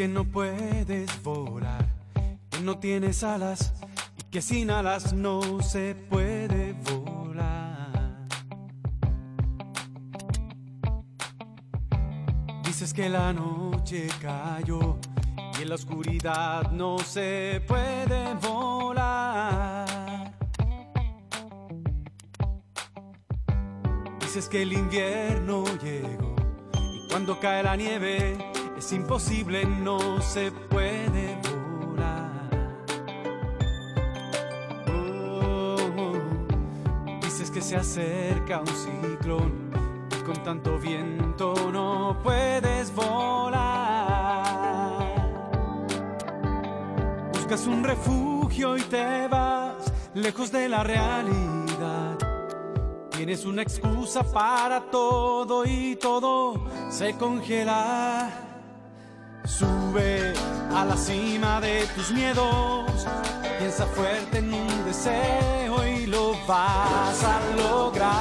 Que no puedes volar, que no tienes alas y que sin alas no se puede volar. Dices que la noche cayó y en la oscuridad no se puede volar. Dices que el invierno llegó y cuando cae la nieve es imposible, no se puede volar. Oh, dices que se acerca un ciclón y con tanto viento no puedes volar. Buscas un refugio y te vas lejos de la realidad. Tienes una excusa para todo y todo se congela. Sube a la cima de tus miedos, piensa fuerte en un deseo y lo vas a lograr.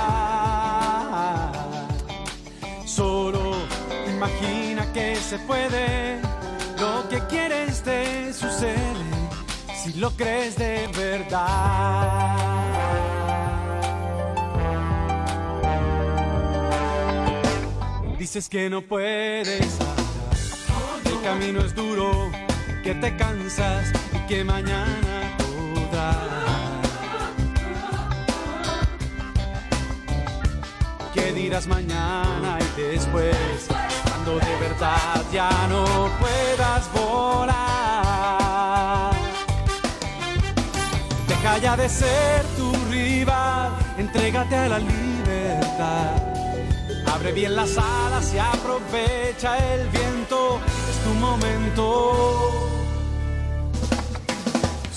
Solo imagina que se puede, lo que quieres te sucede, si lo crees de verdad. Dices que no puedes camino es duro, que te cansas y que mañana podrás. ¿Qué dirás mañana y después? Cuando de verdad ya no puedas volar. Deja ya de ser tu rival, entrégate a la libertad. Abre bien las alas y aprovecha el viento tu momento.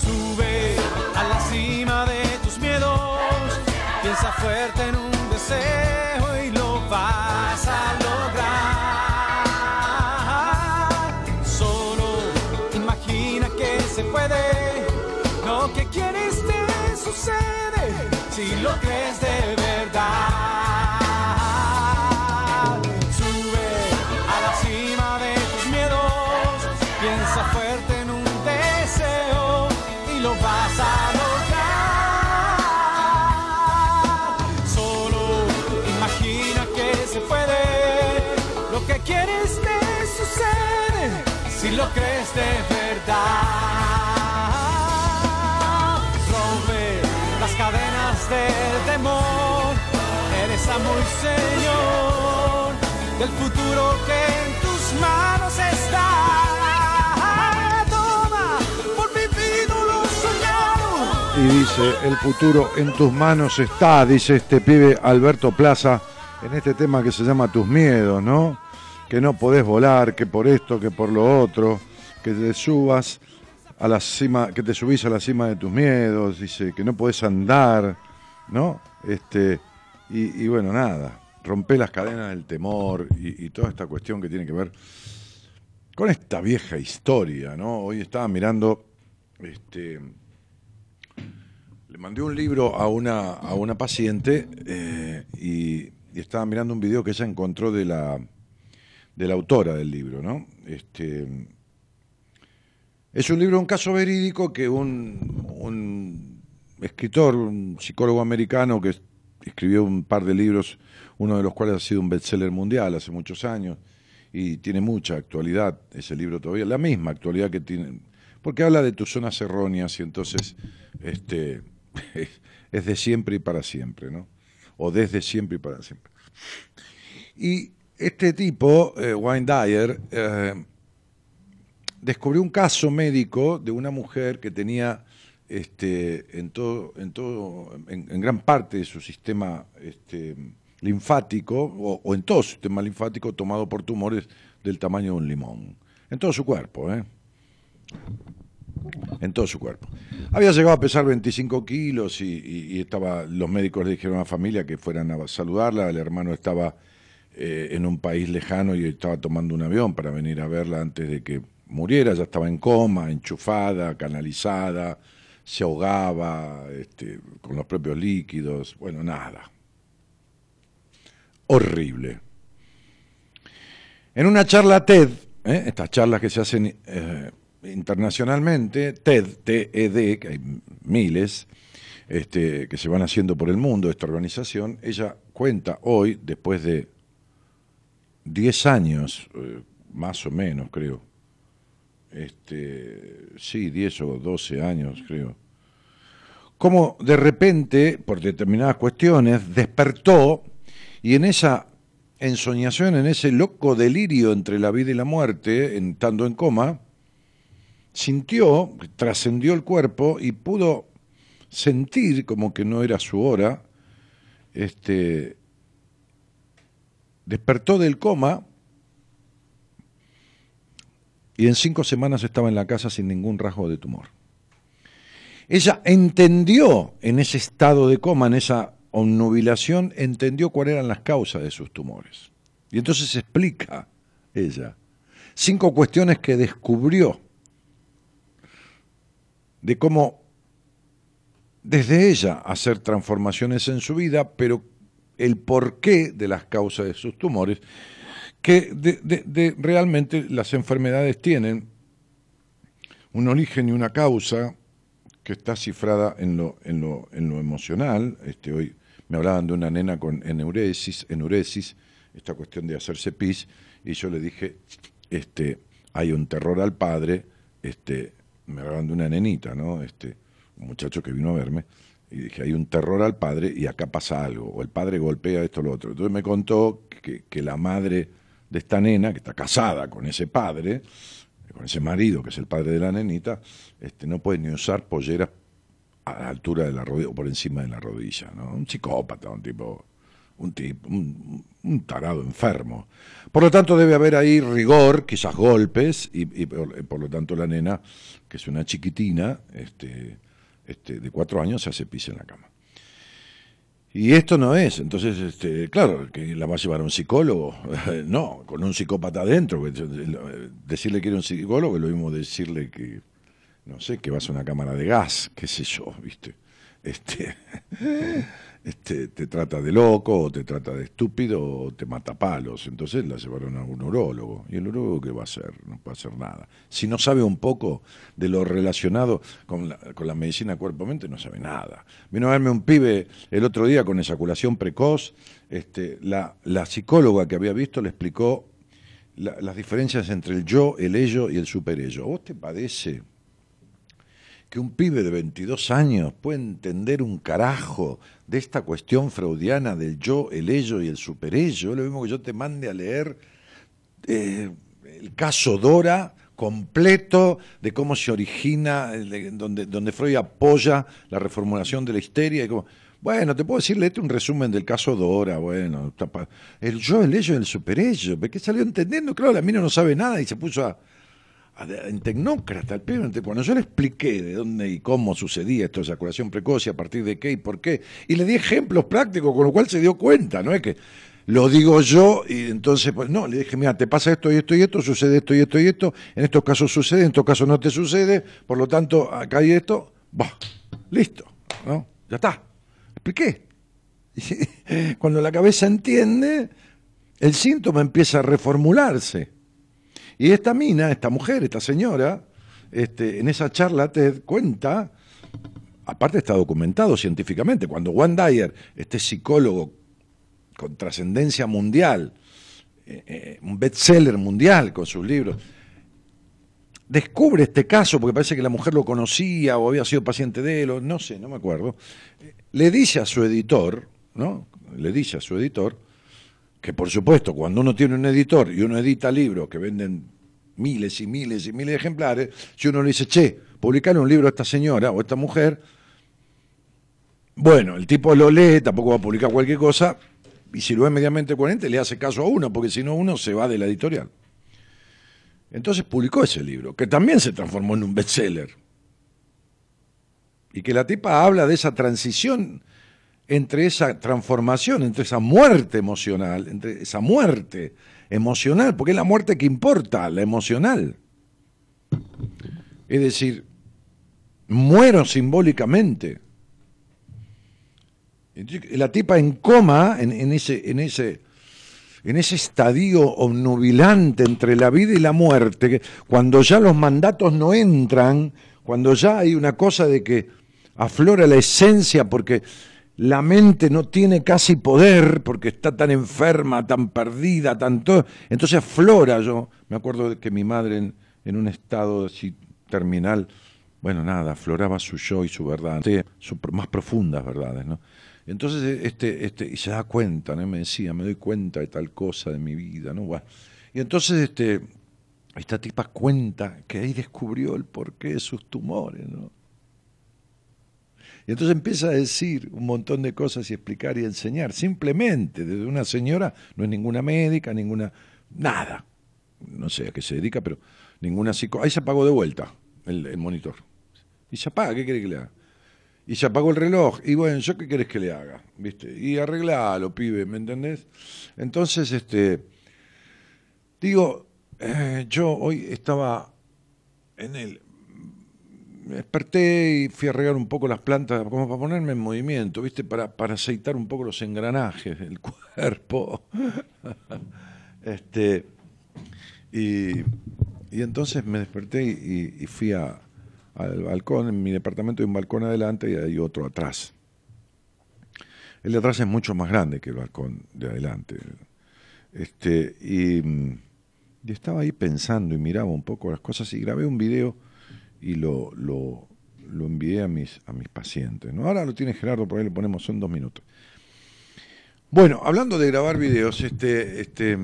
Sube a la cima de tus miedos, piensa fuerte en un deseo y lo vas a lograr. Solo imagina que se puede, lo que quieres te sucede si lo crees Y dice, el futuro en tus manos está, dice este pibe Alberto Plaza, en este tema que se llama Tus miedos, ¿no? que no podés volar, que por esto, que por lo otro, que te subas a la cima, que te subís a la cima de tus miedos, dice que no podés andar, ¿no? Este, y, bueno, nada, rompe las cadenas del temor y, toda esta cuestión que tiene que ver con esta vieja historia, ¿no? Hoy estaba mirando, este, le mandé un libro a una, a una paciente eh, y, y estaba mirando un video que ella encontró de la de la autora del libro, ¿no? Este, es un libro, un caso verídico que un, un escritor, un psicólogo americano que escribió un par de libros, uno de los cuales ha sido un bestseller mundial hace muchos años y tiene mucha actualidad ese libro todavía, la misma actualidad que tiene, porque habla de tus zonas erróneas y entonces este, es de siempre y para siempre, ¿no? O desde siempre y para siempre. Y este tipo, eh, Wayne Dyer, eh, descubrió un caso médico de una mujer que tenía este, en todo, en todo, en, gran parte de su sistema este, linfático, o, en todo su sistema linfático, tomado por tumores del tamaño de un limón. En todo su cuerpo, ¿eh? En todo su cuerpo. Había llegado a pesar 25 kilos y, estaba, los médicos le dijeron a la familia que fueran a saludarla, el hermano estaba eh, en un país lejano y estaba tomando un avión para venir a verla antes de que muriera, ya estaba en coma, enchufada, canalizada, se ahogaba este, con los propios líquidos, bueno, nada. Horrible. En una charla TED, ¿eh? estas charlas que se hacen eh, internacionalmente, TED, TED, que hay miles, este, que se van haciendo por el mundo, esta organización, ella cuenta hoy, después de 10 años, eh, más o menos creo, este, sí, 10 o 12 años creo, como de repente, por determinadas cuestiones, despertó y en esa ensoñación, en ese loco delirio entre la vida y la muerte, estando en coma, sintió, trascendió el cuerpo y pudo sentir como que no era su hora, este, despertó del coma y en cinco semanas estaba en la casa sin ningún rasgo de tumor. Ella entendió en ese estado de coma, en esa onnubilación, entendió cuáles eran las causas de sus tumores. Y entonces explica ella cinco cuestiones que descubrió de cómo desde ella hacer transformaciones en su vida, pero el porqué de las causas de sus tumores que de, realmente las enfermedades tienen un origen y una causa que está cifrada en lo, en lo, en lo emocional. Este, hoy me hablaban de una nena con enuresis, enuresis, esta cuestión de hacerse pis, y yo le dije, este, hay un terror al padre, este, me hablaban de una nenita, ¿no? Este, un muchacho que vino a verme, y dije, hay un terror al padre y acá pasa algo, o el padre golpea esto o lo otro. Entonces me contó que, que la madre de esta nena, que está casada con ese padre, con ese marido, que es el padre de la nenita, este, no puede ni usar polleras a la altura de la rodilla o por encima de la rodilla, ¿no? Un psicópata, un tipo, un tipo, un, tarado enfermo. Por lo tanto, debe haber ahí rigor, quizás golpes, y, por, lo tanto la nena, que es una chiquitina, este, este, de cuatro años, se hace pis en la cama. Y esto no es, entonces, este, claro, que la va a llevar a un psicólogo, no, con un psicópata adentro, decirle que era un psicólogo es lo mismo decirle que, no sé, que vas a una cámara de gas, qué sé yo, ¿viste? Este, este, te trata de loco, o te trata de estúpido, o te mata palos. Entonces la llevaron a un urólogo. ¿Y el urólogo qué va a hacer? No puede hacer nada. Si no sabe un poco de lo relacionado con la, con la medicina cuerpo-mente, no sabe nada. Vino a verme un pibe el otro día con eyaculación precoz. Este, la, la psicóloga que había visto le explicó las diferencias entre el yo, el ello y el superello. ¿Vos te padece que un pibe de 22 años puede entender un carajo de esta cuestión freudiana del yo, el ello y el superello. Lo mismo que yo te mande a leer eh, el caso Dora completo de cómo se origina, donde, donde Freud apoya la reformulación de la histeria. Y como, bueno, te puedo decir, léete un resumen del caso Dora, bueno, el yo, el ello y el superello, ¿qué salió entendiendo? Claro, la mina no sabe nada y se puso a en tecnócrata, el cuando yo le expliqué de dónde y cómo sucedía esto de eyaculación precoz y a partir de qué y por qué, y le di ejemplos prácticos, con lo cual se dio cuenta, no es que lo digo yo y entonces, pues no, le dije, mira, te pasa esto y esto y esto, sucede esto y esto y esto, en estos casos sucede, en estos casos no te sucede, por lo tanto, acá hay esto, bah, listo, ¿no? Ya está, expliqué. Cuando la cabeza entiende, el síntoma empieza a reformularse. Y esta mina, esta mujer, esta señora, este, en esa charla te cuenta aparte está documentado científicamente. Cuando Juan Dyer, este psicólogo con trascendencia mundial, eh, eh, un bestseller mundial con sus libros, descubre este caso, porque parece que la mujer lo conocía o había sido paciente de él, o no sé, no me acuerdo, le dice a su editor, ¿no? Le dice a su editor, que por supuesto, cuando uno tiene un editor y uno edita libros que venden miles y miles y miles de ejemplares, si uno le dice, che, publicar un libro a esta señora o a esta mujer, bueno, el tipo lo lee, tampoco va a publicar cualquier cosa, y si lo ve mediamente coherente, le hace caso a uno, porque si no, uno se va de la editorial. Entonces publicó ese libro, que también se transformó en un bestseller. Y que la tipa habla de esa transición entre esa transformación, entre esa muerte emocional, entre esa muerte emocional, porque es la muerte que importa, la emocional. Es decir, muero simbólicamente. La tipa en coma, en, ese, en ese en ese estadio obnubilante entre la vida y la muerte, cuando ya los mandatos no entran, cuando ya hay una cosa de que aflora la esencia porque la mente no tiene casi poder porque está tan enferma, tan perdida, tanto, entonces aflora. Yo me acuerdo de que mi madre en, un estado así terminal, bueno, nada, afloraba su yo y su verdad, sus más profundas verdades, ¿no? Entonces, este, este, y se da cuenta, ¿no? me decía, me doy cuenta de tal cosa de mi vida, ¿no? Y entonces, este, esta tipa cuenta que ahí descubrió el porqué de sus tumores, ¿no? Y entonces empieza a decir un montón de cosas y explicar y enseñar, simplemente, desde una señora, no es ninguna médica, ninguna, nada, no sé a qué se dedica, pero ninguna psico... Ahí se apagó de vuelta el, monitor. Y se apaga, ¿qué quiere que le haga? y se apagó el reloj. Y bueno, ¿yo qué querés que le haga? ¿Viste? Y arreglalo, pibe, ¿me entendés? Entonces, este, digo, eh, yo hoy estaba en el... Me desperté y fui a regar un poco las plantas, como para ponerme en movimiento, ¿viste? Para, para aceitar un poco los engranajes del cuerpo. este, y, y entonces me desperté y fui a, al balcón, en mi departamento hay un balcón adelante y hay otro atrás. El de atrás es mucho más grande que el balcón de adelante. Este, y, estaba ahí pensando y miraba un poco las cosas y grabé un video y lo, lo, envié a mis, a mis pacientes. ¿no? Ahora lo tiene Gerardo, por ahí le ponemos, son dos minutos. Bueno, hablando de grabar videos, este, este,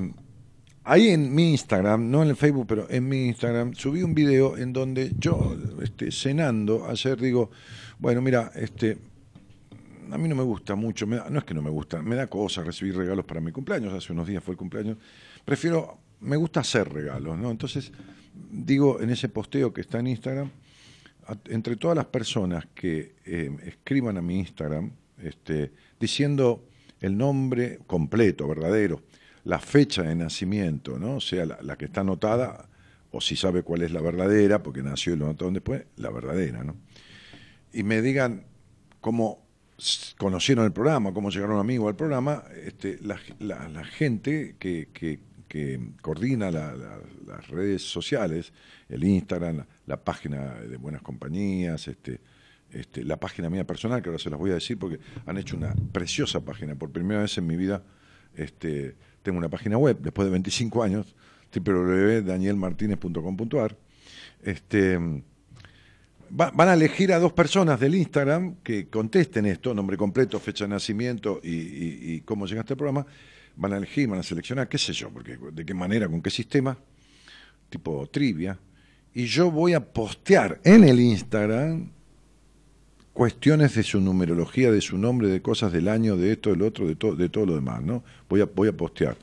ahí en mi Instagram, no en el Facebook, pero en mi Instagram, subí un video en donde yo, este, cenando, ayer digo, bueno, mira, este, a mí no me gusta mucho, no es que no me gusta, me da cosa recibir regalos para mi cumpleaños, hace unos días fue el cumpleaños, prefiero, me gusta hacer regalos, ¿no? Entonces, digo en ese posteo que está en Instagram, entre todas las personas que eh, escriban a mi Instagram, este, diciendo el nombre completo, verdadero, la fecha de nacimiento, ¿no? O sea, la, que está anotada, o si sabe cuál es la verdadera, porque nació y lo anotaron después, la verdadera, ¿no? Y me digan cómo conocieron el programa, cómo llegaron amigos al programa, este, la, gente que, que, coordina las redes sociales, el Instagram, la, página de Buenas Compañías, este, este, la página mía personal, que ahora se las voy a decir porque han hecho una preciosa página, por primera vez en mi vida, este, tengo una página web, después de 25 años, www.danielmartinez.com.ar. Este, van a elegir a dos personas del Instagram que contesten esto, nombre completo, fecha de nacimiento y, cómo llegaste al programa. Van a elegir, van a seleccionar, qué sé yo, porque de qué manera, con qué sistema, tipo trivia. Y yo voy a postear en el Instagram cuestiones de su numerología, de su nombre, de cosas del año, de esto, del otro, de, todo de todo lo demás, ¿no? Voy a, voy a postear.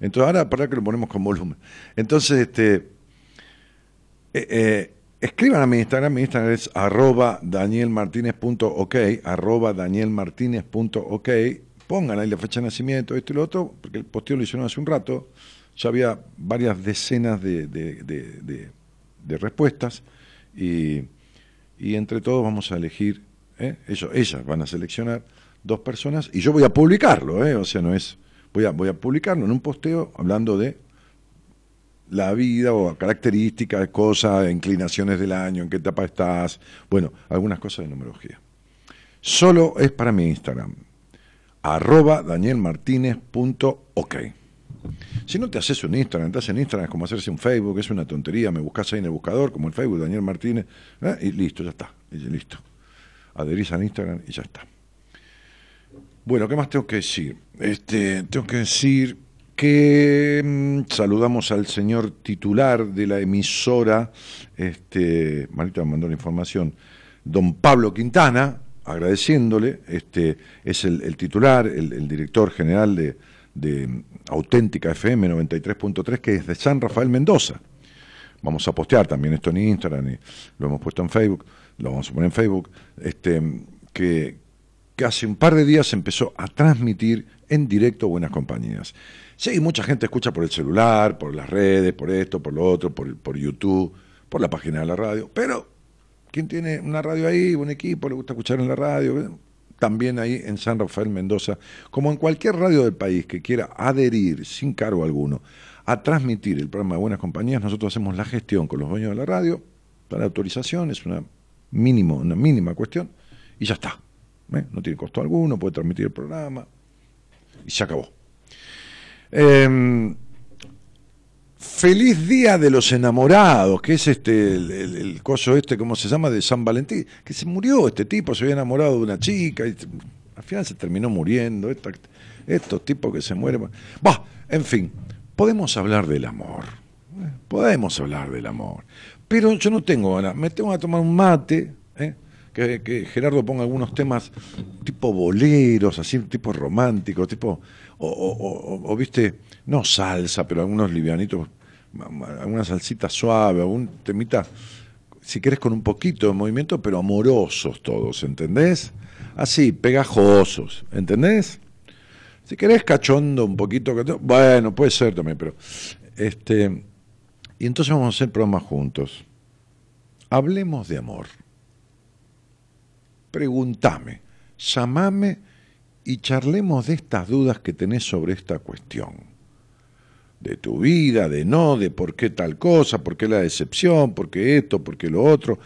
Entonces, ahora para que lo ponemos con volumen. Entonces, este, eh, eh, escriban a mi Instagram, mi Instagram es arroba danielmartinez.ok, danielmartinez.ok, pongan ahí la fecha de nacimiento, esto y lo otro, porque el posteo lo hicieron hace un rato, ya había varias decenas de, respuestas y, entre todos vamos a elegir ¿eh? ellas van a seleccionar dos personas y yo voy a publicarlo, ¿eh? o sea, no es, voy a, voy a publicarlo en un posteo hablando de la vida o características, cosas, inclinaciones del año, en qué etapa estás, bueno, algunas cosas de numerología. solo es para mi Instagram, arroba danielmartinez.ok. Si no te haces un Instagram, te en Instagram es como hacerse un Facebook, es una tontería, me buscas ahí en el buscador, como el Facebook, Daniel Martínez, ¿eh? y listo, ya está, y listo. Adherís al Instagram y ya está. Bueno, ¿qué más tengo que decir? Este, tengo que decir que mm, saludamos al señor titular de la emisora, este, Marita me mandó la información, don Pablo Quintana, agradeciéndole, este, es el, titular, el, director general de, Auténtica FM 93.3, que es de San Rafael Mendoza. Vamos a postear también esto en Instagram y lo hemos puesto en Facebook, lo vamos a poner en Facebook, este, que, que hace un par de días empezó a transmitir en directo Buenas Compañías. Sí, mucha gente escucha por el celular, por las redes, por esto, por lo otro, por, por YouTube, por la página de la radio, pero ¿quién tiene una radio ahí, un equipo, le gusta escuchar en la radio? También ahí en San Rafael Mendoza, como en cualquier radio del país que quiera adherir sin cargo alguno a transmitir el programa de Buenas Compañías, nosotros hacemos la gestión con los dueños de la radio, la autorización, es una, mínimo, una mínima cuestión, y ya está. ¿eh? No tiene costo alguno, puede transmitir el programa, y se acabó. Em, feliz Día de los Enamorados, que es este el, coso este, ¿cómo se llama? De San Valentín, que se murió este tipo, se había enamorado de una chica y al final se terminó muriendo. estos tipos que se mueren. Bah, en fin, podemos hablar del amor. Podemos hablar del amor. Pero yo no tengo ganas, me tengo que tomar un mate, ¿eh? que, Gerardo ponga algunos temas tipo boleros, así, tipo románticos, tipo o, viste, no salsa, pero algunos livianitos, alguna salsita suave, algún temita, si querés con un poquito de movimiento, pero amorosos todos, ¿entendés? Así, pegajosos, ¿entendés? Si querés cachondo un poquito, bueno, puede ser también, pero este y entonces vamos a hacer programas juntos. Hablemos de amor. Pregúntame, llamame y charlemos de estas dudas que tenés sobre esta cuestión. De tu vida, de no, de por qué tal cosa, por qué la decepción, por qué esto, por qué lo otro.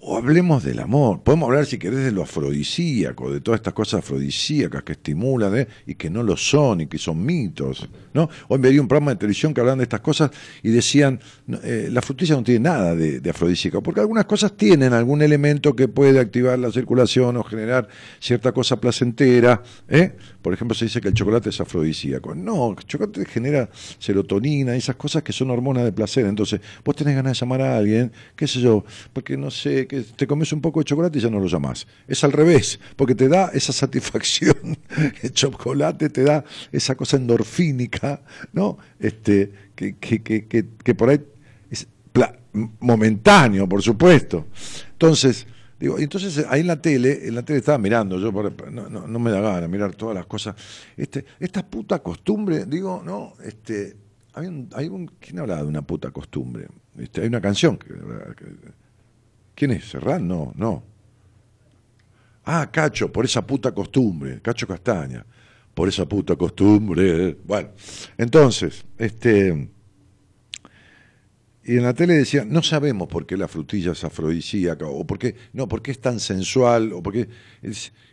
O hablemos del amor. Podemos hablar, si querés, de lo afrodisíaco, de todas estas cosas afrodisíacas que estimulan ¿eh? y que no lo son y que son mitos. ¿no? Hoy me di un programa de televisión que hablaban de estas cosas y decían, eh, la frutilla no tiene nada de, de afrodisíaco, porque algunas cosas tienen algún elemento que puede activar la circulación o generar cierta cosa placentera. ¿eh? Por ejemplo, se dice que el chocolate es afrodisíaco. No, el chocolate genera serotonina y esas cosas que son hormonas de placer. Entonces, vos tenés ganas de llamar a alguien, qué sé yo, porque no sé, que te comes un poco de chocolate y ya no lo llamás. Es al revés, porque te da esa satisfacción. El chocolate te da esa cosa endorfínica, ¿no? Este, que, que, que, que por ahí es momentáneo, por supuesto. Entonces, Digo, entonces ahí en la tele, en la tele estaba mirando, yo no, me da gana mirar todas las cosas. Este, esta puta costumbre, digo, no, este, hay un, hay un, ¿quién habla de una puta costumbre? Este, hay una canción ¿Quién es? ¿Serrán? No, no. Ah, Cacho, por esa puta costumbre, Cacho Castaña, por esa puta costumbre. Bueno, entonces, este y en la tele decía, no sabemos por qué la frutilla es afrodisíaca, o por qué, no, por qué es tan sensual, o por qué.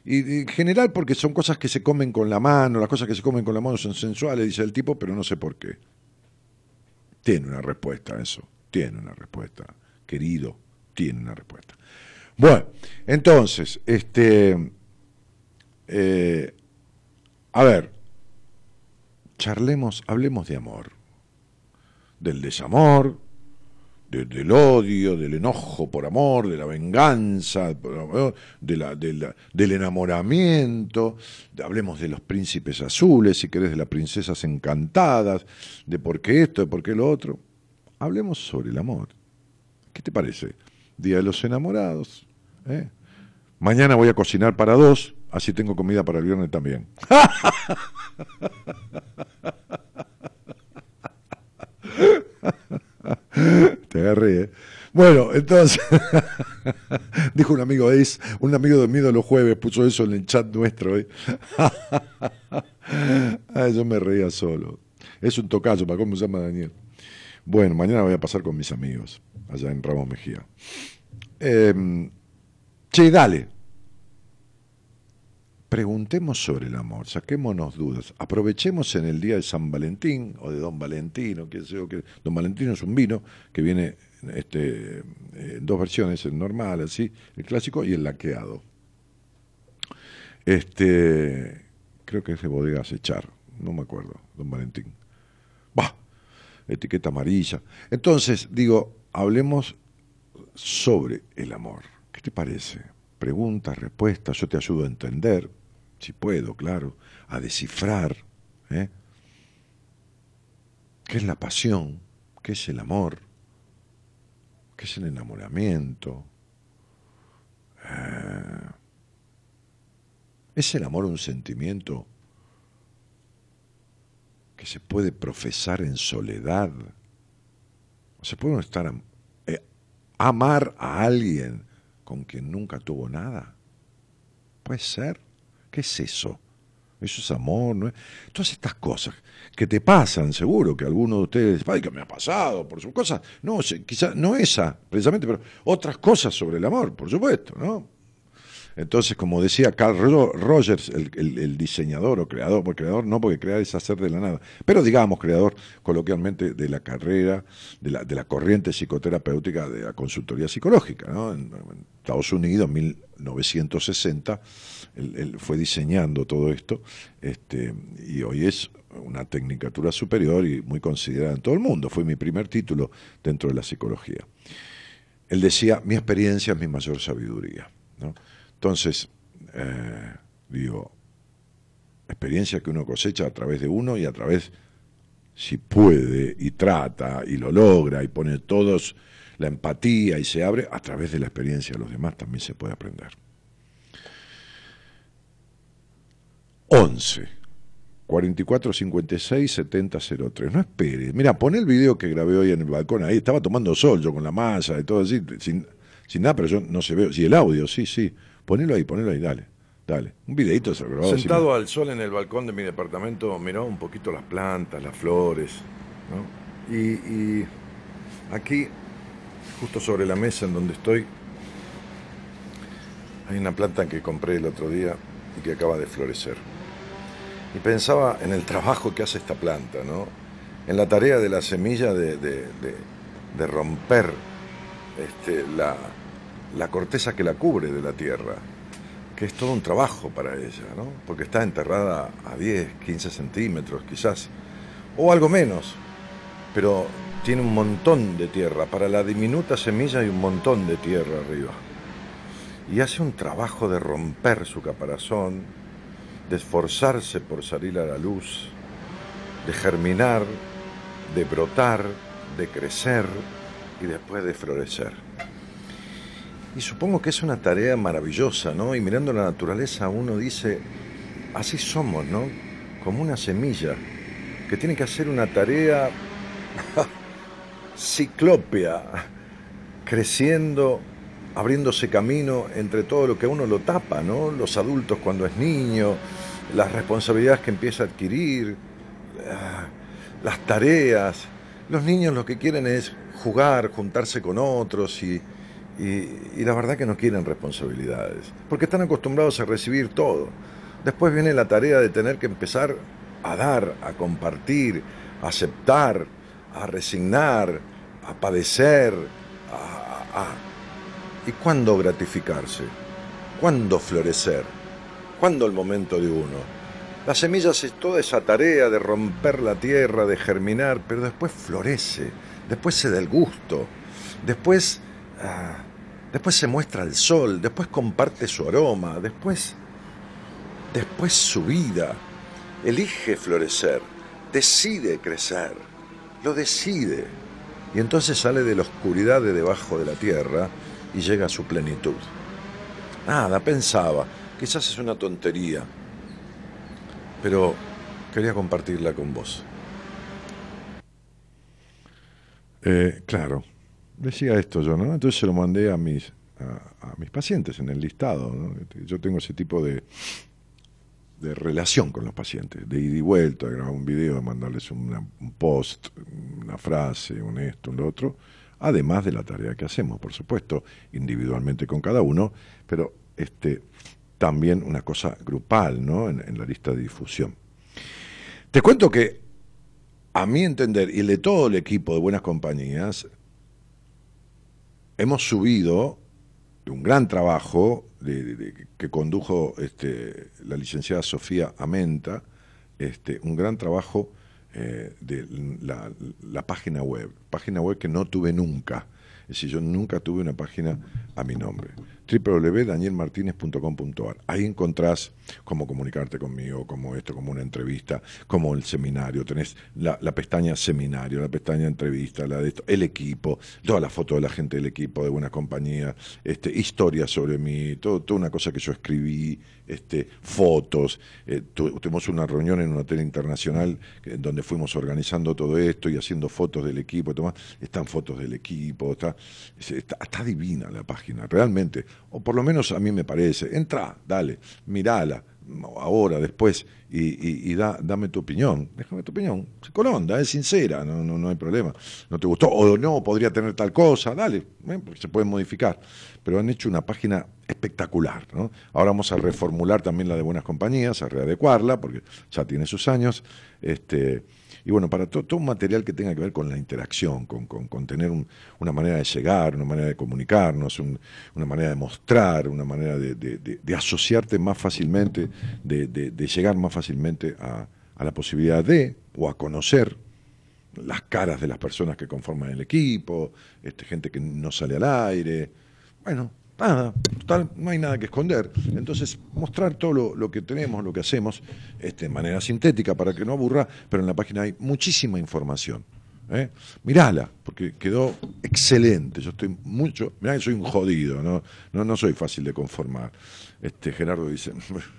y, en general porque son cosas que se comen con la mano, las cosas que se comen con la mano son sensuales, dice el tipo, pero no sé por qué. Tiene una respuesta eso, tiene una respuesta, querido, tiene una respuesta. Bueno, entonces, este. Eh, a ver, charlemos, hablemos de amor, del desamor, del odio, del enojo por amor, de la venganza, de la, del enamoramiento, hablemos de los príncipes azules, si querés, de las princesas encantadas, de por qué esto, de por qué lo otro. Hablemos sobre el amor. ¿Qué te parece? Día de los enamorados. ¿eh? Mañana voy a cocinar para dos, así tengo comida para el viernes también. Te agarré, ¿eh? Bueno, entonces, dijo un amigo Ace, un amigo de de los jueves, puso eso en el chat nuestro. ¿eh? yo me reía solo. Es un tocayo, ¿para cómo se llama Daniel? Bueno, mañana voy a pasar con mis amigos, allá en Ramos Mejía. Eh, che, dale. Preguntemos sobre el amor, saquémonos dudas, aprovechemos en el día de San Valentín o de Don Valentino, que sé que Don Valentino es un vino que viene este, en dos versiones, el normal, así, el clásico y el laqueado. Este, creo que es de bodega acechar, no me acuerdo, Don Valentín. Bah, etiqueta amarilla. Entonces, digo, hablemos sobre el amor. ¿Qué te parece? Preguntas, respuestas, yo te ayudo a entender si puedo, claro, a descifrar ¿eh? qué es la pasión, qué es el amor, qué es el enamoramiento. Eh, ¿Es el amor un sentimiento que se puede profesar en soledad? ¿Se puede estar eh, amar a alguien con quien nunca tuvo nada? Puede ser. ¿Qué es eso? Eso es amor, ¿no? Todas estas cosas que te pasan, seguro que alguno de ustedes, ay, que me ha pasado, por sus cosas, no, quizás no esa, precisamente, pero otras cosas sobre el amor, por supuesto, ¿no? Entonces, como decía Carl Rogers, el, diseñador o creador, porque creador no, porque crear es hacer de la nada, pero digamos creador coloquialmente de la carrera, de la, corriente psicoterapéutica de la consultoría psicológica. ¿no? En, Estados Unidos, en 1960, él, fue diseñando todo esto este, y hoy es una tecnicatura superior y muy considerada en todo el mundo. Fue mi primer título dentro de la psicología. Él decía, mi experiencia es mi mayor sabiduría. Entonces, eh, digo, experiencia que uno cosecha a través de uno y a través, si puede, y trata, y lo logra, y pone todos la empatía y se abre, a través de la experiencia de los demás también se puede aprender. 11 44 56 70 03. No espere. Mira, pon el video que grabé hoy en el balcón ahí. Estaba tomando sol yo con la masa y todo así, sin, sin nada, pero yo no se veo. Sí, el audio, sí, sí. Ponelo ahí, ponelo ahí, dale. Dale, un videito se grabó. Sentado al sol en el balcón de mi departamento, miraba un poquito las plantas, las flores, ¿no? Y, y aquí, justo sobre la mesa en donde estoy, hay una planta que compré el otro día y que acaba de florecer. Y pensaba en el trabajo que hace esta planta, ¿no? En la tarea de la semilla de, de, romper este, la, la corteza que la cubre de la tierra, que es todo un trabajo para ella, ¿no? porque está enterrada a 10, 15 centímetros quizás, o algo menos, pero tiene un montón de tierra, para la diminuta semilla hay un montón de tierra arriba. Y hace un trabajo de romper su caparazón, de esforzarse por salir a la luz, de germinar, de brotar, de crecer y después de florecer. Y supongo que es una tarea maravillosa, ¿no? Y mirando la naturaleza uno dice, así somos, ¿no? Como una semilla que tiene que hacer una tarea ciclópea, creciendo, abriéndose camino entre todo lo que uno lo tapa, ¿no? Los adultos cuando es niño, las responsabilidades que empieza a adquirir, ah, las tareas. Los niños lo que quieren es jugar, juntarse con otros y y, la verdad que no quieren responsabilidades, porque están acostumbrados a recibir todo. Después viene la tarea de tener que empezar a dar, a compartir, a aceptar, a resignar, a padecer, a, ¿Y cuándo gratificarse? ¿Cuándo florecer? ¿Cuándo el momento de uno? La semilla es toda esa tarea de romper la tierra, de germinar, pero después florece, después se da el gusto, después Ah, después se muestra el sol, después comparte su aroma, después, después su vida. Elige florecer, decide crecer, lo decide. Y entonces sale de la oscuridad de debajo de la tierra y llega a su plenitud. Nada, pensaba, quizás es una tontería, pero quería compartirla con vos. Eh, claro, decía esto yo, ¿no? Entonces se lo mandé a mis, a, mis pacientes en el listado. ¿no? Yo tengo ese tipo de, de relación con los pacientes, de ida y vuelta, de grabar un video, de mandarles un post, una frase, un esto, un lo otro, además de la tarea que hacemos, por supuesto, individualmente con cada uno, pero este, también una cosa grupal, ¿no? En, la lista de difusión. Te cuento que, a mi entender, y de todo el equipo de Buenas Compañías, hemos subido de un gran trabajo que condujo este, la licenciada Sofía Amenta, este, un gran trabajo eh, de la, la, página web, página web que no tuve nunca. Es decir, yo nunca tuve una página a mi nombre www.danielmartinez.com.ar. Ahí encontrás cómo comunicarte conmigo, como esto, como una entrevista, como el seminario. Tenés la, pestaña seminario, la pestaña entrevista, la de esto, el equipo, todas las fotos de la gente del equipo, de buena compañía, este, historias sobre mí, todo, toda una cosa que yo escribí, este, fotos. Eh, tuvimos una reunión en un hotel internacional donde fuimos organizando todo esto y haciendo fotos del equipo. están fotos del equipo, está, está divina la página, realmente o por lo menos a mí me parece. Entra, dale, mirala, ahora, después, y, da, dame tu opinión. Déjame tu opinión. Colonda, es sincera, no, no, no hay problema. No te gustó, o no, podría tener tal cosa, dale, ¿eh? porque se puede modificar. Pero han hecho una página espectacular. ¿no? Ahora vamos a reformular también la de Buenas Compañías, a readecuarla, porque ya tiene sus años. Este, y bueno, para todo, un material que tenga que ver con la interacción, con, con, tener una manera de llegar, una manera de comunicarnos, una manera de mostrar, una manera de, asociarte más fácilmente, de, llegar más fácilmente a, a, la posibilidad de o a conocer las caras de las personas que conforman el equipo, este, gente que no sale al aire. Bueno, nada, total, no hay nada que esconder. Entonces, mostrar todo lo, que tenemos, lo que hacemos, este, de manera sintética para que no aburra, pero en la página hay muchísima información. ¿eh? Mirala, porque quedó excelente. Yo estoy mucho, mirá que soy un jodido, no, no, no soy fácil de conformar. Este, Gerardo dice,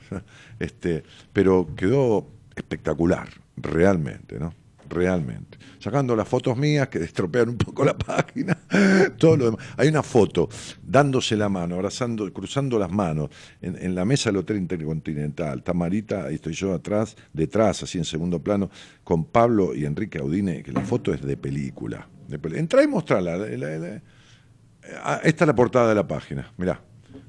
este, pero quedó espectacular, realmente, ¿no? Realmente. Sacando las fotos mías que estropean un poco la página, todo lo demás. Hay una foto dándose la mano, abrazando, cruzando las manos en, la mesa del Hotel Intercontinental. Está Marita, ahí estoy yo atrás, detrás, así en segundo plano, con Pablo y Enrique Audine, que la foto es de película. De Entra y mostrala. Ah, esta es la portada de la página, mirá.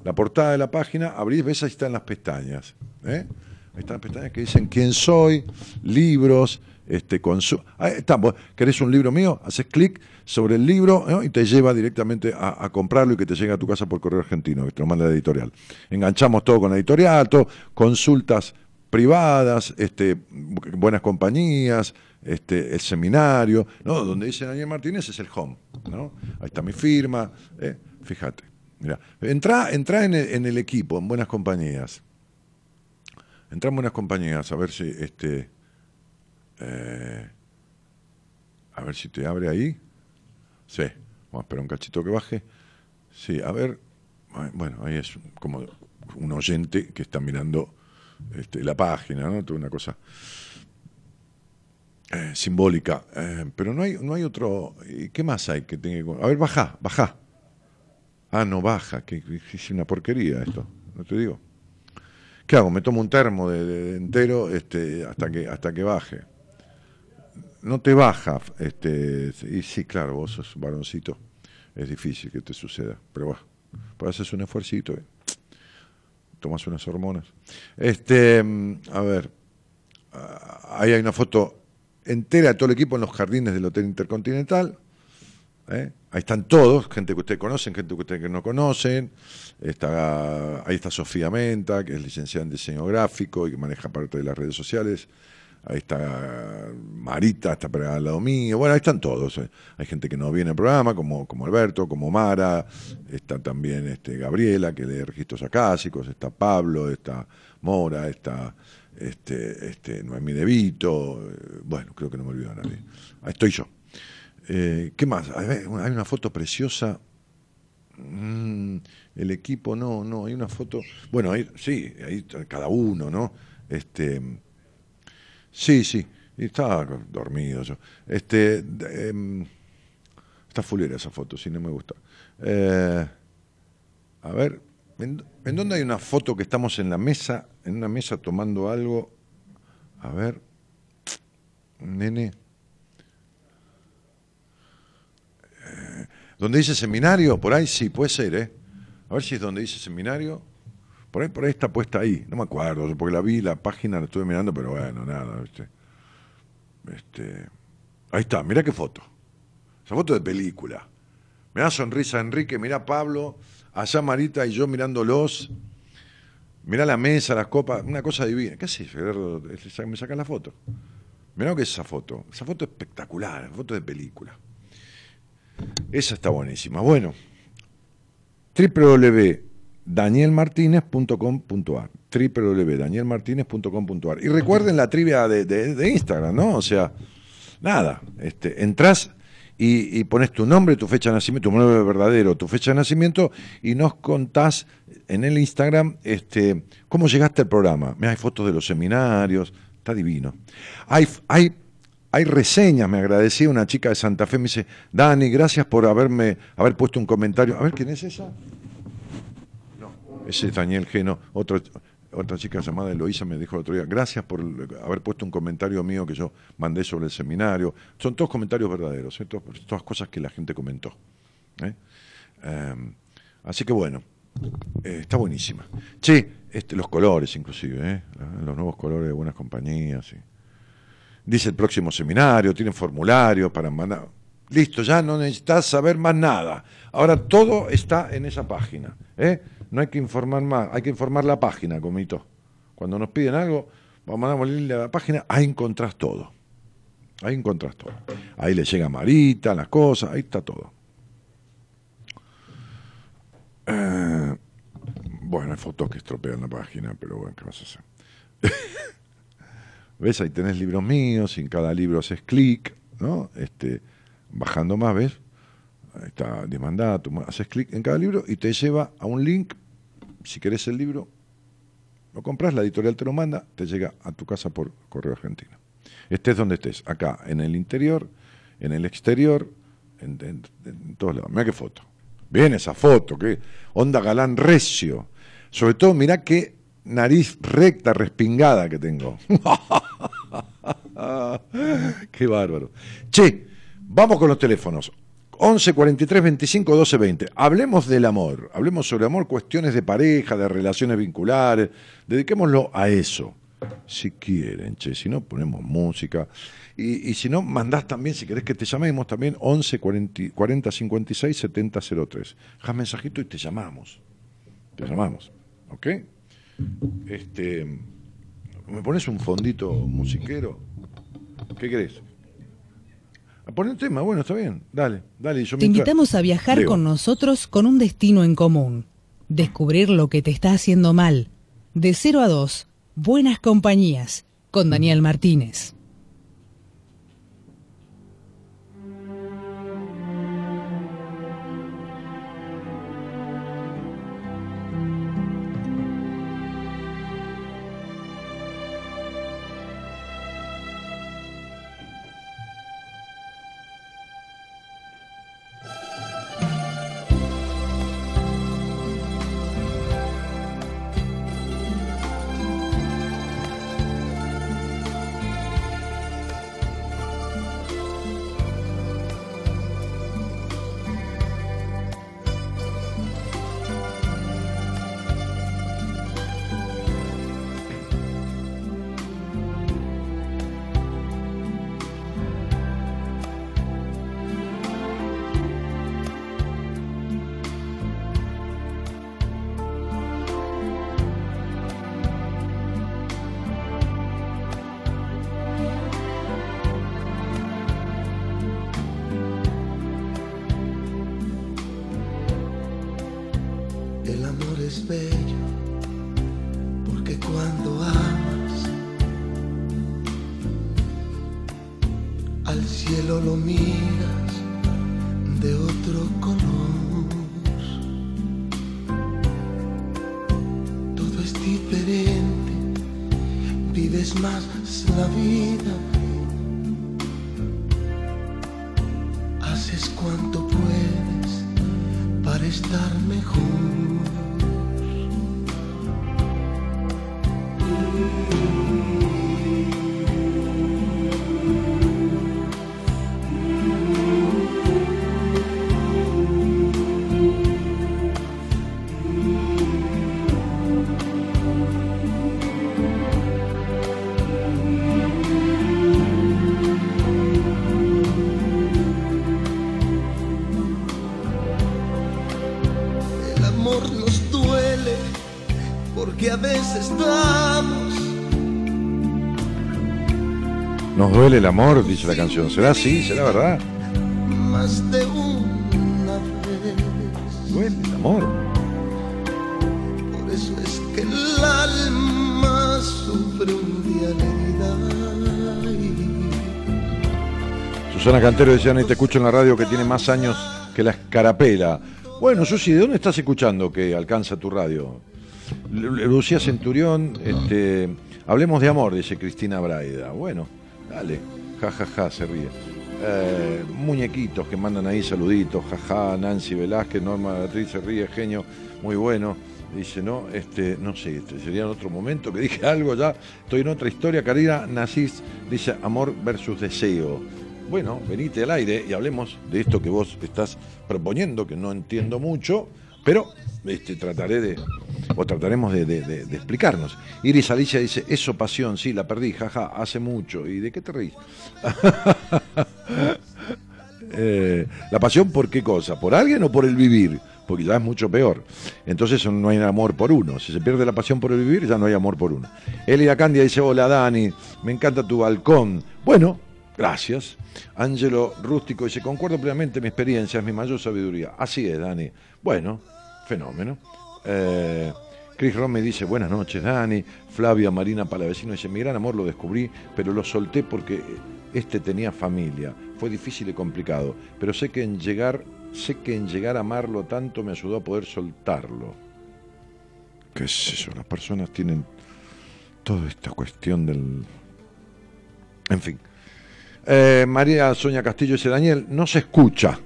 La portada de la página, abrís, ves, ahí están las pestañas. ¿eh? Ahí están las pestañas que dicen quién soy, libros, este, su, ahí está, ¿querés un libro mío? Haces clic sobre el libro y te lleva directamente a, comprarlo y que te llegue a tu casa por correo argentino, que te lo manda la editorial. Enganchamos todo con la editorial, consultas privadas, este, buenas compañías, este, el seminario, ¿no? donde dice Daniel Martínez es el home. ¿no? Ahí está mi firma, ¿eh? fíjate. Mira, entra, entra en, el, en el equipo, en buenas compañías. Entra en buenas compañías, a ver si este, eh, a ver si te abre ahí. Sí, vamos a esperar un cachito que baje. Sí, a ver. Bueno, ahí es como un oyente que está mirando este, la página, ¿no? Toda una cosa eh, simbólica. Eh, pero no hay, no hay otro. ¿Qué más hay que tenga A ver, baja, baja. Ah, no baja, que, es una porquería esto, no te digo. ¿Qué hago? Me tomo un termo de, entero este, hasta, que, hasta que baje no te baja. Este, y sí, claro, vos sos varoncito. Es difícil que te suceda. Pero bueno, pues haces un esfuercito. ¿eh? Tomas unas hormonas. Este, a ver. Ah, ahí hay una foto entera de todo el equipo en los jardines del Hotel Intercontinental. ¿eh? Ahí están todos, gente que ustedes conocen, gente que ustedes no conocen. Está, ahí está Sofía Menta, que es licenciada en diseño gráfico y que maneja parte de las redes sociales ahí está Marita, está al lado mío, bueno, ahí están todos. Eh. Hay gente que no viene al programa, como, como Alberto, como Mara, está también este, Gabriela, que lee registros acásicos, está Pablo, está Mora, está este, este, Noemí De Vito, bueno, creo que no me olvido a nadie. Ahí estoy yo. Eh, ¿Qué más? Hay una foto preciosa. Mm, el equipo, no, no, hay una foto. Bueno, ahí, sí, ahí cada uno, ¿no? Este, Sí, sí, estaba dormido yo. Este, em, está fulera esa foto, sí, no me gusta. Eh, a ver, ¿en, dónde hay una foto que estamos en la mesa, en una mesa tomando algo? A ver, nene. Eh, ¿Dónde dice seminario? Por ahí sí, puede ser, ¿eh? A ver si es donde dice seminario. Por ahí, por ahí está puesta ahí, no me acuerdo, porque la vi, la página la estuve mirando, pero bueno, nada, ¿viste? Este, ahí está, mira qué foto. Esa foto de película. Mirá sonrisa Enrique, mirá Pablo, allá Marita y yo mirándolos. Mirá la mesa, las copas, una cosa divina. ¿Qué haces? Me saca la foto. Mirá lo que es esa foto. Esa foto es espectacular, foto de película. Esa está buenísima. Bueno, www danielmartinez.com.ar www.danielmartinez.com.ar y recuerden la trivia de, Instagram, ¿no? O sea, nada, este, entras y, pones tu nombre, tu fecha de nacimiento, tu nombre verdadero, tu fecha de nacimiento y nos contás en el Instagram este, cómo llegaste al programa. Mira, hay fotos de los seminarios, está divino. Hay, hay, hay reseñas, me agradecía una chica de Santa Fe, me dice, Dani, gracias por haberme, haber puesto un comentario. A ver, ¿quién es esa? Ese es Daniel Geno, otra chica llamada Eloísa me dijo el otro día, gracias por haber puesto un comentario mío que yo mandé sobre el seminario. Son todos comentarios verdaderos, ¿eh? todas, cosas que la gente comentó. ¿eh? Em, así que bueno, eh, está buenísima. Che, este, los colores inclusive, los nuevos colores de buenas compañías. Dice el próximo seminario, tiene formulario para mandar. Listo, ya no necesitas saber más nada. Ahora todo está en esa página. No hay que informar más, hay que informar la página, comito. Cuando nos piden algo, vamos a darle a la página, ahí encontrás todo. Ahí encontrás todo. Ahí le llega Marita, las cosas, ahí está todo. Eh, bueno, hay fotos que estropean la página, pero bueno, ¿qué vas a hacer? ¿Ves? Ahí tenés libros míos, en cada libro haces clic, ¿no? Este, bajando más, ¿ves? Ahí está demandado, haces clic en cada libro y te lleva a un link. Si querés el libro, lo compras, la editorial te lo manda, te llega a tu casa por correo argentino. Estés donde estés, acá, en el interior, en el exterior, en, todos lados. Mira qué foto. Bien esa foto, qué onda galán recio. Sobre todo, mira qué nariz recta, respingada que tengo. qué bárbaro. Che, vamos con los teléfonos. 11 43 25 12 20. Hablemos del amor, hablemos sobre amor, cuestiones de pareja, de relaciones vinculares, dediquémoslo a eso. Si quieren, che, si no, ponemos música. Y, si no, mandás también, si querés que te llamemos, también 11 40, 56 70 03. Haz mensajito y te llamamos. Te llamamos, ¿ok? Este, ¿Me pones un fondito musiquero? ¿Qué querés? A poner un tema, bueno, está bien, dale, dale. te invitamos a viajar con nosotros con un destino en común. Descubrir lo que te está haciendo mal. De 0 a 2, Buenas Compañías, con Daniel Martínez. Duele el amor, dice la canción. ¿Será así? ¿Será verdad? Más de una vez. Duele el amor. Por eso es que el alma sufre un día la. Susana Cantero decía, y te escucho en la radio que tiene más años que la escarapela. Bueno, Susi, ¿de dónde estás escuchando que alcanza tu radio? Lu- Lucía Centurión, este, hablemos de amor, dice Cristina Braida. Bueno, dale, ja, ja, ja, se ríe. Eh, muñequitos que mandan ahí saluditos, jaja, Nancy Velázquez, Norma Beatriz se ríe, genio, muy bueno. Dice, no, este, no sé, este sería en otro momento que dije algo ya, estoy en otra historia, Karina Nasís dice amor versus deseo. Bueno, venite al aire y hablemos de esto que vos estás proponiendo, que no entiendo mucho, pero este, trataré de, o trataremos de, explicarnos. Iris Alicia dice, eso pasión, sí, la perdí, jaja, hace mucho. ¿Y de qué te reís? Eh, la pasión por qué cosa, por alguien o por el vivir, porque ya es mucho peor. Entonces no hay amor por uno. Si se pierde la pasión por el vivir, ya no hay amor por uno. Elia Candia dice, hola Dani, me encanta tu balcón. Bueno, gracias. Ángelo Rústico dice, concuerdo plenamente, mi experiencia es mi mayor sabiduría. Así es, Dani. Bueno, fenómeno. Eh, Chris Rome dice, buenas noches, Dani. Flavia Marina Palavecino dice, mi gran amor lo descubrí, pero lo solté porque este tenía familia. Fue difícil y complicado, pero sé que en llegar, sé que en llegar a amarlo tanto me ayudó a poder soltarlo. ¿Qué es eso? Las personas tienen toda esta cuestión del... En fin. Eh, María Soña Castillo dice, Daniel, no se escucha.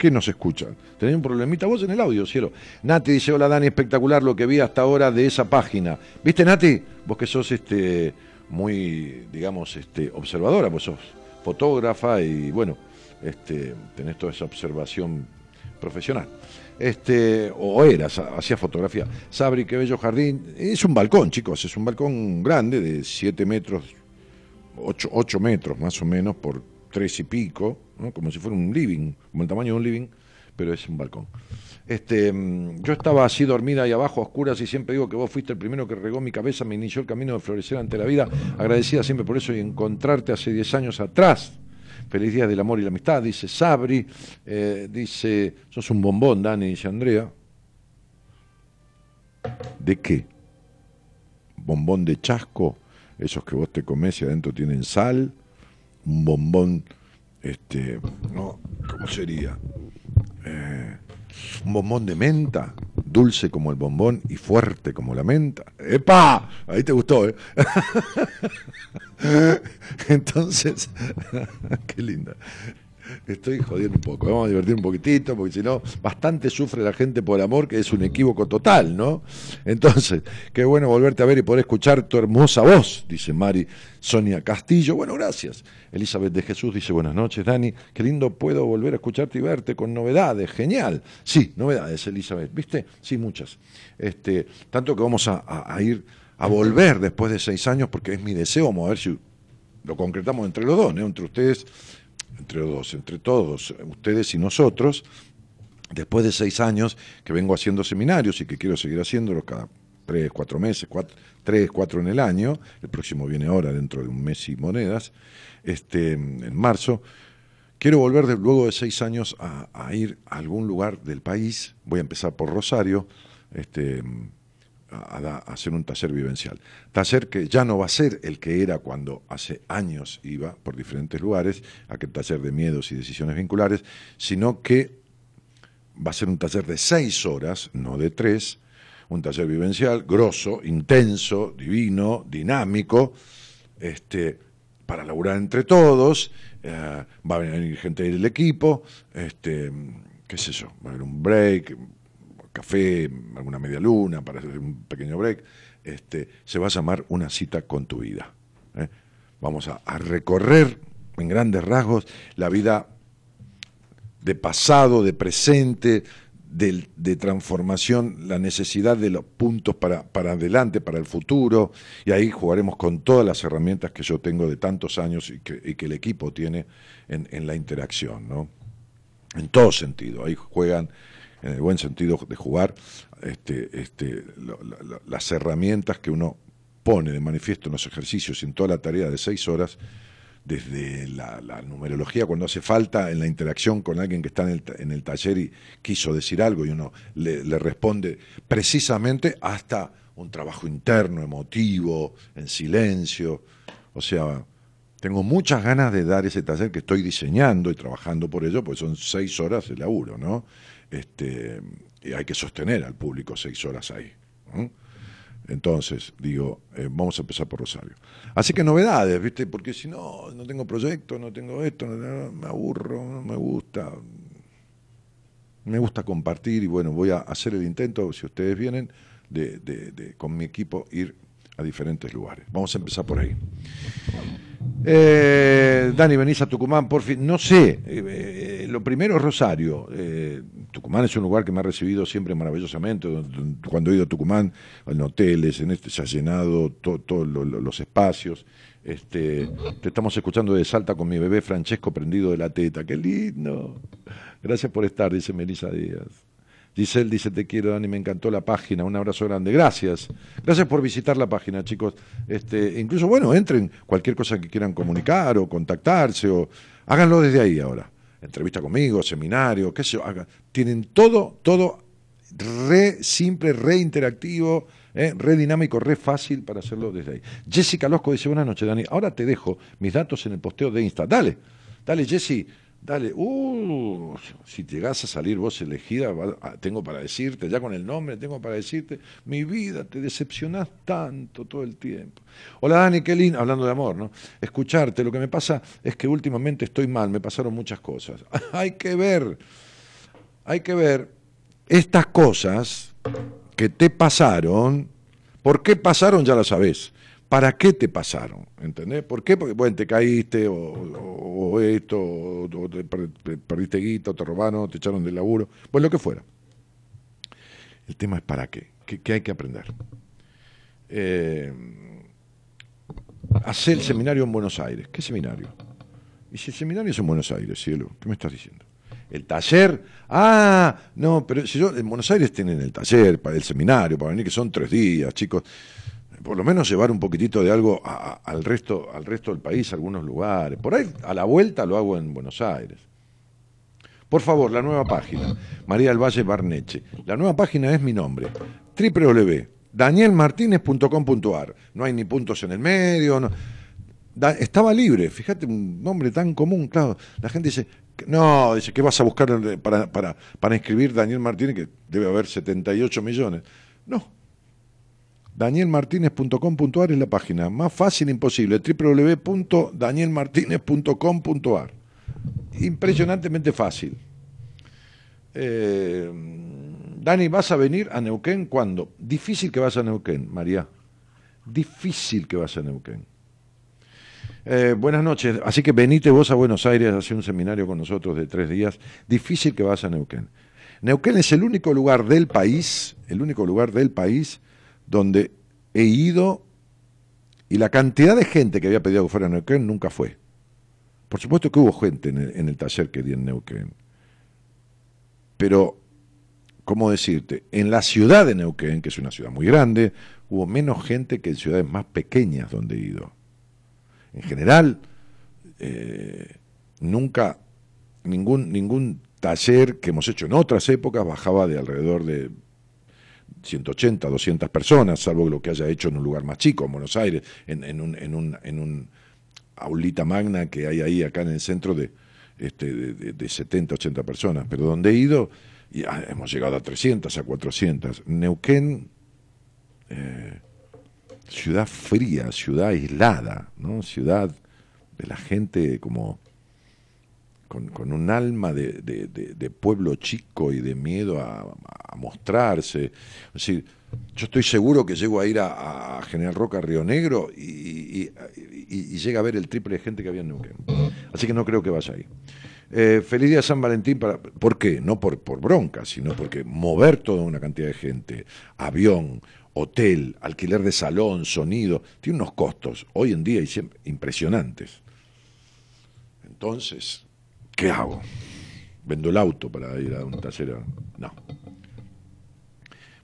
¿Qué no se escucha? Tenés un problemita vos en el audio, cielo. Nati dice, hola Dani, espectacular lo que vi hasta ahora de esa página. ¿Viste, Nati? Vos que sos este muy, digamos, este, observadora, vos sos fotógrafa y bueno, este, tenés toda esa observación profesional. Este, o eras, hacía fotografía. Sabri, qué bello jardín. Es un balcón, chicos, es un balcón grande de 7 metros 8, metros más o menos por tres y pico, como si fuera un living, como el tamaño de un living, pero es un balcón. Este, mm, yo estaba así dormida ahí abajo a oscuras y siempre digo que vos fuiste el primero que regó mi cabeza, me inició el camino de florecer ante la vida, agradecida siempre por eso y encontrarte hace 10 años atrás. Feliz día del amor y la amistad, dice Sabri, eh, dice, sos un bombón, Dani, dice Andrea. ¿De qué? ¿Bombón de chasco? Esos que vos te comés y adentro tienen sal, un bombón, este, no, ¿cómo sería? Eh, un bombón de menta, dulce como el bombón y fuerte como la menta. ¡Epa! Ahí te gustó, ¿eh? Entonces, qué linda. Estoy jodiendo un poco, vamos a divertir un poquitito, porque si no, bastante sufre la gente por amor, que es un equívoco total, ¿no? Entonces, qué bueno volverte a ver y poder escuchar tu hermosa voz, dice Mari Sonia Castillo. Bueno, gracias. Elizabeth de Jesús dice, buenas noches, Dani, qué lindo puedo volver a escucharte y verte con novedades, genial. Sí, novedades, Elizabeth, ¿viste? Sí, muchas. Este, tanto que vamos a, ir a volver después de seis años, porque es mi deseo, vamos a ver si lo concretamos entre los dos, ¿no? entre ustedes, entre dos, entre todos, ustedes y nosotros, después de seis años que vengo haciendo seminarios y que quiero seguir haciéndolos cada tres, cuatro meses, cuatro, tres, cuatro en el año, el próximo viene ahora dentro de un mes y monedas, este, en marzo, quiero volver luego de seis años a, a ir a algún lugar del país, voy a empezar por Rosario, este, a, hacer un taller vivencial. Taller que ya no va a ser el que era cuando hace años iba por diferentes lugares, aquel taller de miedos y decisiones vinculares, sino que va a ser un taller de seis horas, no de tres, un taller vivencial, grosso, intenso, divino, dinámico, este, para laburar entre todos, eh, va a venir gente del equipo, este, qué sé yo, va a haber un break, café, alguna media luna para hacer un pequeño break, este, se va a llamar Una cita con tu vida. ¿eh? Vamos a, recorrer en grandes rasgos la vida de pasado, de presente, del- de, transformación, la necesidad de los puntos para, para adelante, para el futuro, y ahí jugaremos con todas las herramientas que yo tengo de tantos años y que, y que el equipo tiene en, en la interacción, ¿no? En todo sentido, ahí juegan en el buen sentido de jugar, este, este, las herramientas que uno pone de manifiesto en los ejercicios y en toda la tarea de seis horas, desde la, numerología cuando hace falta, en la interacción con alguien que está en el, taller y quiso decir algo y uno le, le, responde precisamente hasta un trabajo interno, emotivo, en silencio. O sea, tengo muchas ganas de dar ese taller que estoy diseñando y trabajando por ello, pues son seis horas de laburo, ¿no? Este, y hay que sostener al público seis horas ahí. Entonces, digo, eh, vamos a empezar por Rosario. Así que novedades, ¿viste? Porque si no, no tengo proyecto, no tengo esto, me aburro, no me gusta. Me gusta compartir y bueno, voy a hacer el intento, si ustedes vienen, de, de con mi equipo ir a diferentes lugares. Vamos a empezar por ahí. Eh, Dani, venís a Tucumán, por fin. No sé, eh, lo primero es Rosario. Eh, Tucumán es un lugar que me ha recibido siempre maravillosamente. Cuando he ido a Tucumán, en hoteles, en este se ha llenado todos los espacios. Este, te estamos escuchando de Salta con mi bebé Francesco prendido de la teta. ¡Qué lindo! Gracias por estar, dice Melissa Díaz. Giselle dice, te quiero, Dani, me encantó la página, un abrazo grande. Gracias. Gracias por visitar la página, chicos. Este, incluso, bueno, entren cualquier cosa que quieran comunicar o contactarse, o háganlo desde ahí ahora. Entrevista conmigo, seminario, qué sé yo. Tienen todo, todo re simple, re interactivo, eh, re dinámico, re fácil para hacerlo desde ahí. Jessica Losco dice, buenas noches, Dani. Ahora te dejo mis datos en el posteo de Insta. Dale, dale, Jessy Dale, uh, si llegás a salir vos elegida, tengo para decirte, ya con el nombre tengo para decirte, mi vida, te decepcionás tanto todo el tiempo. Hola Dani, qué hablando de amor, ¿no? Escucharte, lo que me pasa es que últimamente estoy mal, me pasaron muchas cosas. hay que ver, hay que ver estas cosas que te pasaron, ¿por qué pasaron? Ya lo sabés. ¿Para qué te pasaron? ¿Entendés? ¿Por qué? Porque, bueno, te caíste, o, esto, o, te perdiste guita, o te robaron, te echaron del laburo, pues lo que fuera. El tema es para qué, qué, hay que aprender. Eh, hacer el seminario en Buenos Aires. ¿Qué seminario? Y si el seminario es en Buenos Aires, cielo, ¿qué me estás diciendo? El taller, ah, no, pero si yo, en Buenos Aires tienen el taller, para el seminario, para venir, que son tres días, chicos por lo menos llevar un poquitito de algo al, resto, al resto del país, a algunos lugares. Por ahí, a la vuelta lo hago en Buenos Aires. Por favor, la nueva página, María del Valle Barneche. La nueva página es mi nombre, www.danielmartinez.com.ar. No hay ni puntos en el medio. estaba libre, fíjate, un nombre tan común, claro. La gente dice, no, dice, ¿qué vas a buscar para, para, para inscribir Daniel Martínez? Que debe haber 78 millones. No, danielmartinez.com.ar es la página. Más fácil imposible, www.danielmartinez.com.ar. Impresionantemente fácil. Eh, Dani, ¿vas a venir a Neuquén cuándo? Difícil que vas a Neuquén, María. Difícil que vas a Neuquén. Eh, buenas noches. Así que venite vos a Buenos Aires a hacer un seminario con nosotros de tres días. Difícil que vas a Neuquén. Neuquén es el único lugar del país, el único lugar del país donde he ido y la cantidad de gente que había pedido que fuera a Neuquén nunca fue. Por supuesto que hubo gente en el, taller que di en Neuquén. Pero, ¿cómo decirte? En la ciudad de Neuquén, que es una ciudad muy grande, hubo menos gente que en ciudades más pequeñas donde he ido. En general, eh, nunca, ningún, ningún taller que hemos hecho en otras épocas bajaba de alrededor de 180, 200 personas, salvo lo que haya hecho en un lugar más chico, en Buenos Aires, en, un, en, un, en un aulita magna que hay ahí acá en el centro de, este, de, 70, 80 personas. Pero donde he ido, ya hemos llegado a 300, a 400. Neuquén, eh, ciudad fría, ciudad aislada, ¿no? ciudad de la gente como con, un alma de, pueblo chico y de miedo a, mostrarse. Es decir, yo estoy seguro que llego a ir a, General Roca, Río Negro, y, llega a ver el triple de gente que había en Neuquén. Así que no creo que vaya ahí. Eh, feliz día San Valentín, para, ¿por qué? No por, por bronca, sino porque mover toda una cantidad de gente, avión, hotel, alquiler de salón, sonido, tiene unos costos hoy en día impresionantes. Entonces, ¿qué hago? Vendo el auto para ir a un taller. No.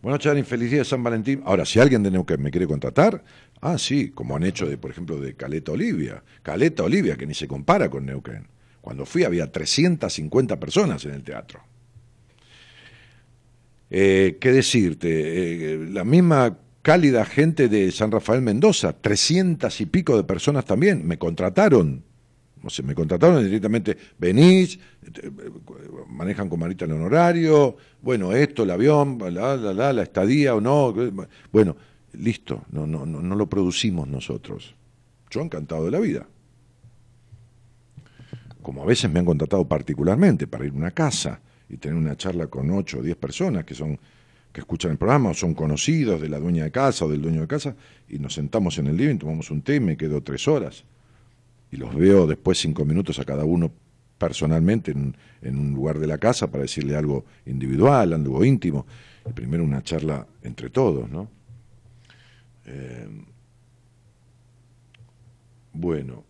Buenas noches, feliz día de San Valentín. Ahora, si alguien de Neuquén me quiere contratar, ah, sí, como han hecho, de, por ejemplo, de Caleta Olivia. Caleta Olivia, que ni se compara con Neuquén. Cuando fui había 350 personas en el teatro. Eh, ¿Qué decirte? Eh, la misma cálida gente de San Rafael Mendoza, 300 y pico de personas también, me contrataron. O sea, me contrataron directamente, venís, manejan con Marita el honorario, bueno, esto, el avión, la, la, la, la estadía o no. Bueno, listo, no, no, no, no lo producimos nosotros. Yo encantado de la vida. Como a veces me han contratado particularmente para ir a una casa y tener una charla con ocho o diez personas que son que escuchan el programa o son conocidos de la dueña de casa o del dueño de casa y nos sentamos en el living, tomamos un té y me quedo tres horas y los veo después cinco minutos a cada uno personalmente en, en, un lugar de la casa para decirle algo individual, algo íntimo, y primero una charla entre todos, ¿no? Eh, bueno,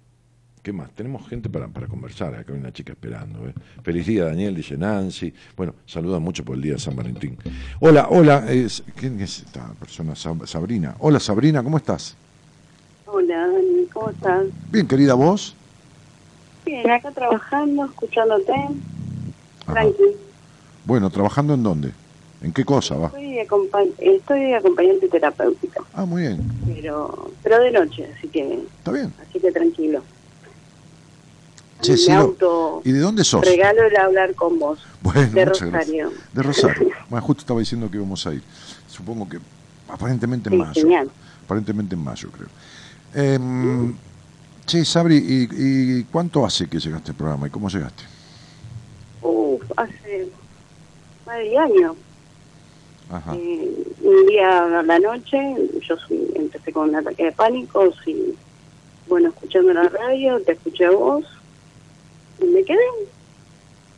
¿qué más? Tenemos gente para, para conversar, acá hay una chica esperando. ¿eh? Feliz día, Daniel, dice Nancy. Bueno, saluda mucho por el día de San Valentín. Hola, hola, ¿quién es esta persona? Sabrina. Hola, Sabrina, ¿cómo estás? Hola, Dani, ¿cómo estás? Bien, querida, ¿vos? Bien, acá trabajando, escuchándote. Tranquilo. Bueno, ¿trabajando en dónde? ¿En qué cosa va? Estoy, acompañ estoy acompañante terapéutica. Ah, muy bien. Pero, pero de noche, así que. Está bien. Así que tranquilo. Che, auto ¿Y de dónde sos? regalo el hablar con vos. Bueno, de Rosario. gracias. De Rosario. Bueno, justo estaba diciendo que íbamos a ir. Supongo que aparentemente en Sí, mayo. genial. Aparentemente en mayo, creo. Che, Sabri, ¿y, y cuánto hace que llegaste al programa y cómo llegaste? Uf, hace más de 10 años. Ajá. Eh, un día a la noche, yo empecé con un ataque de pánico y, bueno, escuchando la radio, te escuché a vos y me quedé.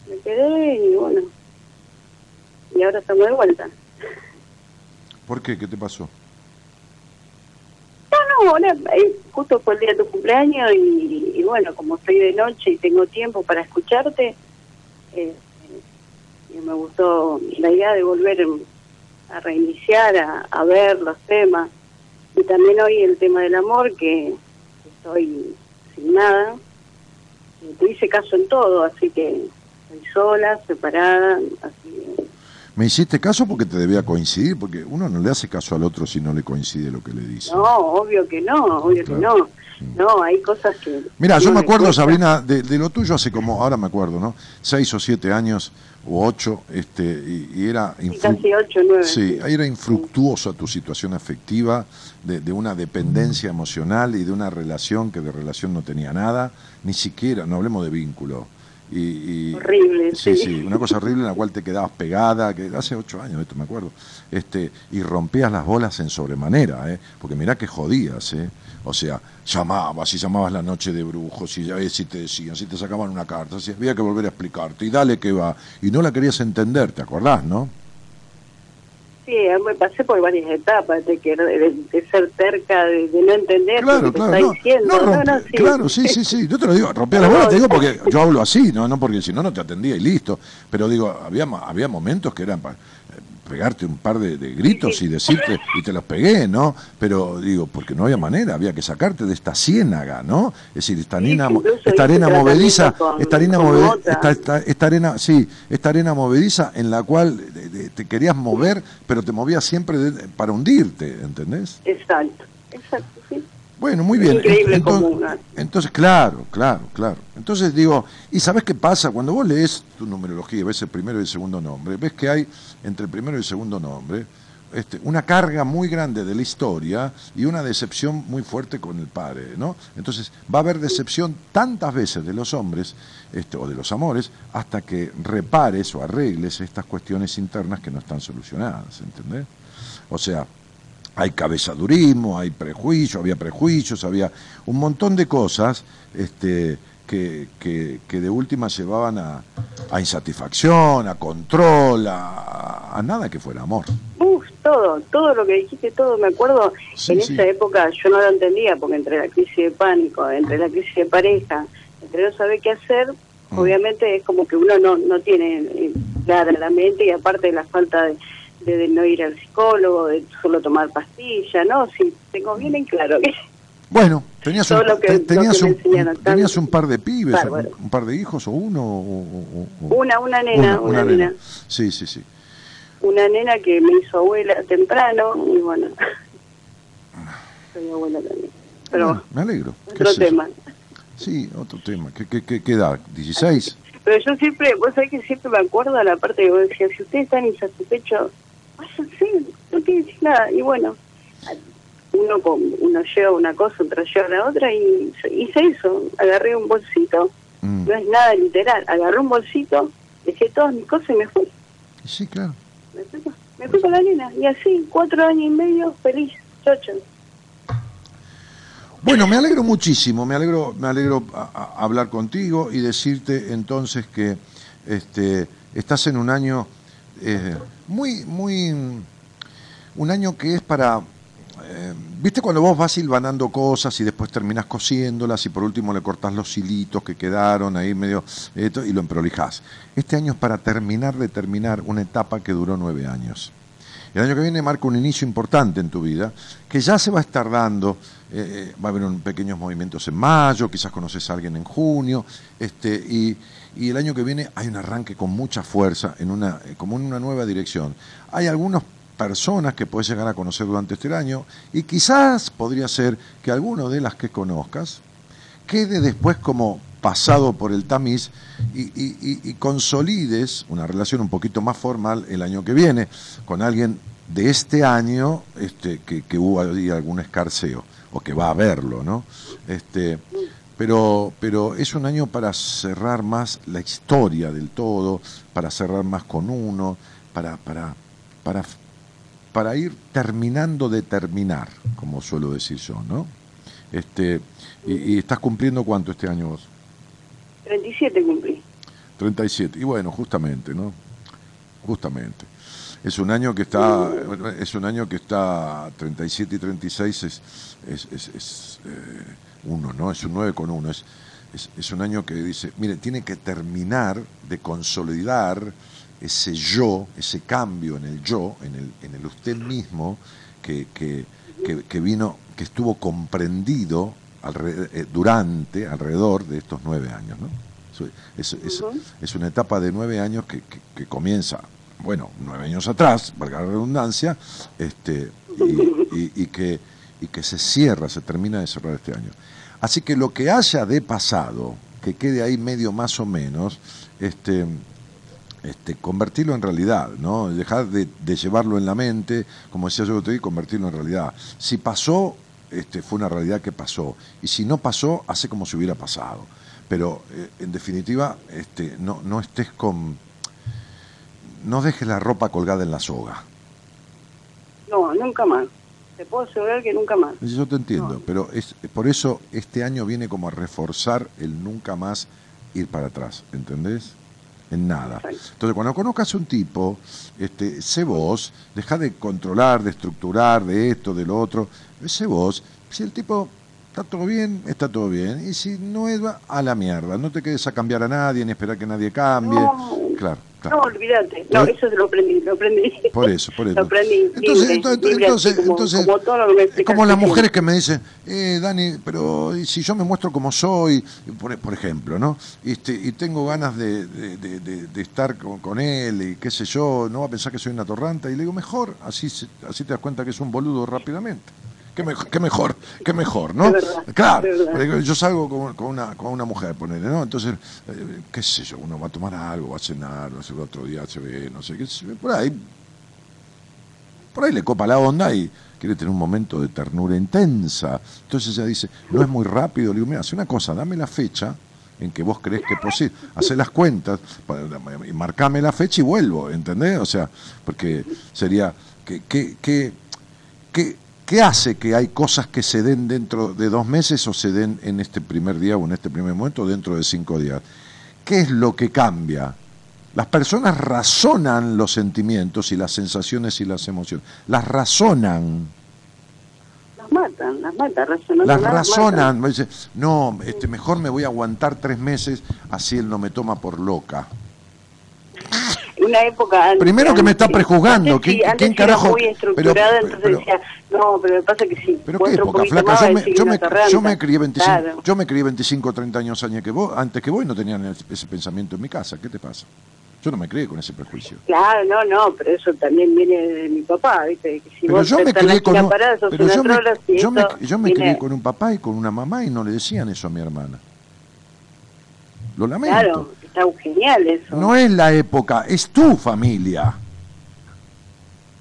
Me quedé y bueno. Y ahora estamos de vuelta. ¿Por qué? ¿Qué te pasó? No, ahora, eh, justo fue el día de tu cumpleaños y, bueno, como estoy de noche y tengo tiempo para escucharte, eh, eh, me gustó la idea de volver a reiniciar, a, a ver los temas. Y también hoy el tema del amor, que estoy sin nada. Te hice caso en todo, así que estoy sola, separada, así Me hiciste caso porque te debía coincidir, porque uno no le hace caso al otro si no le coincide lo que le dice. No, obvio que no, obvio que no. No, hay cosas que... Mira, yo me acuerdo, cuesta. Sabrina, de, de lo tuyo hace como, ahora me acuerdo, ¿no? Seis o siete años o ocho, este, y, y era Sí, infru- casi ocho, nueve. Sí, era infructuosa tu situación afectiva, de, de una dependencia emocional y de una relación que de relación no tenía nada, ni siquiera, no hablemos de vínculo. Y, y- Horrible, sí, sí. sí, una cosa horrible en la cual te quedabas pegada, que hace ocho años esto me acuerdo, este, y rompías las bolas en sobremanera, ¿eh? porque mirá que jodías, ¿eh? o sea, llamabas y llamabas la noche de brujos y ya ves si te decían, si te sacaban una carta, si había que volver a explicarte, y dale que va, y no la querías entender, ¿te acordás, no? Sí, me pasé por varias etapas de, que, de, de ser terca, de, de no entender Claro, lo que claro, está no, diciendo. no No, rompe- no, sí. claro, sí, sí, sí, yo te lo digo, rompía las bolas, te digo porque yo hablo así, no, no porque si no, no te atendía y listo, pero digo, había, había momentos que eran para pegarte un par de, de gritos Sí, y decirte, y te los pegué, ¿no? Pero digo, porque no había manera, había que sacarte de esta ciénaga, ¿no? Es decir, esta incluso esta arena movediza, con- esta arena con move- mota. esta, esta- esta arena, sí, esta arena movediza en la cual te querías mover, pero te movías siempre de- para hundirte, ¿entendés? Exacto, exacto, sí. Bueno, muy bien. Increíble Ent- como entonces, una- entonces, claro, claro, claro. Entonces digo, ¿y sabes qué pasa? Cuando vos lees tu numerología, ves el primero y el segundo nombre, ves que hay entre el primero y el segundo nombre este, una carga muy grande de la historia y una decepción muy fuerte con el padre, ¿no? Entonces va a haber decepción tantas veces de los hombres este, o de los amores hasta que repares o arregles estas cuestiones internas que no están solucionadas, ¿entendés? O sea, hay cabezadurismo, hay prejuicios, había prejuicios, había un montón de cosas este, que, que, que de última llevaban a, a insatisfacción, a control, a, a nada que fuera amor. Uf, todo, todo lo que dijiste, todo, me acuerdo, Sí, en sí. esa época yo no lo entendía, porque entre la crisis de pánico, entre la crisis de pareja, entre no saber qué hacer, Mm. Obviamente es como que uno no, no tiene eh, nada en la mente y aparte de la falta de, de, no ir al psicólogo, de solo tomar pastilla, ¿no? Si tengo bien en claro que... Bueno, tenías, un, tenías, un, tenías un par de pibes, un, par de hijos o uno. O, una, una nena, una, nena. Sí, sí, sí. Una nena que me hizo abuela temprano y bueno, soy abuela también. Pero me alegro. Otro tema. Sí, otro tema. ¿Qué, qué, qué, qué edad? ¿16? Pero yo siempre, vos sabés que siempre me acuerdo a la parte que vos decías, si ustedes están insatisfechos, váyanse, no tiene decir nada. Y bueno, uno con, uno lleva una cosa, otro lleva la otra y hice eso. Agarré un bolsito, mm. no es nada literal, agarré un bolsito, dejé todas mis cosas y me fui. Sí, claro. Me fui, me fui con la nena y así, cuatro años y medio, feliz, chocho. Bueno, me alegro muchísimo, me alegro, me alegro hablar contigo y decirte entonces que este, estás en un año eh, muy, muy, un año que es para, eh, viste cuando vos vas hilvanando cosas y después terminas cosiéndolas y por último le cortás los hilitos que quedaron ahí medio esto, y lo emprolijás. Este año es para terminar de terminar una etapa que duró nueve años. El año que viene marca un inicio importante en tu vida, que ya se va a estar dando, eh, va a haber un, pequeños movimientos en mayo, quizás conoces a alguien en junio, este, y, el año que viene hay un arranque con mucha fuerza, en una, eh, como en una nueva dirección. Hay algunas personas que puedes llegar a conocer durante este año, y quizás podría ser que alguno de las que conozcas quede después como pasado por el tamiz y, consolides una relación un poquito más formal el año que viene con alguien de este año este, que, hubo ahí algún escarceo o que va a haberlo, ¿no? Este, pero, pero es un año para cerrar más la historia del todo, para cerrar más con uno, para, para, para, para ir terminando de terminar, como suelo decir yo, ¿no? Este, y, y estás cumpliendo cuánto este año vos? 37 cumplí. 37. Y bueno, justamente, ¿no? Justamente. Es un año que está, es un año que está 37 y 36 es, es, es, es eh, uno, ¿no? Es un 9 con 1. Es, es, un año que dice, mire, tiene que terminar de consolidar ese yo, ese cambio en el yo, en el, en el usted mismo, que, que, que, vino, que estuvo comprendido eh, durante, alrededor de estos nueve años. ¿no? Es, es, una etapa de nueve años que, que, comienza, bueno, nueve años atrás, valga la redundancia, este, y, que, y que se cierra, se termina de cerrar este año. Así que lo que haya de pasado, que quede ahí medio más o menos, este, este, convertirlo en realidad, ¿no? Dejar de, llevarlo en la mente, como decía yo y convertirlo en realidad. Si pasó, este, fue una realidad que pasó. Y si no pasó, hace como si hubiera pasado. Pero eh, en definitiva, este, no, no estés con. No dejes la ropa colgada en la soga. No, nunca más. Te puedo asegurar que nunca más. Yo te entiendo, pero es por eso este año viene como a reforzar el nunca más ir para atrás, ¿entendés? En nada. Entonces, cuando conozcas a un tipo, este, sé vos, deja de controlar, de estructurar, de esto, de lo otro, sé vos, si el tipo está todo bien, está todo bien. Y si no es, a la mierda. No te quedes a cambiar a nadie ni esperar que nadie cambie. claro, claro. No, olvídate. No, eso lo aprendí, lo aprendí. Por eso, por eso. Lo aprendí. Entonces, entonces, entonces, como, como, las mujeres que me dicen, eh, Dani, pero si yo me muestro como soy, por, por ejemplo, ¿no? Este, y tengo ganas de, de, de, de estar con, con, él y qué sé yo, no va a pensar que soy una torranta. Y le digo, mejor, así, así te das cuenta que es un boludo rápidamente qué, mejor, qué mejor, qué mejor, ¿no? claro, yo salgo con, una, con una mujer, ponele, ¿no? Entonces, eh, qué sé yo, uno va a tomar algo, va a cenar, va a hacer otro día, se ve, no sé qué, por ahí, por ahí le copa la onda y quiere tener un momento de ternura intensa. Entonces ella dice, no es muy rápido, le digo, mira, hace una cosa, dame la fecha en que vos crees que es posible, hacer las cuentas, y marcame la fecha y vuelvo, ¿entendés? O sea, porque sería que, que, que, que ¿Qué hace que hay cosas que se den dentro de dos meses o se den en este primer día o en este primer momento o dentro de cinco días? ¿Qué es lo que cambia? Las personas razonan los sentimientos y las sensaciones y las emociones. Las razonan. las matan, las matan, razonan. Las razonan, me dice, no, este, mejor me voy a aguantar tres meses, así él no me toma por loca. Una época antes, Primero que me está prejuzgando, antes sí, ¿quién- antes quién carajo? muy estructurada, Pero- entonces pero- decía, no, pero me pasa que sí. Pero qué época, flaca, yo me, yo, me, yo me crié 25, Claro. yo me crié 25 o 30 años años que vos, antes que vos y no tenían ese pensamiento en mi casa, ¿qué te pasa? Yo no me crié con ese prejuicio. Claro, no, no, pero eso también viene de mi papá, ¿viste? Que si Pero vos yo me crié con un, parada, pero yo me, yo me, yo me crié con un papá y con una mamá y no le decían eso a mi hermana. Lo lamento. Claro, está genial eso. No es la época, es tu familia.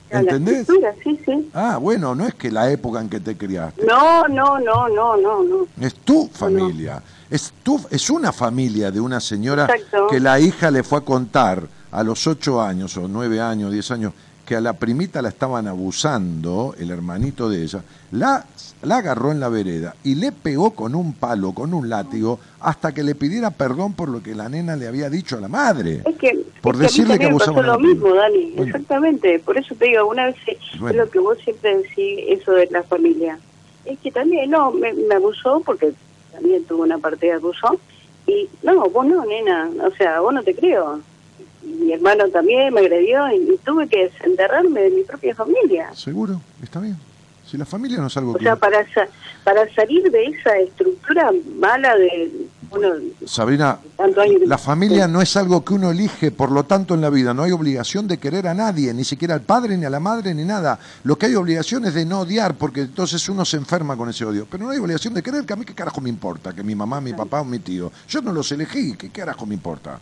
¿Entendés? estructura, Sí, sí. Ah, bueno, no es que la época en que te criaste. No, no, no, no, no, no. Es tu familia. Es, tu, es una familia de una señora Exacto. que la hija le fue a contar a los ocho años o nueve años, diez años, que a la primita la estaban abusando, el hermanito de ella, la, la agarró en la vereda y le pegó con un palo, con un látigo, hasta que le pidiera perdón por lo que la nena le había dicho a la madre. Es que, Por es que decirle que pasó de lo mismo. Dani, Bueno. exactamente. Por eso te digo, una vez es Bueno. lo que vos siempre decís, eso de la familia. Es que también, no, me, me abusó, porque también tuvo una parte de abuso, y no, vos no, nena, o sea, vos no te creo. Mi hermano también me agredió y, y tuve que desenterrarme de mi propia familia. Seguro, está bien. Si la familia no es algo O que... sea, para, sa- para salir de esa estructura mala de, bueno, Sabrina, la familia no es algo que uno elige, por lo tanto en la vida no hay obligación de querer a nadie, ni siquiera al padre, ni a la madre, ni nada. Lo que hay obligación es de no odiar, porque entonces uno se enferma con ese odio. Pero no hay obligación de querer, que a mí qué carajo me importa, que mi mamá, mi papá o mi tío. Yo no los elegí, ¿qué carajo me importa?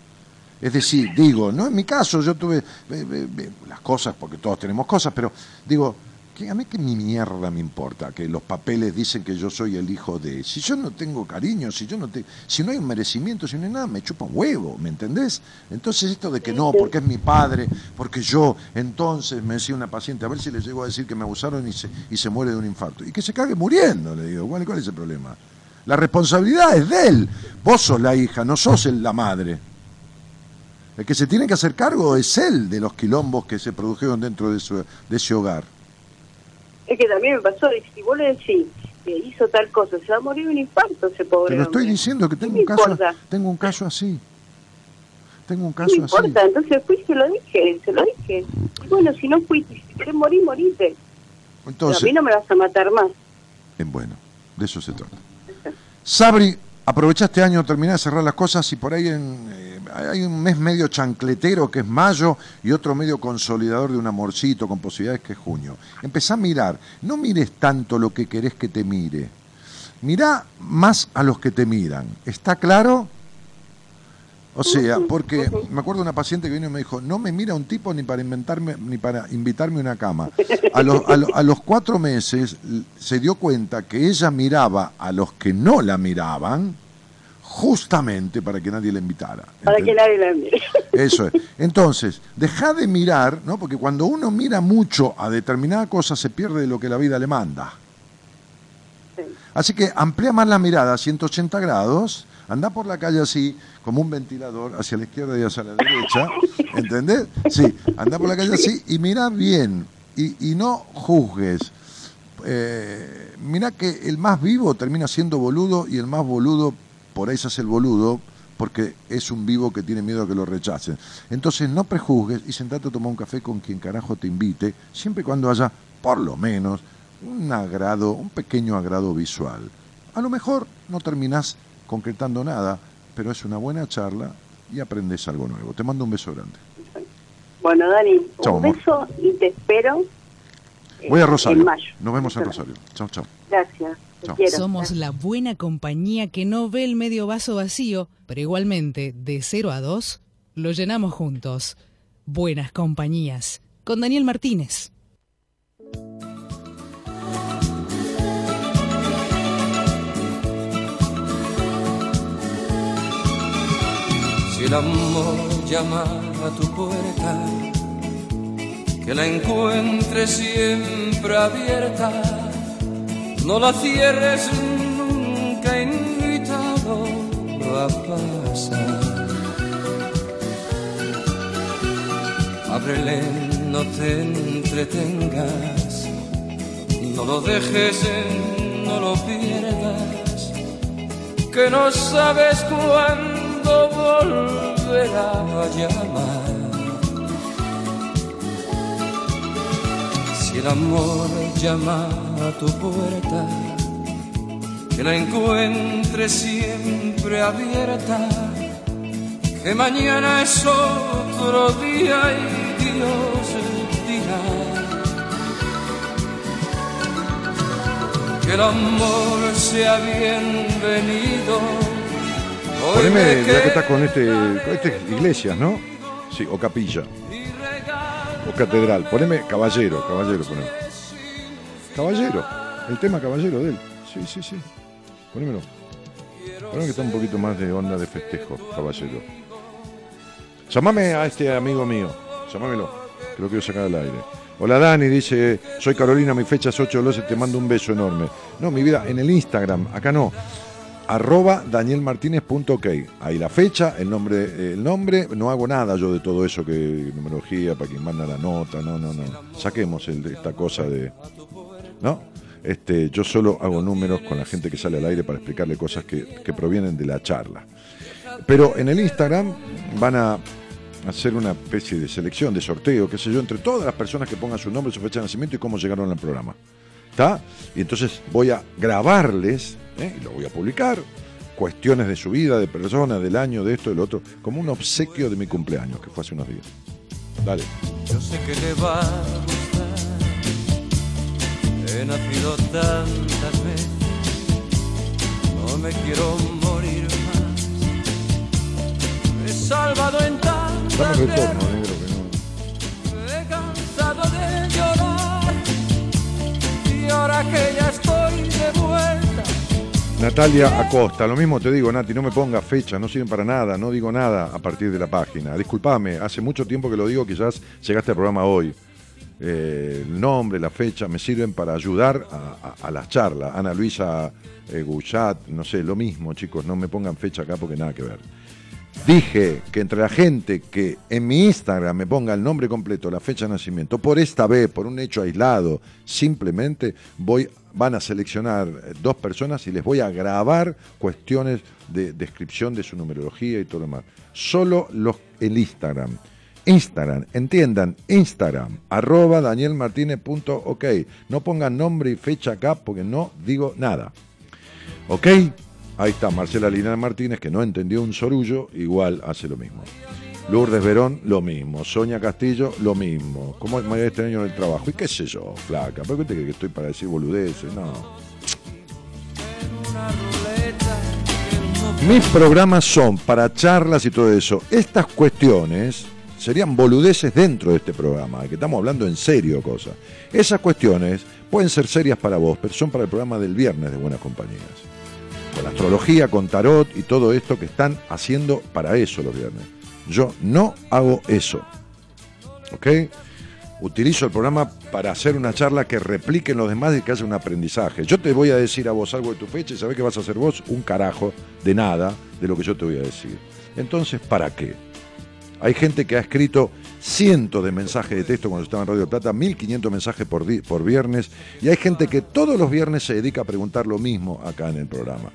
Es decir, digo, no en mi caso, yo tuve eh, eh, eh, las cosas, porque todos tenemos cosas, pero digo, que a mí que mi mierda me importa, que los papeles dicen que yo soy el hijo de... Si yo no tengo cariño, si yo no te, si no hay un merecimiento, si no hay nada, me chupa un huevo, ¿me entendés? Entonces esto de que no, porque es mi padre, porque yo, entonces me decía una paciente, a ver si le llego a decir que me abusaron y se, y se muere de un infarto. Y que se cague muriendo, le digo, ¿cuál, cuál es el problema? La responsabilidad es de él. Vos sos la hija, no sos el- la madre. El que se tiene que hacer cargo es él de los quilombos que se produjeron dentro de, su- de ese hogar. Es que también me pasó, y si vos le decís que hizo tal cosa, se va a morir de un infarto ese pobre Te lo estoy hombre. diciendo que ¿Qué tengo un caso, importa? tengo un caso así. Tengo un No caso me así. importa, entonces fui y se lo dije, se lo dije. Y bueno, si no fuiste, si querés morir, morite. Pero a Entonces, mí no me vas a matar más. bueno, de eso se trata. Sabri, aprovecha este año, terminá de cerrar las cosas y por ahí en, eh, hay un mes medio chancletero que es mayo y otro medio consolidador de un amorcito con posibilidades que es junio. Empezá a mirar, no mires tanto lo que querés que te mire, mirá más a los que te miran. ¿Está claro? O sea, porque me acuerdo de una paciente que vino y me dijo, no me mira un tipo ni para inventarme, ni para invitarme a una cama. A, los- a lo- a los cuatro meses se dio cuenta que ella miraba a los que no la miraban justamente para que nadie la invitara. Para que nadie la mire. Eso es. Entonces, deja de mirar, ¿no? Porque cuando uno mira mucho a determinada cosa se pierde de lo que la vida le manda. Sí. Así que amplía más la mirada a 180 grados, anda por la calle así, como un ventilador, hacia la izquierda y hacia la derecha, ¿entendés? Sí, anda por la calle así y mira bien, y, no juzgues. Eh, mira que el más vivo termina siendo boludo y el más boludo por ahí se hace el boludo porque es un vivo que tiene miedo a que lo rechacen. Entonces no prejuzgues y sentate a tomar un café con quien carajo te invite, siempre y cuando haya, por lo menos, un agrado, un pequeño agrado visual. A lo mejor no terminás concretando nada, pero es una buena charla y aprendes algo nuevo. Te mando un beso grande. Bueno, Dani, un amor. beso y te espero. eh, Voy a Rosario. En mayo. Nos vemos en Rosario. Chao, chao. Gracias. Somos la buena compañía que no ve el medio vaso vacío, pero igualmente, de 0 a 2, lo llenamos juntos. Buenas compañías. Con Daniel Martínez. El amor llama a tu puerta, que la encuentres siempre abierta, no la cierres nunca invitado a pasar. Ábrele, no te entretengas, No lo dejes, no lo pierdas, que no sabes cuándo volverá a llamar. Si el amor llama a tu puerta, que la encuentre siempre abierta, que mañana es otro día y Dios dirá que el amor sea bienvenido. Poneme, me ya que estás con este, con este iglesias, ¿no? Sí, o capilla, o catedral. Poneme caballero, caballero, poneme. Caballero, el tema caballero de él. Sí, sí, sí. Ponémelo. Poneme que está un poquito más de onda de festejo, caballero. Llamame a este amigo mío, llamámelo, que lo quiero sacar al aire. Hola Dani, dice, soy Carolina, mi fecha es 8 de 12, te mando un beso enorme. No, mi vida, en el Instagram, acá no. Arroba danielmartinez.ok. Ahí la fecha, el nombre, el nombre, no hago nada yo de todo eso que numerología, para quien manda la nota, no, no, no. Saquemos esta cosa de. ¿No? Este, yo solo hago números con la gente que sale al aire para explicarle cosas que, que provienen de la charla. Pero en el Instagram van a hacer una especie de selección, de sorteo, qué sé yo, entre todas las personas que pongan su nombre, su fecha de nacimiento y cómo llegaron al programa. ¿Está? Y entonces voy a grabarles, ¿eh? y lo voy a publicar, cuestiones de su vida, de persona, del año, de esto, del otro, como un obsequio de mi cumpleaños, que fue hace unos días. Dale. Yo sé que le va a gustar. He nacido tantas veces, no me quiero morir más. Me he salvado en Dame tantas retorno, guerras, negro, que no. he cansado de llorar. Y ahora que ya estoy Natalia Acosta, lo mismo te digo, Nati, no me pongas fecha, no sirven para nada, no digo nada a partir de la página. Disculpame, hace mucho tiempo que lo digo, quizás llegaste al programa hoy. Eh, el nombre, la fecha, me sirven para ayudar a, a- a las charlas. Ana Luisa eh, no sé, lo mismo, chicos, no me pongan fecha acá porque nada que ver. Dije que entre la gente que en mi Instagram me ponga el nombre completo, la fecha de nacimiento, por esta vez, por un hecho aislado, simplemente voy, van a seleccionar eh, dos personas y les voy a grabar cuestiones de descripción de su numerología y todo lo demás. Solo los, el Instagram. Instagram, entiendan, Instagram, arroba danielmartinez.ok. No pongan nombre y fecha acá porque no digo nada. ¿Ok? Ahí está Marcela Lina Martínez, que no entendió un sorullo, igual hace lo mismo. Lourdes Verón, lo mismo. Sonia Castillo, lo mismo. ¿Cómo me voy a extraño en el trabajo? Y qué sé yo, flaca. ¿Por qué te crees que estoy para decir boludeces? No Mis programas son para charlas y todo eso. Estas cuestiones serían boludeces dentro de este programa, que estamos hablando en serio cosas. Esas cuestiones pueden ser serias para vos, pero son para el programa del viernes de Buenas Compañías. Con astrología, con tarot y todo esto que están haciendo para eso los viernes. Yo no hago eso. ¿Ok? Utilizo el programa para hacer una charla que replique en los demás y que haya un aprendizaje. Yo te voy a decir a vos algo de tu fecha y sabés que vas a hacer vos un carajo de nada de lo que yo te voy a decir. Entonces, ¿para qué? Hay gente que ha escrito cientos de mensajes de texto cuando estaba en Radio Plata, 1500 mensajes por, por viernes, y hay gente que todos los viernes se dedica a preguntar lo mismo acá en el programa.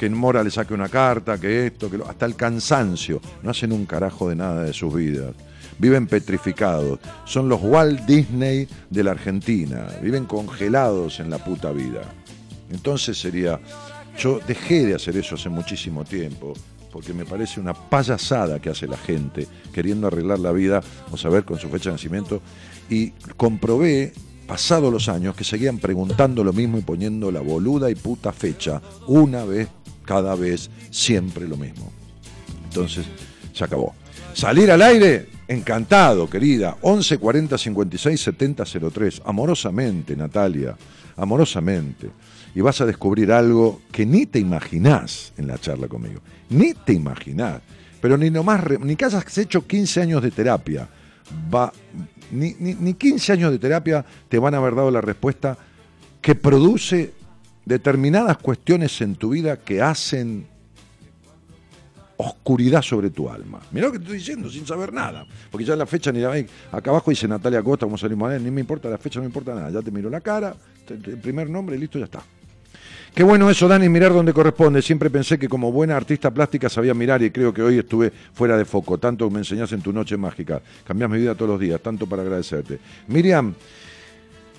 Que en Mora le saque una carta, que esto, que lo, hasta el cansancio. No hacen un carajo de nada de sus vidas. Viven petrificados. Son los Walt Disney de la Argentina. Viven congelados en la puta vida. Entonces sería, yo dejé de hacer eso hace muchísimo tiempo, porque me parece una payasada que hace la gente queriendo arreglar la vida o saber con su fecha de nacimiento. Y comprobé, pasados los años, que seguían preguntando lo mismo y poniendo la boluda y puta fecha, una vez, cada vez, siempre lo mismo. Entonces, se acabó. Salir al aire, encantado, querida. 11 40 56 70 03. Amorosamente, Natalia. Amorosamente. Y vas a descubrir algo que ni te imaginás en la charla conmigo. Ni te imaginás. Pero ni nomás, ni que hayas hecho 15 años de terapia. Va, ni, ni, ni 15 años de terapia te van a haber dado la respuesta que produce determinadas cuestiones en tu vida que hacen oscuridad sobre tu alma. Mirá lo que estoy diciendo sin saber nada. Porque ya la fecha ni la Acá abajo dice Natalia Costa, como salimos a ni me importa la fecha, no me importa nada. Ya te miro la cara, el primer nombre, listo, ya está. Qué bueno eso, Dani, mirar donde corresponde. Siempre pensé que como buena artista plástica sabía mirar y creo que hoy estuve fuera de foco. Tanto me enseñás en tu noche mágica. Cambiás mi vida todos los días, tanto para agradecerte. Miriam,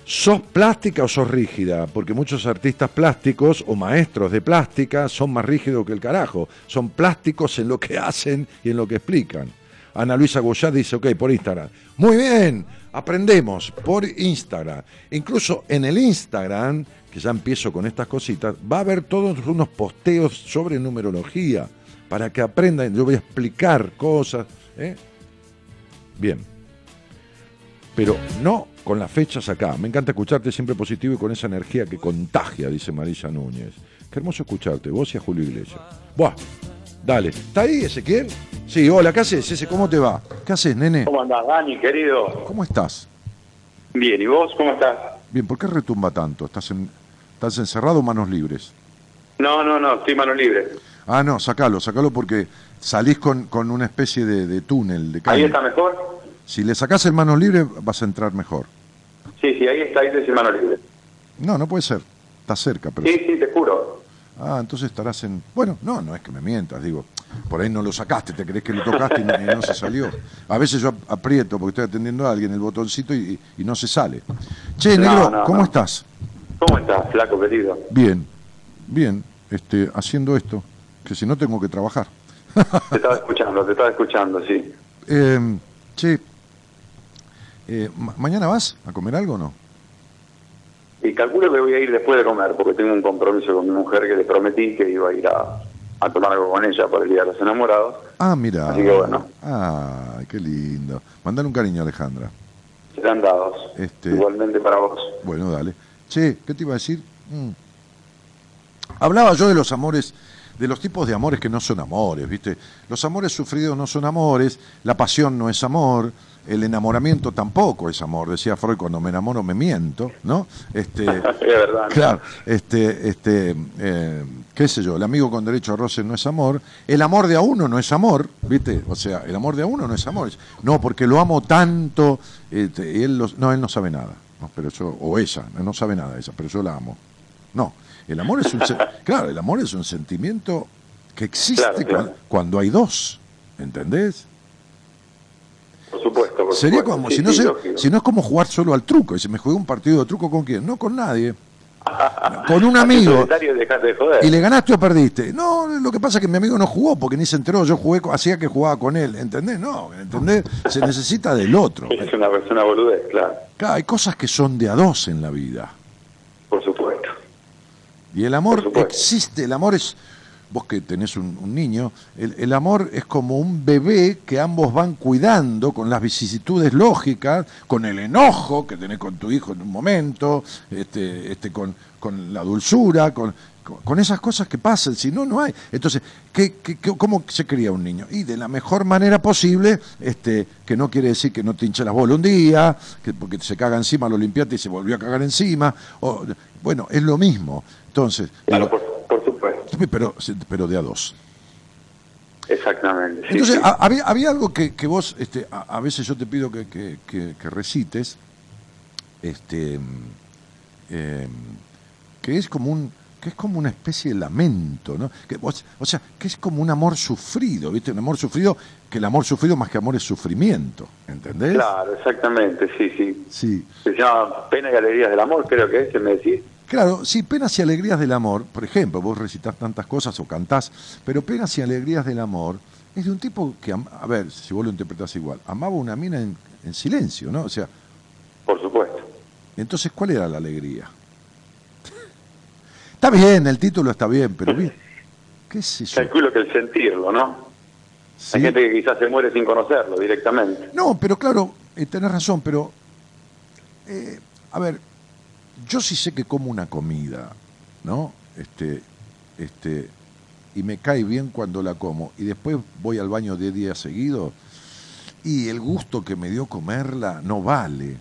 ¿sos plástica o sos rígida? Porque muchos artistas plásticos o maestros de plástica son más rígidos que el carajo. Son plásticos en lo que hacen y en lo que explican. Ana Luisa Goyat dice, ok, por Instagram. Muy bien, aprendemos por Instagram. Incluso en el Instagram que ya empiezo con estas cositas, va a haber todos unos posteos sobre numerología para que aprendan. Yo voy a explicar cosas. ¿eh? Bien. Pero no con las fechas acá. Me encanta escucharte siempre positivo y con esa energía que contagia, dice Marisa Núñez. Qué hermoso escucharte, vos y a Julio Iglesias. Buah, dale. ¿Está ahí Ezequiel? Sí, hola, ¿qué haces, Ese? ¿Cómo te va? ¿Qué haces, nene? ¿Cómo andás, Dani, querido? ¿Cómo estás? Bien, ¿y vos cómo estás? Bien, ¿por qué retumba tanto? ¿Estás en, ¿Estás encerrado o manos libres? No, no, no, estoy manos libres. Ah, no, sacalo, sacalo porque salís con, con una especie de, túnel, de calle. ¿Ahí está mejor? Si le sacás el manos libres vas a entrar mejor. Sí, sí, ahí está, ahí dice manos libres. No, no puede ser. Está cerca, pero... Sí, sí, te juro. Ah, entonces estarás en... Bueno, no, no es que me mientas, digo, por ahí no lo sacaste, te crees que lo tocaste y no, se salió. A veces yo aprieto porque estoy atendiendo a alguien el botoncito y, no se sale. Che, negro, ¿cómo estás? ¿Cómo estás, flaco querido? Bien, bien, este, haciendo esto, que si no tengo que trabajar. Te estaba escuchando, te estaba escuchando, sí. Eh, che, eh, ¿mañana vas a comer algo o no? Y calculo que voy a ir después de comer, porque tengo un compromiso con mi mujer que le prometí que iba a ir a, tomar algo con ella por el Día de los Enamorados. Ah, mira. Así que bueno. Ay, qué lindo. Mandale un cariño, Alejandra. Serán dados. Este... Igualmente para vos. Bueno, dale. Che, ¿qué te iba a decir? Mm. Hablaba yo de los amores, de los tipos de amores que no son amores, ¿viste? Los amores sufridos no son amores, la pasión no es amor, el enamoramiento tampoco es amor. Decía Freud, cuando me enamoro me miento, ¿no? Este, es verdad. Claro, este, este, eh, qué sé yo, el amigo con derecho a roce no es amor, el amor de a uno no es amor, ¿viste? O sea, el amor de a uno no es amor. No, porque lo amo tanto, este, él no, él no sabe nada pero yo, o ella, no sabe nada ella, pero yo la amo. No, el amor es un, claro, el amor es un sentimiento que existe Cuando, hay dos, ¿entendés? Por supuesto. Sería como, si, no si no es como jugar solo al truco, y si me jugué un partido de truco con quién, no con nadie. con un amigo. Y le ganaste o perdiste. No, lo que pasa es que mi amigo no jugó porque ni se enteró. Yo jugué, hacía que jugaba con él. ¿Entendés? No, ¿entendés? Se necesita del otro. Es una persona boludez, claro. Claro, hay cosas que son de a dos en la vida. Por supuesto. Y el amor existe. El amor es. Vos que tenés un, niño, el, el, amor es como un bebé que ambos van cuidando con las vicisitudes lógicas, con el enojo que tenés con tu hijo en un momento, este, este, con, con la dulzura, con, con esas cosas que pasan, si no, no hay. Entonces, ¿qué, qué, cómo se cría un niño? Y de la mejor manera posible, este, que no quiere decir que no te hinche las bolas un día, que porque se caga encima, lo limpiaste y se volvió a cagar encima. O, bueno, es lo mismo. Entonces, claro. Pero, pero de a dos. Exactamente. Entonces, Había, había, algo que, que vos, este, a, veces yo te pido que, que, que recites, este, eh, que es como un que es como una especie de lamento, ¿no? Que, o sea, que es como un amor sufrido, ¿viste? Un amor sufrido, que el amor sufrido más que amor es sufrimiento, ¿entendés? Claro, exactamente, sí, sí. Sí. Se llama Pena y Alegrías del Amor, creo que es, me decís. Claro, sí, Penas y Alegrías del Amor, por ejemplo, vos recitas tantas cosas o cantás, pero Penas y Alegrías del Amor es de un tipo que, a ver, si vos lo interpretás igual, amaba una mina en, en silencio, ¿no? O sea... Por supuesto. Entonces, ¿cuál era la alegría? Está bien, el título está bien, pero ¿qué es eso? Calculo que el sentirlo, ¿no? Hay gente que quizás se muere sin conocerlo directamente. No, pero claro, eh, tenés razón, pero... Eh, a ver, yo sí sé que como una comida, ¿no? Este, este, y me cae bien cuando la como, y después voy al baño 10 días seguidos, y el gusto que me dio comerla no vale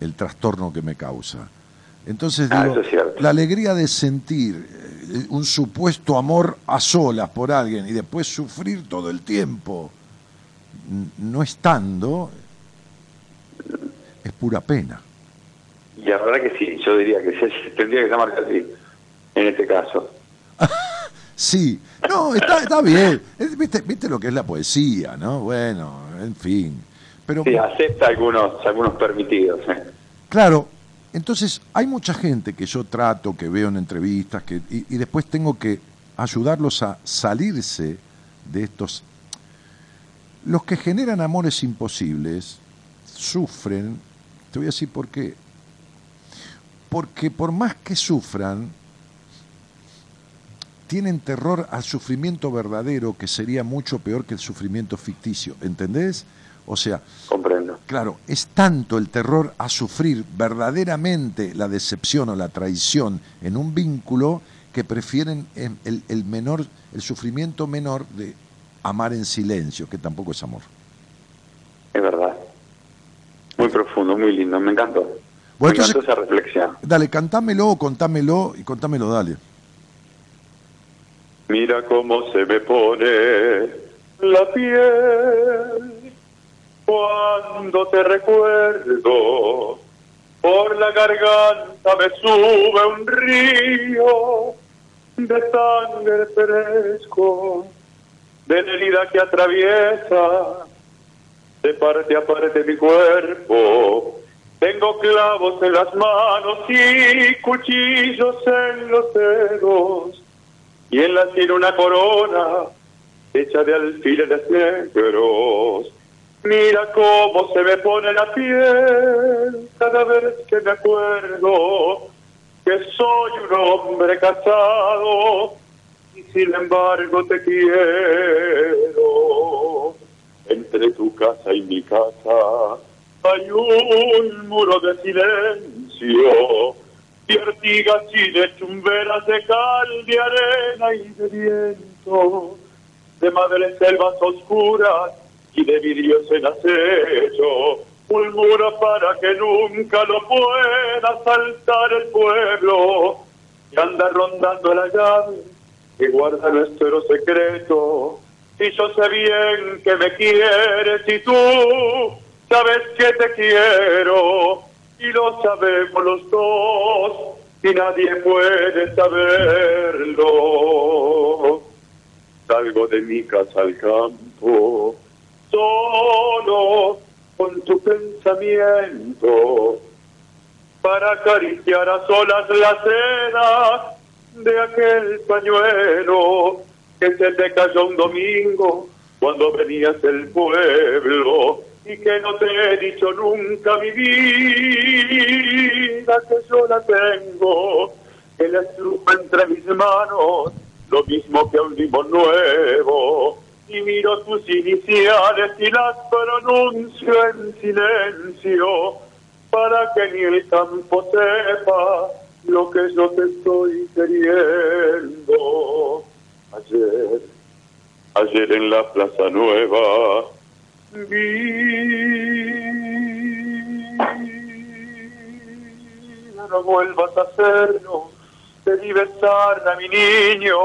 el trastorno que me causa. Entonces ah, digo, la alegría de sentir, eh, un supuesto amor a solas por alguien y después sufrir todo el tiempo no estando, es pura pena. Y la verdad que sí, yo diría que tendría que llamarse así, en este caso. Sí, no, está, está bien. ¿Viste, ¿Viste lo que es la poesía, no? Bueno, en fin. Pero Sí, acepta algunos, algunos permitidos. ¿eh? Claro, entonces hay mucha gente que yo trato, que veo en entrevistas, que, y, y después tengo que ayudarlos a salirse de estos... Los que generan amores imposibles sufren, te voy a decir por qué. Porque por más que sufran, tienen terror al sufrimiento verdadero, que sería mucho peor que el sufrimiento ficticio, ¿entendés? O sea, Comprendo. Claro, es tanto el terror a sufrir verdaderamente la decepción o la traición en un vínculo que prefieren el, el- menor, el sufrimiento menor de amar en silencio, que tampoco es amor. Es verdad. Muy profundo, muy lindo, me encantó. Bueno, me entonces- encantó esa reflexión. Dale, cantámelo o contámelo y contámelo, dale. Mira cómo se me pone la piel cuando te recuerdo. Por la garganta me sube un río de sangre fresco, de la herida que atraviesa de parte a parte mi cuerpo. Tengo clavos en las manos y cuchillos en los dedos y en la tiene una corona hecha de alfileres negros. Mira cómo se me pone la piel cada vez que me acuerdo que soy un hombre casado y sin embargo te quiero. Entre tu casa y mi casa hay un muro de silencio y ortigas y de chumberas de cal, de arena y de viento, de madres selvas oscuras y de vidrios en acecho, un muro para que nunca lo pueda saltar el pueblo, y anda rondando la llave que guarda nuestro secreto. Y yo sé bien que me quieres y tú sabes que te quiero y lo sabemos los dos y nadie puede saberlo. Salgo de mi casa al campo solo con tu pensamiento para acariciar a solas la seda de aquel pañuelo que se te cayó un domingo cuando venías del pueblo y que no te he dicho nunca mi vida que yo la tengo que la estrujo entre mis manos lo mismo que un limón nuevo y miro tus iniciales y las pronuncio en silencio para que ni el campo sepa lo que yo te estoy queriendo. Ayer, ayer en la Plaza Nueva vi, no vuelvas a hacerlo, vi besar a mi niño,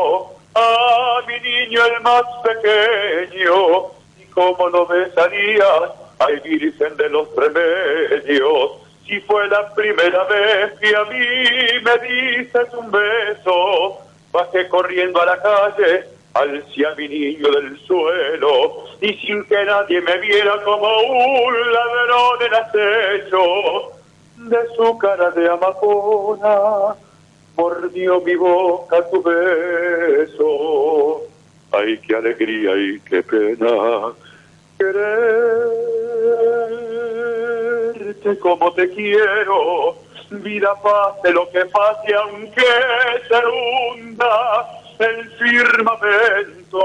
a mi niño el más pequeño, y cómo lo besarías, ay Virgen de los remedios, si fue la primera vez que a mí me dices un beso, bajé corriendo a la calle, alcé a mi niño del suelo, y sin que nadie me viera como un ladrón en acecho, de su cara de amazona, mordió mi boca tu beso. Ay, qué alegría y qué pena quererte como te quiero. Vida pase lo que pase, aunque se hunda el firmamento,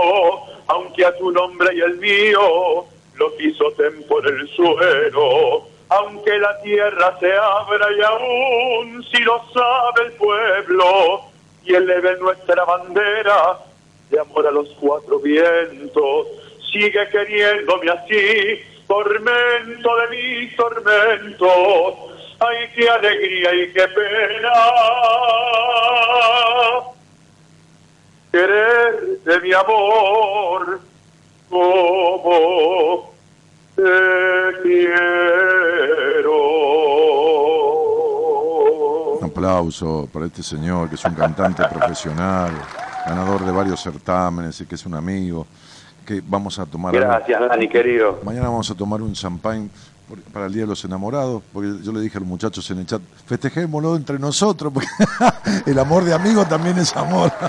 aunque a tu nombre y el mío lo quiso por el suelo. Aunque la tierra se abra y aún si lo sabe el pueblo y eleve nuestra bandera de amor a los cuatro vientos, sigue queriéndome así, tormento de mis tormentos. Ay, qué alegría y qué pena querer de mi amor como te quiero. Un aplauso para este señor que es un cantante profesional, ganador de varios certámenes y que es un amigo. Que vamos a tomar. Gracias, Dani, querido. Mañana vamos a tomar un champagne para el Día de los Enamorados, porque yo le dije a los muchachos en el chat, festejémoslo entre nosotros, porque el amor de amigo también es amor.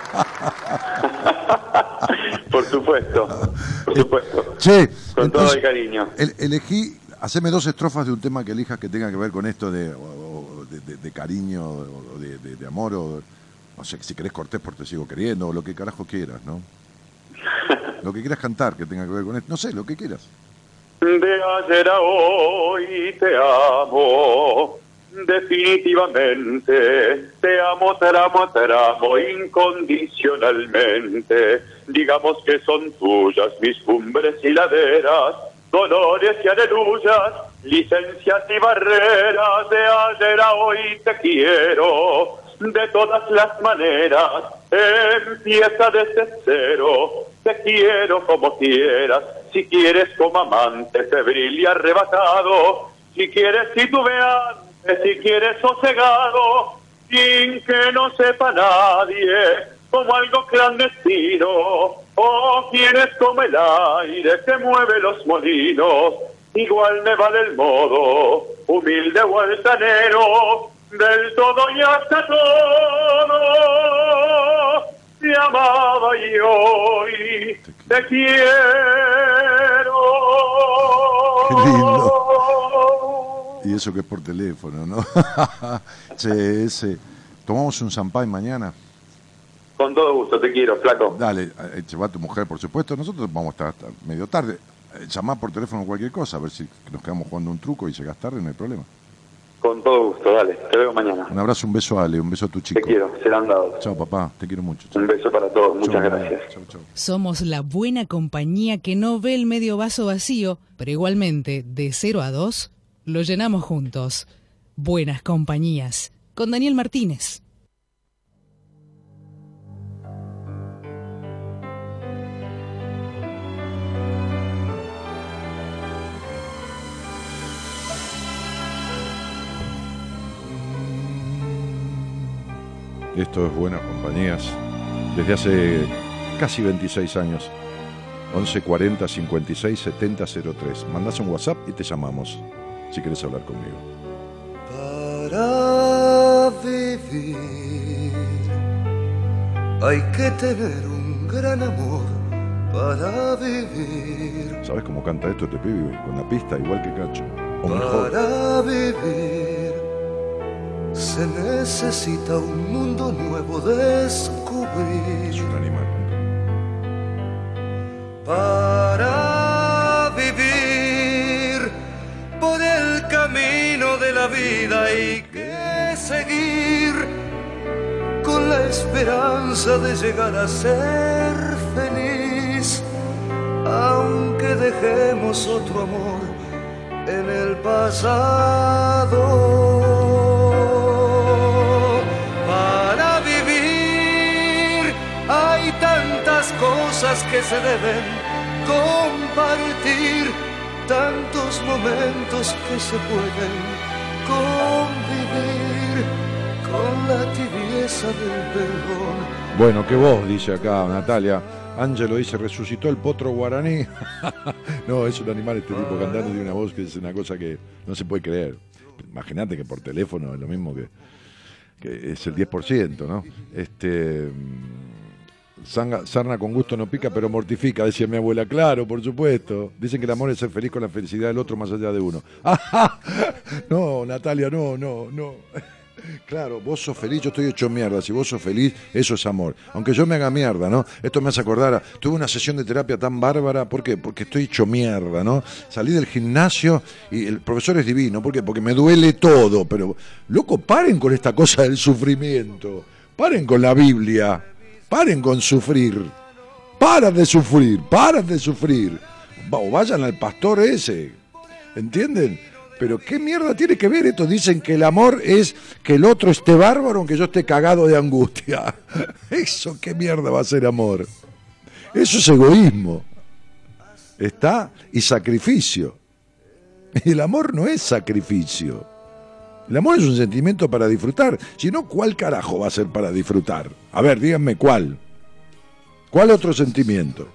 Por supuesto, por supuesto. Che, Con todo el cariño. el- elegí, haceme dos estrofas de un tema que elijas que tenga que ver con esto de, o- de, de- de cariño, o de amor, o no sé, si querés Cortés porque te sigo queriendo, o lo que carajo quieras, ¿no? Lo que quieras cantar que tenga que ver con esto, no sé, lo que quieras. De ayer a hoy te amo, definitivamente. Te amo, te amo, te amo incondicionalmente. Digamos que son tuyas mis cumbres y laderas, dolores y aleluyas, licencias y barreras. De ayer a hoy te quiero, de todas las maneras. Empieza desde cero, te quiero como quieras. Si quieres como amante febril y arrebatado, si quieres titubeante, si quieres sosegado, sin que no sepa nadie, como algo clandestino, o quieres como el aire que mueve los molinos, igual me vale el modo, humilde o del todo y hasta todo, te amaba y hoy te quiero. Qué lindo. Y eso que es por teléfono, ¿no? che, ese. Tomamos un champagne mañana. Con todo gusto, te quiero, flaco. Dale, eh, lleva a tu mujer, por supuesto. Nosotros vamos a estar hasta medio tarde. Eh, Llamá por teléfono cualquier cosa, a ver si nos quedamos jugando un truco y llegas tarde, no hay problema. Con todo gusto, dale. Te veo mañana. Un abrazo, un beso a Ale, un beso a tu Te chico. quiero, serán dados. Chao, papá, te quiero mucho. Chao. Un beso para todos, muchas Chao, gracias. Chao, chao. Somos la buena compañía que no ve el medio vaso vacío, pero igualmente, de 0 a 2, lo llenamos juntos. Buenas compañías. Con Daniel Martínez. Esto es Buenas Compañías. Desde hace casi 26 años. 1140 56 70 03. Mandás un WhatsApp y te llamamos. Si quieres hablar conmigo. Para vivir hay que tener un gran amor para vivir. ¿Sabes cómo canta esto este pibe? Con la pista igual que Cacho. O mejor. Para vivir se necesita un mundo nuevo Es descubrir. un animal. Para vivir por el camino de la vida hay que seguir con la esperanza de llegar a ser feliz, aunque dejemos otro amor en el pasado. Tantas cosas que se deben compartir, tantos momentos que se pueden convivir con la tibieza del perdón. Bueno, que vos, dice acá Natalia. Ángelo dice, resucitó el potro guaraní. no, es un animal este tipo cantando de una voz que es una cosa que no se puede creer. Imagínate que por teléfono es lo mismo que, que es el 10%, ¿no? Este. Sarna con gusto no pica, pero mortifica, decía mi abuela. Claro, por supuesto. Dicen que el amor es ser feliz con la felicidad del otro más allá de uno. no, Natalia, no, no, no. Claro, vos sos feliz, yo estoy hecho mierda. Si vos sos feliz, eso es amor. Aunque yo me haga mierda, ¿no? Esto me hace acordar, tuve una sesión de terapia tan bárbara, ¿por qué? Porque estoy hecho mierda, ¿no? Salí del gimnasio y el profesor es divino, ¿por qué? Porque me duele todo, pero, loco, paren con esta cosa del sufrimiento, paren con la Biblia, paren con sufrir, paran de sufrir, paran de sufrir. O vayan al pastor ese, ¿entienden? Pero ¿qué mierda tiene que ver esto? Dicen que el amor es que el otro esté bárbaro aunque yo esté cagado de angustia. Eso, ¿qué mierda va a ser amor? Eso es egoísmo. ¿Está? Y sacrificio. El amor no es sacrificio. El amor es un sentimiento para disfrutar. Si no, ¿cuál carajo va a ser para disfrutar? A ver, díganme cuál. ¿Cuál otro sentimiento?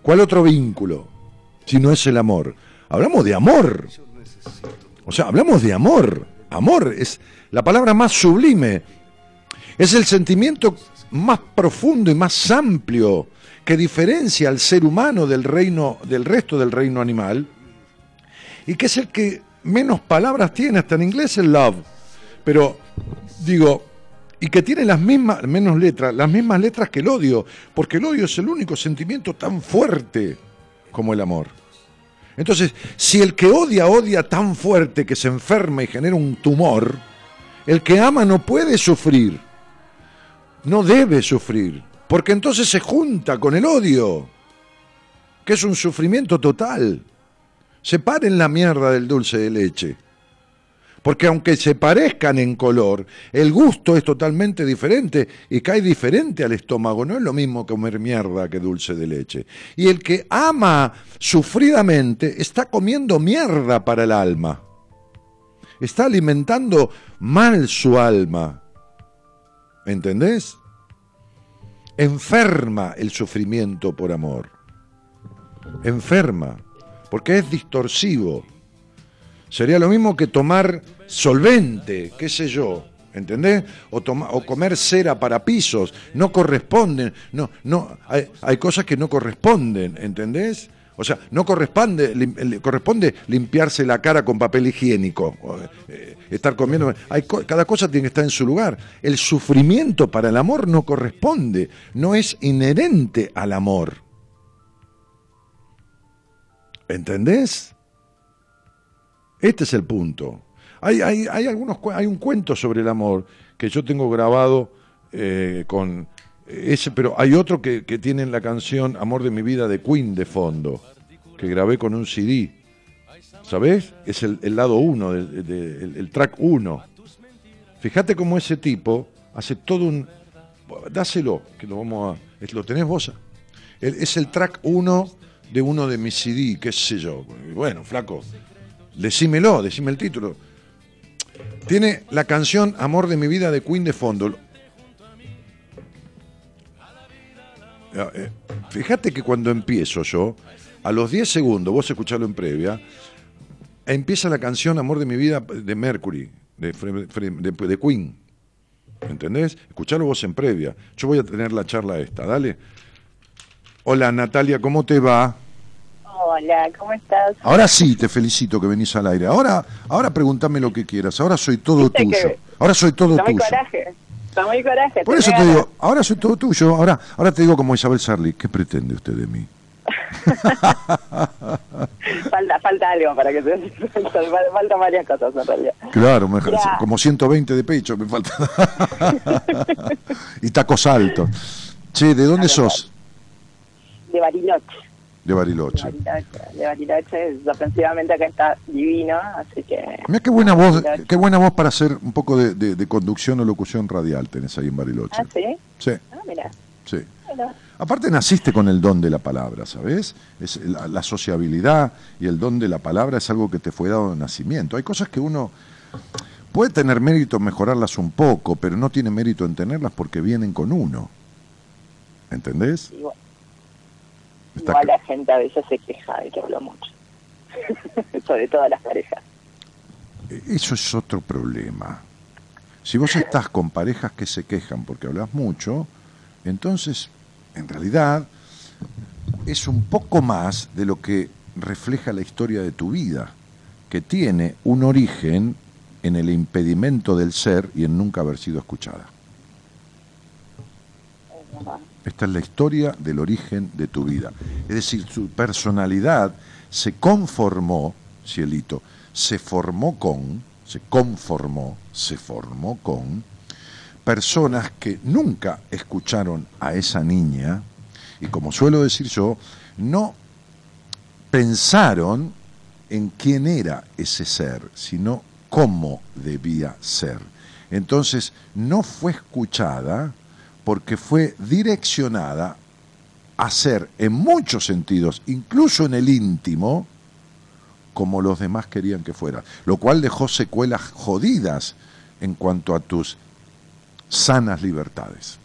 ¿Cuál otro vínculo? Si no es el amor. Hablamos de amor. O sea, hablamos de amor. Amor es la palabra más sublime. Es el sentimiento más profundo y más amplio que diferencia al ser humano del reino del resto del reino animal y que es el que menos palabras tiene hasta en inglés el love. Pero digo, y que tiene las mismas menos letras, las mismas letras que el odio, porque el odio es el único sentimiento tan fuerte como el amor. Entonces, si el que odia odia tan fuerte que se enferma y genera un tumor, el que ama no puede sufrir, no debe sufrir, porque entonces se junta con el odio, que es un sufrimiento total. Separen la mierda del dulce de leche. Porque aunque se parezcan en color, el gusto es totalmente diferente y cae diferente al estómago. No es lo mismo comer mierda que dulce de leche. Y el que ama sufridamente está comiendo mierda para el alma. Está alimentando mal su alma. ¿Entendés? Enferma el sufrimiento por amor. Enferma, porque es distorsivo Sería lo mismo que tomar solvente, qué sé yo, ¿entendés? O, o comer cera para pisos, no corresponden, no, no, hay, hay cosas que no corresponden, ¿entendés? O sea, no corresponde, corresponde limpiarse la cara con papel higiénico, eh, estar comiendo. Hay, cada cosa tiene que estar en su lugar. El sufrimiento para el amor no corresponde, no es inherente al amor. ¿Entendés? Este es el punto. Hay, hay, hay, algunos, hay un cuento sobre el amor que yo tengo grabado eh, con ese, pero hay otro que, que tiene la canción Amor de mi vida de Queen de fondo, que grabé con un CD. ¿Sabes? Es el, lado uno, el, track uno. Fíjate cómo ese tipo hace todo un. Dáselo, que lo vamos a. Lo tenés vos. Es el track uno de uno de mis CD, qué sé yo. Bueno, flaco, Decímelo, decime el título. Tiene la canción Amor de mi vida de Queen de fondo. Ah, eh, fíjate que cuando empiezo yo, a los 10 segundos, vos escuchalo en previa, empieza la canción Amor de mi vida de Mercury, de, de, Queen. ¿Entendés? Escuchalo vos en previa. Yo voy a tener la charla esta, dale. Hola Natalia, ¿cómo te va? Hola, ¿cómo estás? Ahora sí, te felicito que venís al aire. Ahora, ahora pregúntame lo que quieras. Ahora soy todo tuyo. Ahora soy todo tuyo. coraje. Está muy coraje. Por eso te digo, ahora soy todo tuyo. Ahora, ahora te digo como Isabel Sarli, ¿qué pretende usted de mí? falta, falta algo para que se falta varias cosas en realidad. Claro, como 120 de pecho me falta. y tacos altos. Che, ¿de dónde sos? De Bariloche. De Bariloche. De Bariloche, ofensivamente acá está divino, así que... Mira qué buena voz, qué buena voz para hacer un poco de, conducción o locución radial tenés ahí en Bariloche. ¿Ah, sí? Sí. Ah, mira. Sí. Aparte naciste con el don de la palabra, ¿sabes? Es la, sociabilidad y el don de la palabra es algo que te fue dado de nacimiento. Hay cosas que uno puede tener mérito en mejorarlas un poco, pero no tiene mérito en tenerlas porque vienen con uno. ¿Entendés? Igual la gente a veces se queja de que hablo mucho. Sobre todo las parejas. Eso es otro problema. Si vos estás con parejas que se quejan porque hablas mucho, entonces, en realidad, es un poco más de lo que refleja la historia de tu vida, que tiene un origen en el impedimento del ser y en nunca haber sido escuchada. Esta es la historia del origen de tu vida. Es decir, tu personalidad se conformó, cielito, se formó con, se conformó, se formó con personas que nunca escucharon a esa niña y como suelo decir yo, no pensaron en quién era ese ser, sino cómo debía ser. Entonces, no fue escuchada porque fue direccionada a ser en muchos sentidos, incluso en el íntimo, como los demás querían que fuera, lo cual dejó secuelas jodidas en cuanto a tus sanas libertades.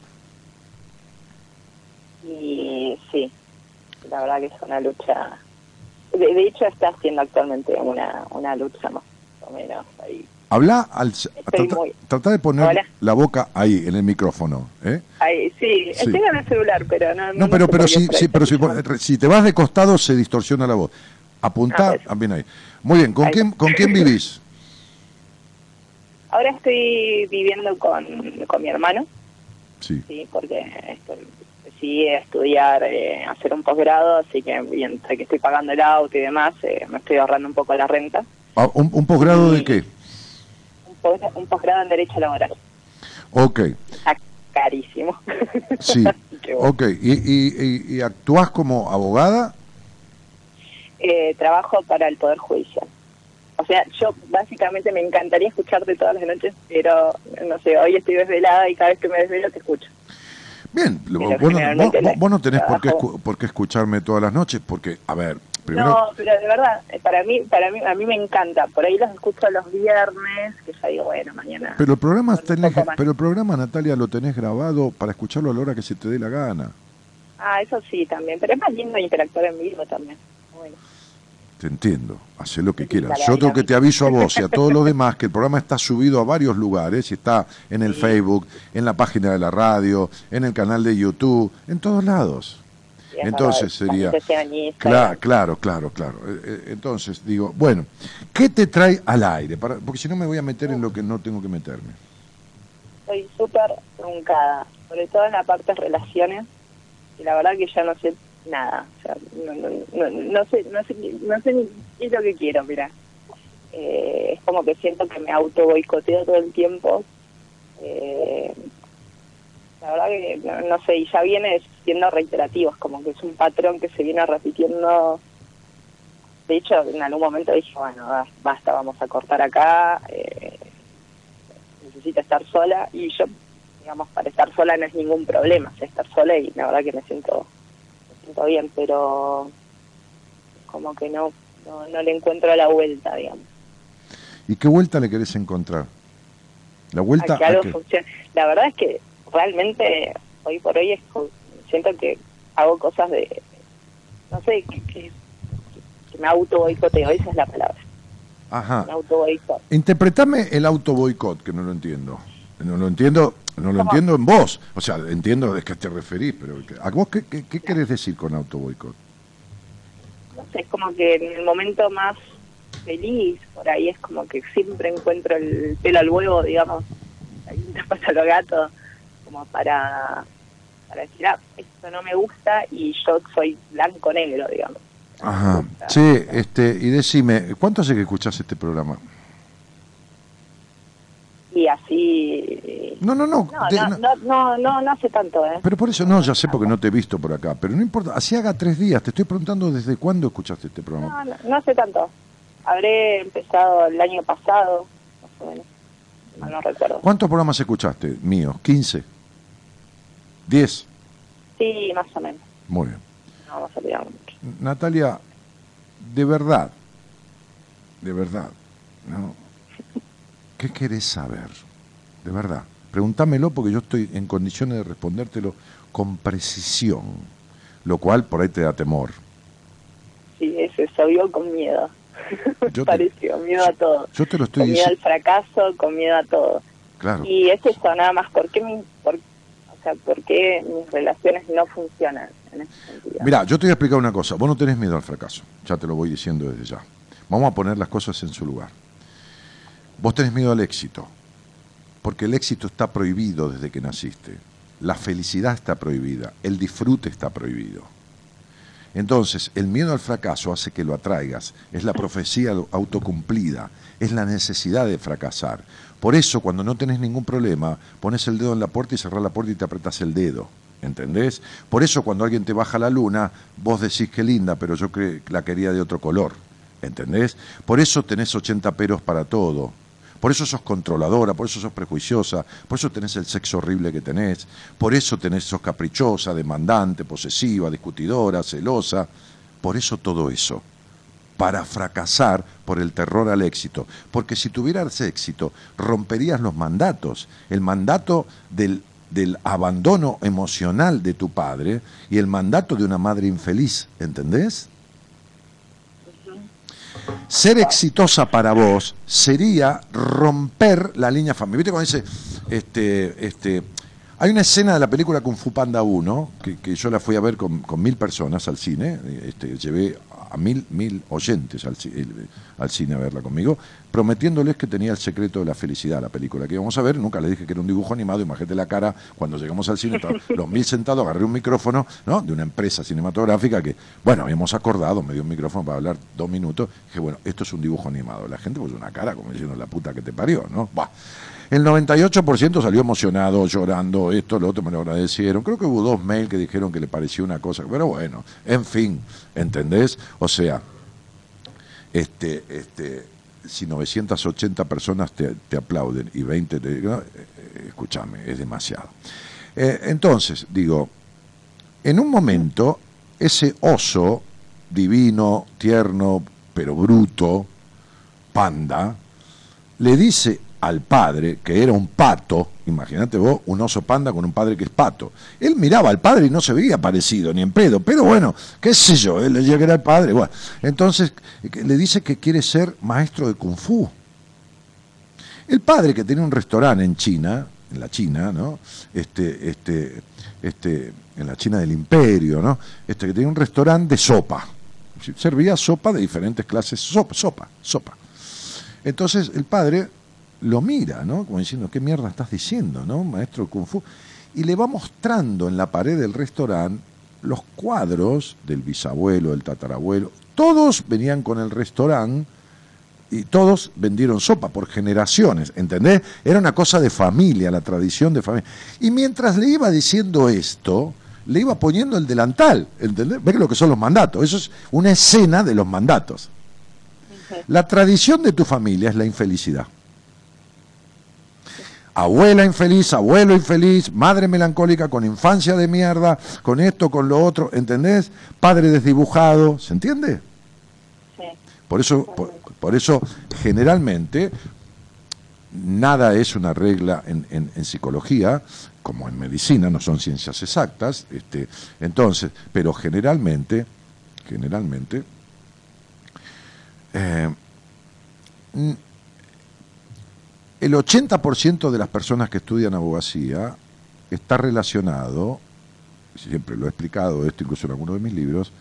Y sí, la verdad que es una lucha. De, hecho, está haciendo actualmente una, una lucha más o menos ahí. Habla al. Trata, de poner la boca ahí, en el micrófono. ¿eh? Ahí, sí, estoy en el celular, pero no. No, pero, pero, si, sí, pero si, te vas de costado, se distorsiona la voz. Apunta, ah, bien ahí. Muy bien, ¿con, quién, ¿con quién vivís? Ahora estoy viviendo con, con mi hermano. Sí. Sí, porque estoy, decidí estudiar, eh, hacer un posgrado, así que mientras que estoy pagando el auto y demás, eh, me estoy ahorrando un poco la renta. Ah, ¿Un, posgrado de qué? Un, posgrado en Derecho Laboral. Ok. Está carísimo. Sí. ok. ¿Y, y, y, actúas como abogada? Eh, trabajo para el Poder Judicial. O sea, yo básicamente me encantaría escucharte todas las noches, pero no sé, hoy estoy desvelada y cada vez que me desvelo te escucho. Bien, vos, no tenés por qué, por qué escucharme todas las noches, porque, a ver, primero... No, pero de verdad, eh, para mí, para mí, a mí me encanta. Por ahí los escucho los viernes, que ya digo, bueno, mañana... Pero el programa, tenés, pero el programa, Natalia, lo tenés grabado para escucharlo a la hora que se te dé la gana. Ah, eso sí, también. Pero es más lindo interactuar en vivo también. Bueno. Te entiendo, haz lo que quieras. Yo tengo que te aviso a vos y a todos los demás que el programa está subido a varios lugares, y está en el Facebook, en la página de la radio, en el canal de YouTube, en todos lados. Entonces sería... Claro, claro, claro, claro. Eh, eh, entonces digo, bueno, ¿qué te trae al aire? Para, porque si no me voy a meter en lo que no tengo que meterme. Estoy súper truncada, sobre todo en la parte de relaciones, y la verdad que ya no sé nada. O sea, no, no, no, sé, no, sé, no sé ni qué es lo que quiero, mira. Eh, es como que siento que me auto boicoteo todo el tiempo. Eh, la verdad que no, sé, y ya viene siendo reiterativo, es como que es un patrón que se viene repitiendo. De hecho, en algún momento dije, bueno, basta, vamos a cortar acá, eh, necesito estar sola, y yo, digamos, para estar sola no es ningún problema, estar sola y la verdad que me siento siento bien, pero como que no, no, le encuentro la vuelta, digamos. ¿Y qué vuelta le querés encontrar? La vuelta a que La verdad es que realmente hoy por hoy es siento que hago cosas de no sé que, que, me auto boicoteo, esa es la palabra. Ajá. auto boicot. Interpretame el auto boicot, que no lo entiendo. No lo entiendo no lo entiendo en vos. O sea, entiendo de qué te referís, pero ¿a vos qué, qué, querés decir con auto boicot? No sé, es como que en el momento más feliz, por ahí es como que siempre encuentro el pelo al huevo, digamos, ahí te pasa los gatos, como para, para decir, ah, esto no me gusta y yo soy blanco-negro, digamos. Ajá. Sí, este, y decime, ¿cuánto hace que escuchás este programa? y así... No, no, no. No, no, no, no, hace tanto, ¿eh? Pero por eso no, ya sé porque no te he visto por acá, pero no importa, así haga tres días, te estoy preguntando desde cuándo escuchaste este programa. No, no, hace tanto. Habré empezado el año pasado, más o menos. No, recuerdo. ¿Cuántos programas escuchaste míos? ¿15? ¿10? Sí, más o menos. Muy bien. No vamos a mucho. Natalia, de verdad, de verdad, ¿no? ¿Qué querés saber? De verdad. Pregúntamelo porque yo estoy en condiciones de respondértelo con precisión, lo cual por ahí te da temor. Sí, eso, vio con miedo. Yo Pareció, miedo a todo. Yo te lo estoy con miedo al fracaso, con miedo a todo. Claro. Y es eso, nada más, ¿por qué, por, ¿por qué mis relaciones no funcionan? Mira, yo te voy a explicar una cosa. Vos no tenés miedo al fracaso, ya te lo voy diciendo desde ya. Vamos a poner las cosas en su lugar. Vos tenés miedo al éxito, porque el éxito está prohibido desde que naciste. La felicidad está prohibida, el disfrute está prohibido. Entonces, el miedo al fracaso hace que lo atraigas, es la profecía autocumplida, es la necesidad de fracasar. Por eso, cuando no tenés ningún problema, pones el dedo en la puerta y cerrás la puerta y te apretas el dedo. ¿Entendés? Por eso, cuando alguien te baja la luna, vos decís que linda, pero yo la quería de otro color. ¿Entendés? Por eso tenés 80 peros para todo. Por eso sos controladora, por eso sos prejuiciosa, por eso tenés el sexo horrible que tenés, por eso tenés, sos caprichosa, demandante, posesiva, discutidora, celosa. Por eso todo eso. Para fracasar por el terror al éxito. Porque si tuvieras éxito, romperías los mandatos. El mandato del, del abandono emocional de tu padre y el mandato de una madre infeliz. ¿Entendés? Ser exitosa para vos sería romper la línea familiar. ¿Viste cuando dice, este, este, hay una escena de la película Kung Fu Panda 1, que, yo la fui a ver con, con mil personas al cine, este, llevé a mil, mil oyentes al, ci- el- al cine a verla conmigo, prometiéndoles que tenía el secreto de la felicidad la película que íbamos a ver. Nunca les dije que era un dibujo animado, imagínate la cara cuando llegamos al cine, los mil sentados, agarré un micrófono ¿no? de una empresa cinematográfica que, bueno, habíamos acordado, me dio un micrófono para hablar dos minutos, dije, bueno, esto es un dibujo animado. La gente puso una cara como diciendo la puta que te parió, ¿no? Buah. El 98% salió emocionado, llorando, esto, lo otro, me lo agradecieron. Creo que hubo dos mails que dijeron que le pareció una cosa, pero bueno, en fin, ¿entendés? O sea, este, este, si 980 personas te, te aplauden y 20 te digan, escúchame, es demasiado. Eh, entonces, digo, en un momento, ese oso divino, tierno, pero bruto, panda, le dice al padre, que era un pato, imagínate vos, un oso panda con un padre que es pato. Él miraba al padre y no se veía parecido, ni en pedo, pero bueno, qué sé yo, él llega que era el padre. Bueno, entonces le dice que quiere ser maestro de kung fu. El padre que tenía un restaurante en China, en la China, ¿no? Este, este, este, en la China del Imperio, ¿no? Este que tenía un restaurante de sopa. Servía sopa de diferentes clases, sopa, sopa, sopa. Entonces el padre lo mira, ¿no? Como diciendo, ¿qué mierda estás diciendo, ¿no? Maestro Kung Fu. Y le va mostrando en la pared del restaurante los cuadros del bisabuelo, del tatarabuelo. Todos venían con el restaurante y todos vendieron sopa por generaciones, ¿entendés? Era una cosa de familia, la tradición de familia. Y mientras le iba diciendo esto, le iba poniendo el delantal, ¿entendés? ¿Ves lo que son los mandatos? Eso es una escena de los mandatos. La tradición de tu familia es la infelicidad. Abuela infeliz, abuelo infeliz, madre melancólica con infancia de mierda, con esto, con lo otro, ¿entendés? Padre desdibujado, ¿se entiende? Sí. Por eso, por, por eso generalmente, nada es una regla en, en- en psicología, como en medicina, no son ciencias exactas, este, entonces, pero generalmente, generalmente, eh, el 80% de las personas que estudian abogacía está relacionado, siempre lo he explicado esto incluso en algunos de mis libros,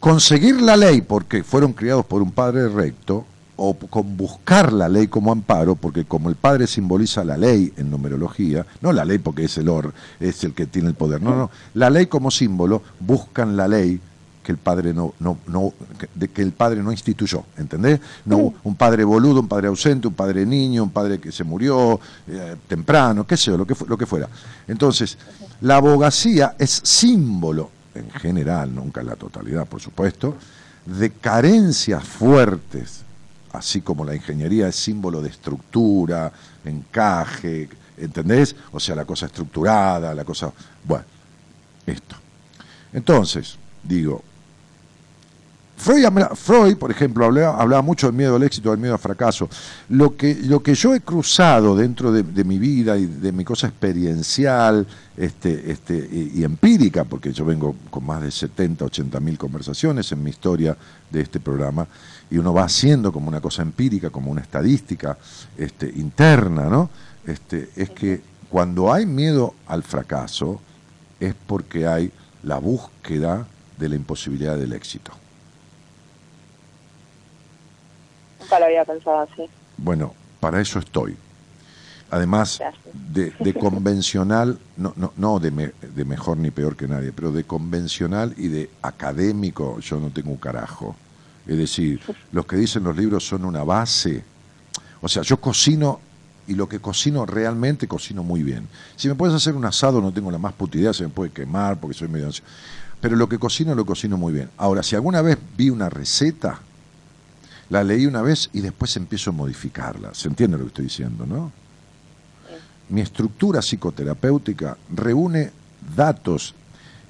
conseguir la ley porque fueron criados por un padre recto o con buscar la ley como amparo, porque como el padre simboliza la ley en numerología, no la ley porque es el or, es el que tiene el poder, no, no, la ley como símbolo, buscan la ley que el padre no, no, no que, de que el padre no instituyó, ¿entendés? No, un padre boludo, un padre ausente, un padre niño, un padre que se murió eh, temprano, qué sé yo, lo que, lo que fuera. Entonces, la abogacía es símbolo, en general, nunca en la totalidad, por supuesto, de carencias fuertes, así como la ingeniería es símbolo de estructura, encaje, ¿entendés? O sea, la cosa estructurada, la cosa... Bueno, esto. Entonces, digo, Freud, Freud, por ejemplo, hablaba, hablaba mucho del miedo al éxito, del miedo al fracaso. Lo que, lo que yo he cruzado dentro de, de mi vida y de mi cosa experiencial este, este, y, y empírica, porque yo vengo con más de 70, 80 mil conversaciones en mi historia de este programa, y uno va haciendo como una cosa empírica, como una estadística este, interna, ¿no? Este, es que cuando hay miedo al fracaso, es porque hay la búsqueda de la imposibilidad del éxito. Nunca lo había pensado así. Bueno, para eso estoy. Además, de convencional, no, no, no de, me- de mejor ni peor que nadie, pero de convencional y de académico, yo no tengo un carajo. Es decir, los que dicen los libros son una base. O sea, yo cocino y lo que cocino realmente cocino muy bien. Si me puedes hacer un asado, no tengo la más puta idea, se me puede quemar porque soy medio ansioso. pero lo que cocino lo cocino muy bien. Ahora, si alguna vez vi una receta, la leí una vez y después empiezo a modificarla. ¿Se entiende lo que estoy diciendo, no? Mi estructura psicoterapéutica reúne datos,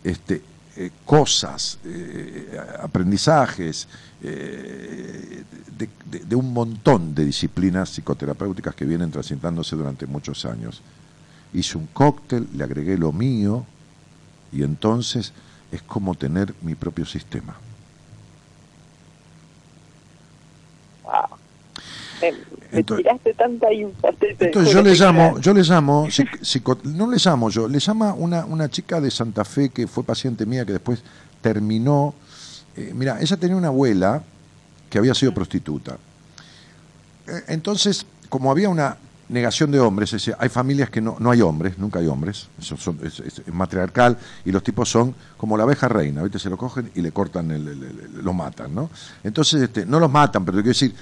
este, eh, cosas, eh, aprendizajes eh, de, de- de un montón de disciplinas psicoterapéuticas que vienen transitándose durante muchos años. Hice un cóctel, le agregué lo mío y entonces es como tener mi propio sistema. Wow. Me, Entonces- tiraste tanta info. te- te Entonces yo le que llamo, yo le llamo, psico- no le llamo yo, le llama una, una chica de Santa Fe que fue paciente mía que después terminó. eh, mira, ella tenía una abuela que había sido prostituta. Eh, Entonces, como había una negación de hombres, es decir, hay familias que no, no hay hombres, nunca hay hombres, eso son- es, es- es matriarcal, y los tipos son como la abeja reina, ¿viste? se lo cogen y le cortan, el, el- el- lo matan, ¿no? Entonces, este, no los matan, pero quiero decir,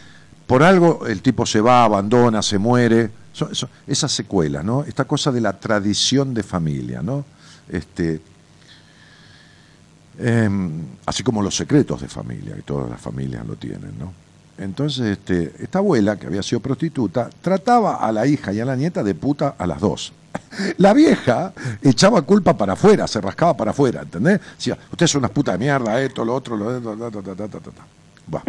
por algo el tipo se va, abandona, se muere, son, son esas secuelas, ¿no? Esta cosa de la tradición de familia, ¿no? Este, em, así como los secretos de familia, y todas las familias lo tienen, ¿no? Entonces, este, esta abuela, que había sido prostituta, trataba a la hija y a la nieta de puta a las dos. La vieja echaba culpa para afuera, se rascaba para afuera, ¿entendés? Decía, ustedes son unas putas de mierda, esto, lo otro, lo otro, ta, ta, ta, ta, ta, ta.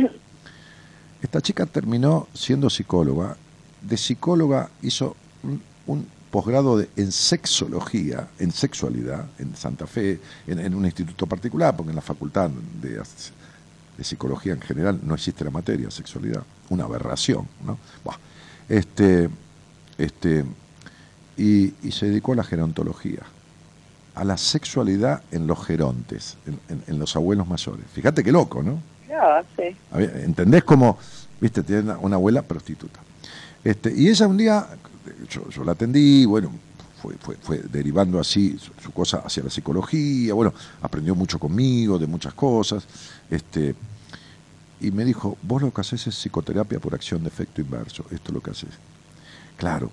Esta chica terminó siendo psicóloga. De psicóloga hizo un, un posgrado en sexología, en sexualidad, en Santa Fe, en, un instituto particular, porque en la facultad de, psicología en general no existe la materia sexualidad, una aberración, ¿no? Buah. Este, este, y, y se dedicó a la gerontología, a la sexualidad en los gerontes, en, en- en los abuelos mayores. Fíjate qué loco, ¿no? No, sí. A ver, ¿Entendés cómo, viste, tiene una, abuela prostituta? Este, y ella un día, yo, la atendí, bueno, fue, fue, derivando así su, cosa hacia la psicología, bueno, aprendió mucho conmigo de muchas cosas, este, y me dijo, vos lo que haces es psicoterapia por acción de efecto inverso, esto es lo que haces. Claro,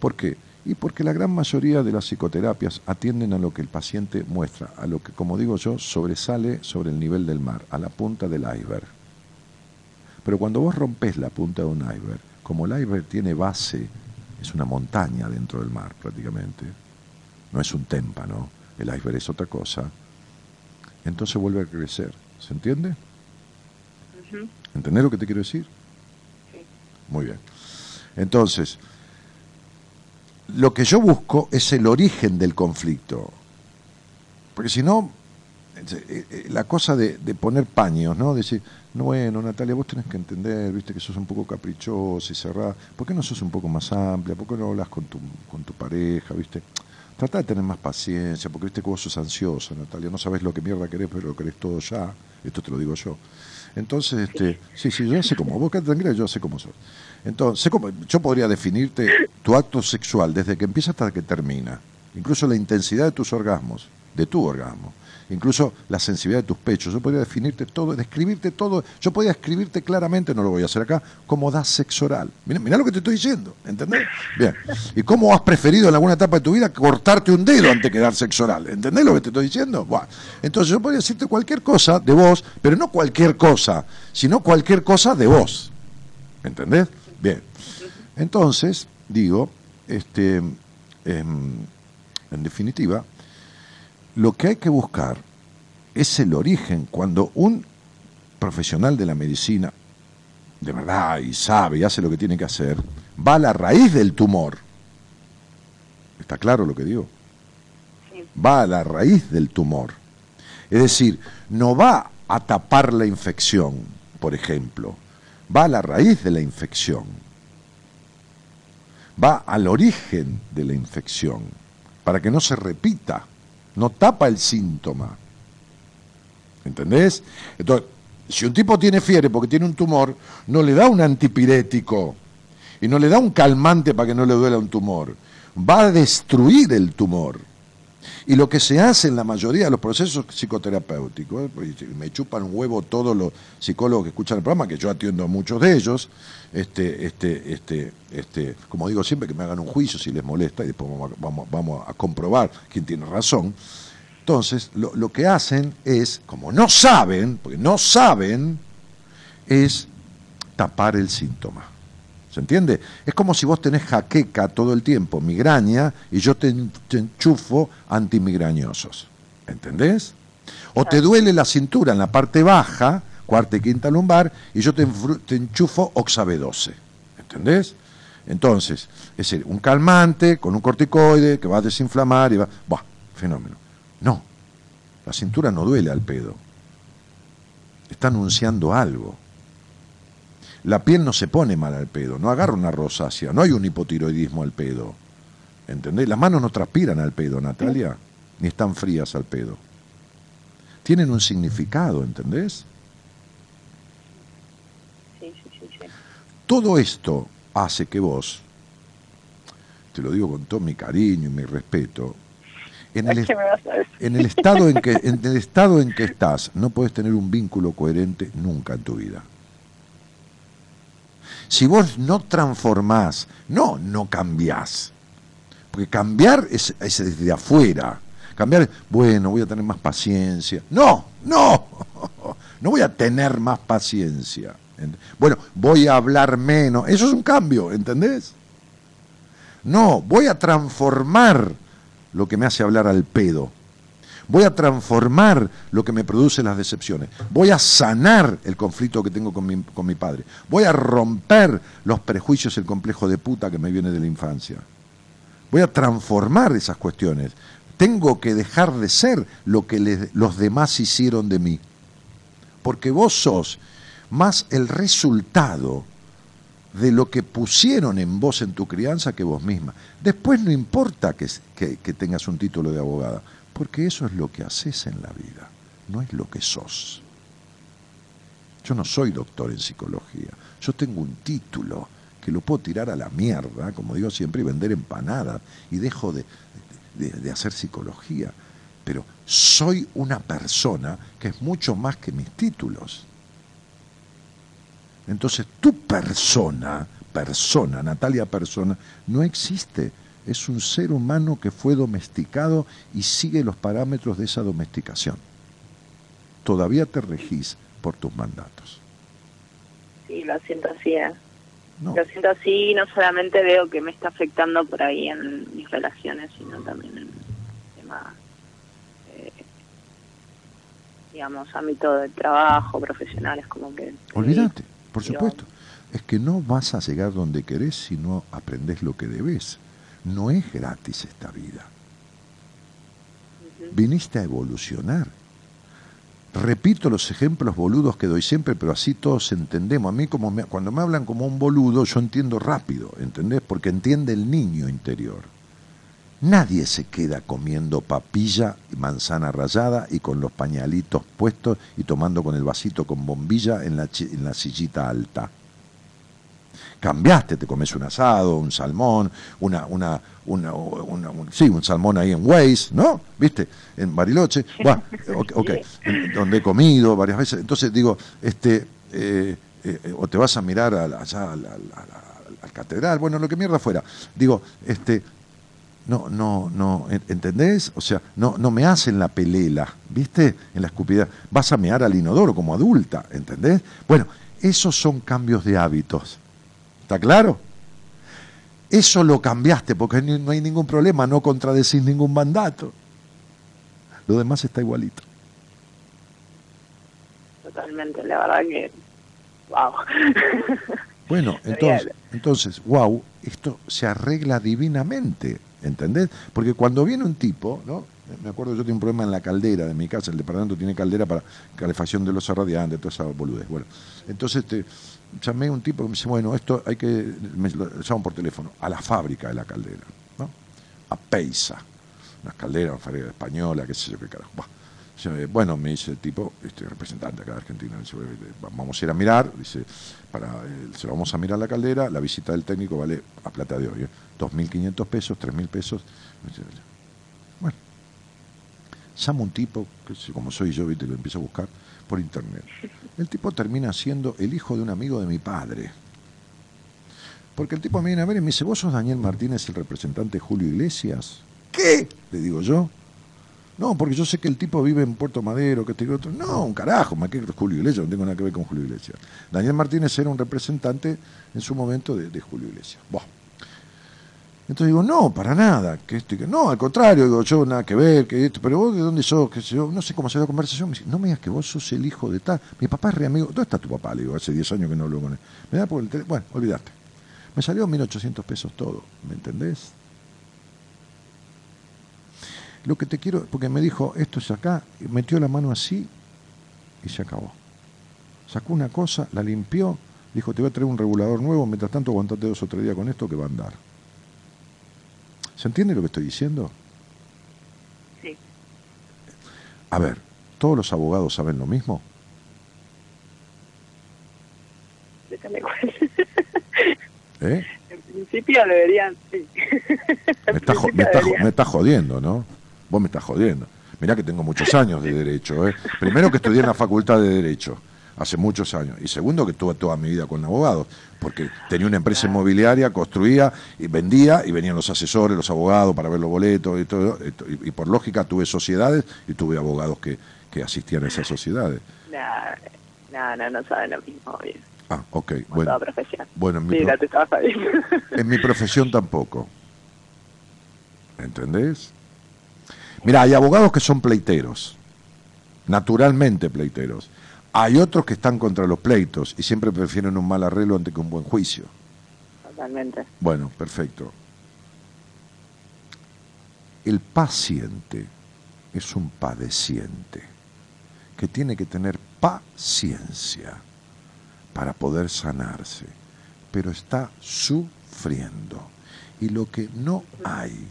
¿por qué? Y porque la gran mayoría de las psicoterapias atienden a lo que el paciente muestra, a lo que, como digo yo, sobresale sobre el nivel del mar, a la punta del iceberg. Pero cuando vos rompes la punta de un iceberg, como el iceberg tiene base, es una montaña dentro del mar prácticamente, no es un témpano, el iceberg es otra cosa, entonces vuelve a crecer. ¿Se entiende? ¿Entendés lo que te quiero decir? Muy bien. Entonces, lo que yo busco es el origen del conflicto. Porque si no, eh, eh, la cosa de, de poner paños, ¿no? Decir, no, bueno, Natalia, vos tenés que entender, viste, que sos un poco caprichosa y cerrada. ¿Por qué no sos un poco más amplia? ¿Por qué no hablas con tu, con tu pareja, viste? Trata de tener más paciencia, porque viste que vos sos ansiosa, Natalia. No sabés lo que mierda querés, pero lo querés todo ya. Esto te lo digo yo. Entonces, este, sí, sí, yo sé cómo. Vos quedate tranquila, yo sé cómo sos. Entonces, cómo- yo podría definirte tu acto sexual desde que empieza hasta que termina. Incluso la intensidad de tus orgasmos, de tu orgasmo. Incluso la sensibilidad de tus pechos. Yo podría definirte todo, describirte todo. Yo podría escribirte claramente, no lo voy a hacer acá, cómo das sexo oral. Mira, mira lo que te estoy diciendo, ¿entendés? Bien. Y cómo has preferido en alguna etapa de tu vida cortarte un dedo antes que dar sexo oral. ¿Entendés lo que te estoy diciendo? Buah. Entonces yo podría decirte cualquier cosa de vos, pero no cualquier cosa, sino cualquier cosa de vos. ¿Entendés? Bien. Entonces, digo, este, em, en definitiva, lo que hay que buscar es el origen. Cuando un profesional de la medicina, de verdad, y sabe y hace lo que tiene que hacer, va a la raíz del tumor. ¿Está claro lo que digo? Va a la raíz del tumor. Es decir, no va a tapar la infección, por ejemplo, va a la raíz de la infección. Va al origen de la infección, para que no se repita. No tapa el síntoma. ¿Entendés? Entonces, si un tipo tiene fiebre porque tiene un tumor, no le da un antipirético y no le da un calmante para que no le duela un tumor. Va a destruir el tumor. Y lo que se hace en la mayoría de los procesos psicoterapéuticos, me chupan un huevo todos los psicólogos que escuchan el programa, que yo atiendo a muchos de ellos, este, este, este, este, como digo siempre, que me hagan un juicio si les molesta y después vamos a, vamos, vamos a comprobar quién tiene razón. Entonces, lo, lo que hacen es, como no saben, porque no saben, es tapar el síntoma. ¿Se entiende? Es como si vos tenés jaqueca todo el tiempo, migraña, y yo te, te enchufo antimigrañosos. ¿Entendés? O te duele la cintura en la parte baja, cuarta y quinta lumbar, y yo te, enchufo Oxabe 12. ¿Entendés? Entonces, es decir, un calmante con un corticoide que va a desinflamar y va. Buah, fenómeno. No, la cintura no duele al pedo. Está anunciando algo. La piel no se pone mal al pedo, no agarra una rosácea, no hay un hipotiroidismo al pedo. ¿Entendés? Las manos no transpiran al pedo, Natalia, ni están frías al pedo. Tienen un significado, ¿entendés? Sí, sí, sí, sí. Todo esto hace que vos, te lo digo con todo mi cariño y mi respeto, en el, en el estado en que en el estado en que estás no puedes tener un vínculo coherente nunca en tu vida. Si vos no transformás, no no cambiás. Porque cambiar es, es desde afuera. Cambiar bueno, voy a tener más paciencia. No, no. No voy a tener más paciencia. Bueno, voy a hablar menos. Eso es un cambio, ¿entendés? No, voy a transformar lo que me hace hablar al pedo. Voy a transformar lo que me produce las decepciones. Voy a sanar el conflicto que tengo con mi, con mi padre. Voy a romper los prejuicios el complejo de puta que me viene de la infancia. Voy a transformar esas cuestiones. Tengo que dejar de ser lo que los demás hicieron de mí. Porque vos sos más el resultado de lo que pusieron en vos en tu crianza que vos misma. Después no importa que, que- que tengas un título de abogada, porque eso es lo que haces en la vida, no es lo que sos. Yo no soy doctor en psicología, yo tengo un título que lo puedo tirar a la mierda, como digo siempre, y vender empanadas, y dejo de, hacer psicología. Pero soy una persona que es mucho más que mis títulos. Entonces, tu persona, persona, Natalia persona, no existe. Es un ser humano que fue domesticado y sigue los parámetros de esa domesticación. Todavía te regís por tus mandatos. Sí, lo siento así. ¿eh? No. Lo siento así y no solamente veo que me está afectando por ahí en mis relaciones, sino también en tema, eh, digamos, ámbito de trabajo, profesionales, como que... Olvídate, por supuesto. Es que no vas a llegar donde querés si no aprendes lo que debes. No es gratis esta vida. Viniste a evolucionar. Repito los ejemplos boludos que doy siempre, pero así todos entendemos. A mí como me- cuando me hablan como un boludo, yo entiendo rápido, ¿entendés? Porque entiende el niño interior. Nadie se queda comiendo papilla y manzana rallada y con los pañalitos puestos y tomando con el vasito con bombilla en la, en la sillita alta. Cambiaste, te comes un asado, un salmón, una, una, una, una- un- sí, un salmón ahí en Waze, ¿no? ¿Viste? En Bariloche. Buah, ok, ok, en- donde he comido varias veces. Entonces digo, este, eh, eh, o te vas a mirar a la- allá al, al- al- al catedral, bueno, lo que mierda fuera. Digo, este, no, no, no, ¿en- ¿entendés? O sea, no, no me hacen la pelela, ¿viste? En la escupidez. Vas a mear al inodoro como adulta, ¿entendés? Bueno, esos son cambios de hábitos. ¿Está claro? Eso lo cambiaste porque no hay ningún problema, no contradecís ningún mandato. Lo demás está igualito. Totalmente, la verdad que... Wow. Bueno, entonces, entonces, wow, esto se arregla divinamente, ¿entendés? Porque cuando viene un tipo, ¿no? Me acuerdo yo tengo un problema en la caldera de mi casa, el departamento tiene caldera para calefacción de los radiantes, toda esa boludez. Bueno, entonces te, llamé a un tipo que me dice, bueno, esto hay que, me llamo por teléfono, a la fábrica de la caldera, ¿no? A Peisa, una caldera, una fábrica española, qué sé yo, qué carajo. Dice, Bueno, me dice el tipo, este representante acá de Argentina, dice, vamos a ir a mirar, dice, para, eh, se vamos a mirar la caldera, la visita del técnico vale a plata de hoy, ¿eh? 2.500 pesos, 3.000 pesos. Bueno, llamo a un tipo, que como soy yo, ¿viste? lo empiezo a buscar por internet. El tipo termina siendo el hijo de un amigo de mi padre. Porque el tipo me viene a ver y me dice, ¿vos sos Daniel Martínez, el representante de Julio Iglesias? ¿Qué? Le digo yo. No, porque yo sé que el tipo vive en Puerto Madero, que este y otro. No, un carajo, me quedo Julio Iglesias, no tengo nada que ver con Julio Iglesias. Daniel Martínez era un representante en su momento de, Julio Iglesias. Entonces digo, no, para nada, que esto que no, al contrario, digo, yo nada que ver, que esto, pero vos de dónde sos, que yo, no sé cómo se da la conversación, me dice, no me digas que vos sos el hijo de tal, mi papá es re amigo, ¿dónde está tu papá? Le digo, hace 10 años que no hablo con él. Me da por el tele- bueno, olvidate. Me salió 1800 pesos todo, ¿me entendés? Lo que te quiero, porque me dijo, esto es acá, metió la mano así y se acabó. Sacó una cosa, la limpió, dijo, te voy a traer un regulador nuevo, mientras tanto aguantate dos o tres días con esto que va a andar. ¿Se entiende lo que estoy diciendo? Sí. A ver, ¿todos los abogados saben lo mismo? Déjame. ¿Eh? En principio deberían, sí. Me estás me estás jo- me estás jodiendo, ¿no? Vos me estás jodiendo. Mirá que tengo muchos años de Derecho. ¿eh? Primero que estudié en la Facultad de Derecho, hace muchos años. Y segundo que tuve toda mi vida con abogados, porque tenía una empresa inmobiliaria, construía y vendía, y venían los asesores, los abogados para ver los boletos y todo. Y, y por lógica tuve sociedades y tuve abogados que, que asistían a esas sociedades. No, no, no, saben lo mismo, obvio. Ah, ok. Como Bueno, toda profesión. bueno en, mi Mira, te en mi profesión tampoco. ¿Entendés? Mira, hay abogados que son pleiteros, naturalmente pleiteros. Hay otros que están contra los pleitos y siempre prefieren un mal arreglo antes que un buen juicio. Totalmente. Bueno, perfecto. El paciente es un padeciente que tiene que tener paciencia para poder sanarse, pero está sufriendo. Y lo que no hay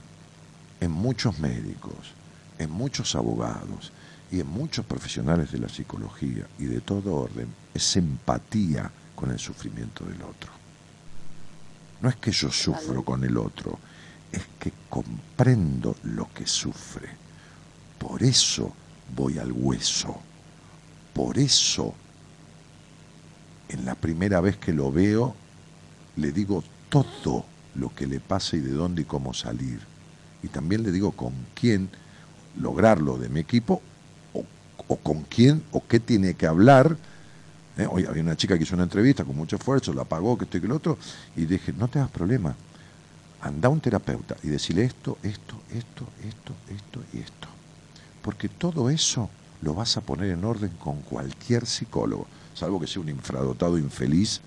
en muchos médicos, en muchos abogados y en muchos profesionales de la psicología y de todo orden es empatía con el sufrimiento del otro. No es que yo sufro con el otro, es que comprendo lo que sufre. Por eso voy al hueso. Por eso, en la primera vez que lo veo, le digo todo lo que le pasa y de dónde y cómo salir. Y también le digo con quién lograrlo de mi equipo o, con quién o qué tiene que hablar. ¿eh? Hoy había una chica que hizo una entrevista con mucho esfuerzo, la pagó, que esto y que lo otro, y dije, no te hagas problema, anda a un terapeuta y decirle esto, esto, esto, esto, esto y esto. Porque todo eso lo vas a poner en orden con cualquier psicólogo, salvo que sea un infradotado infeliz,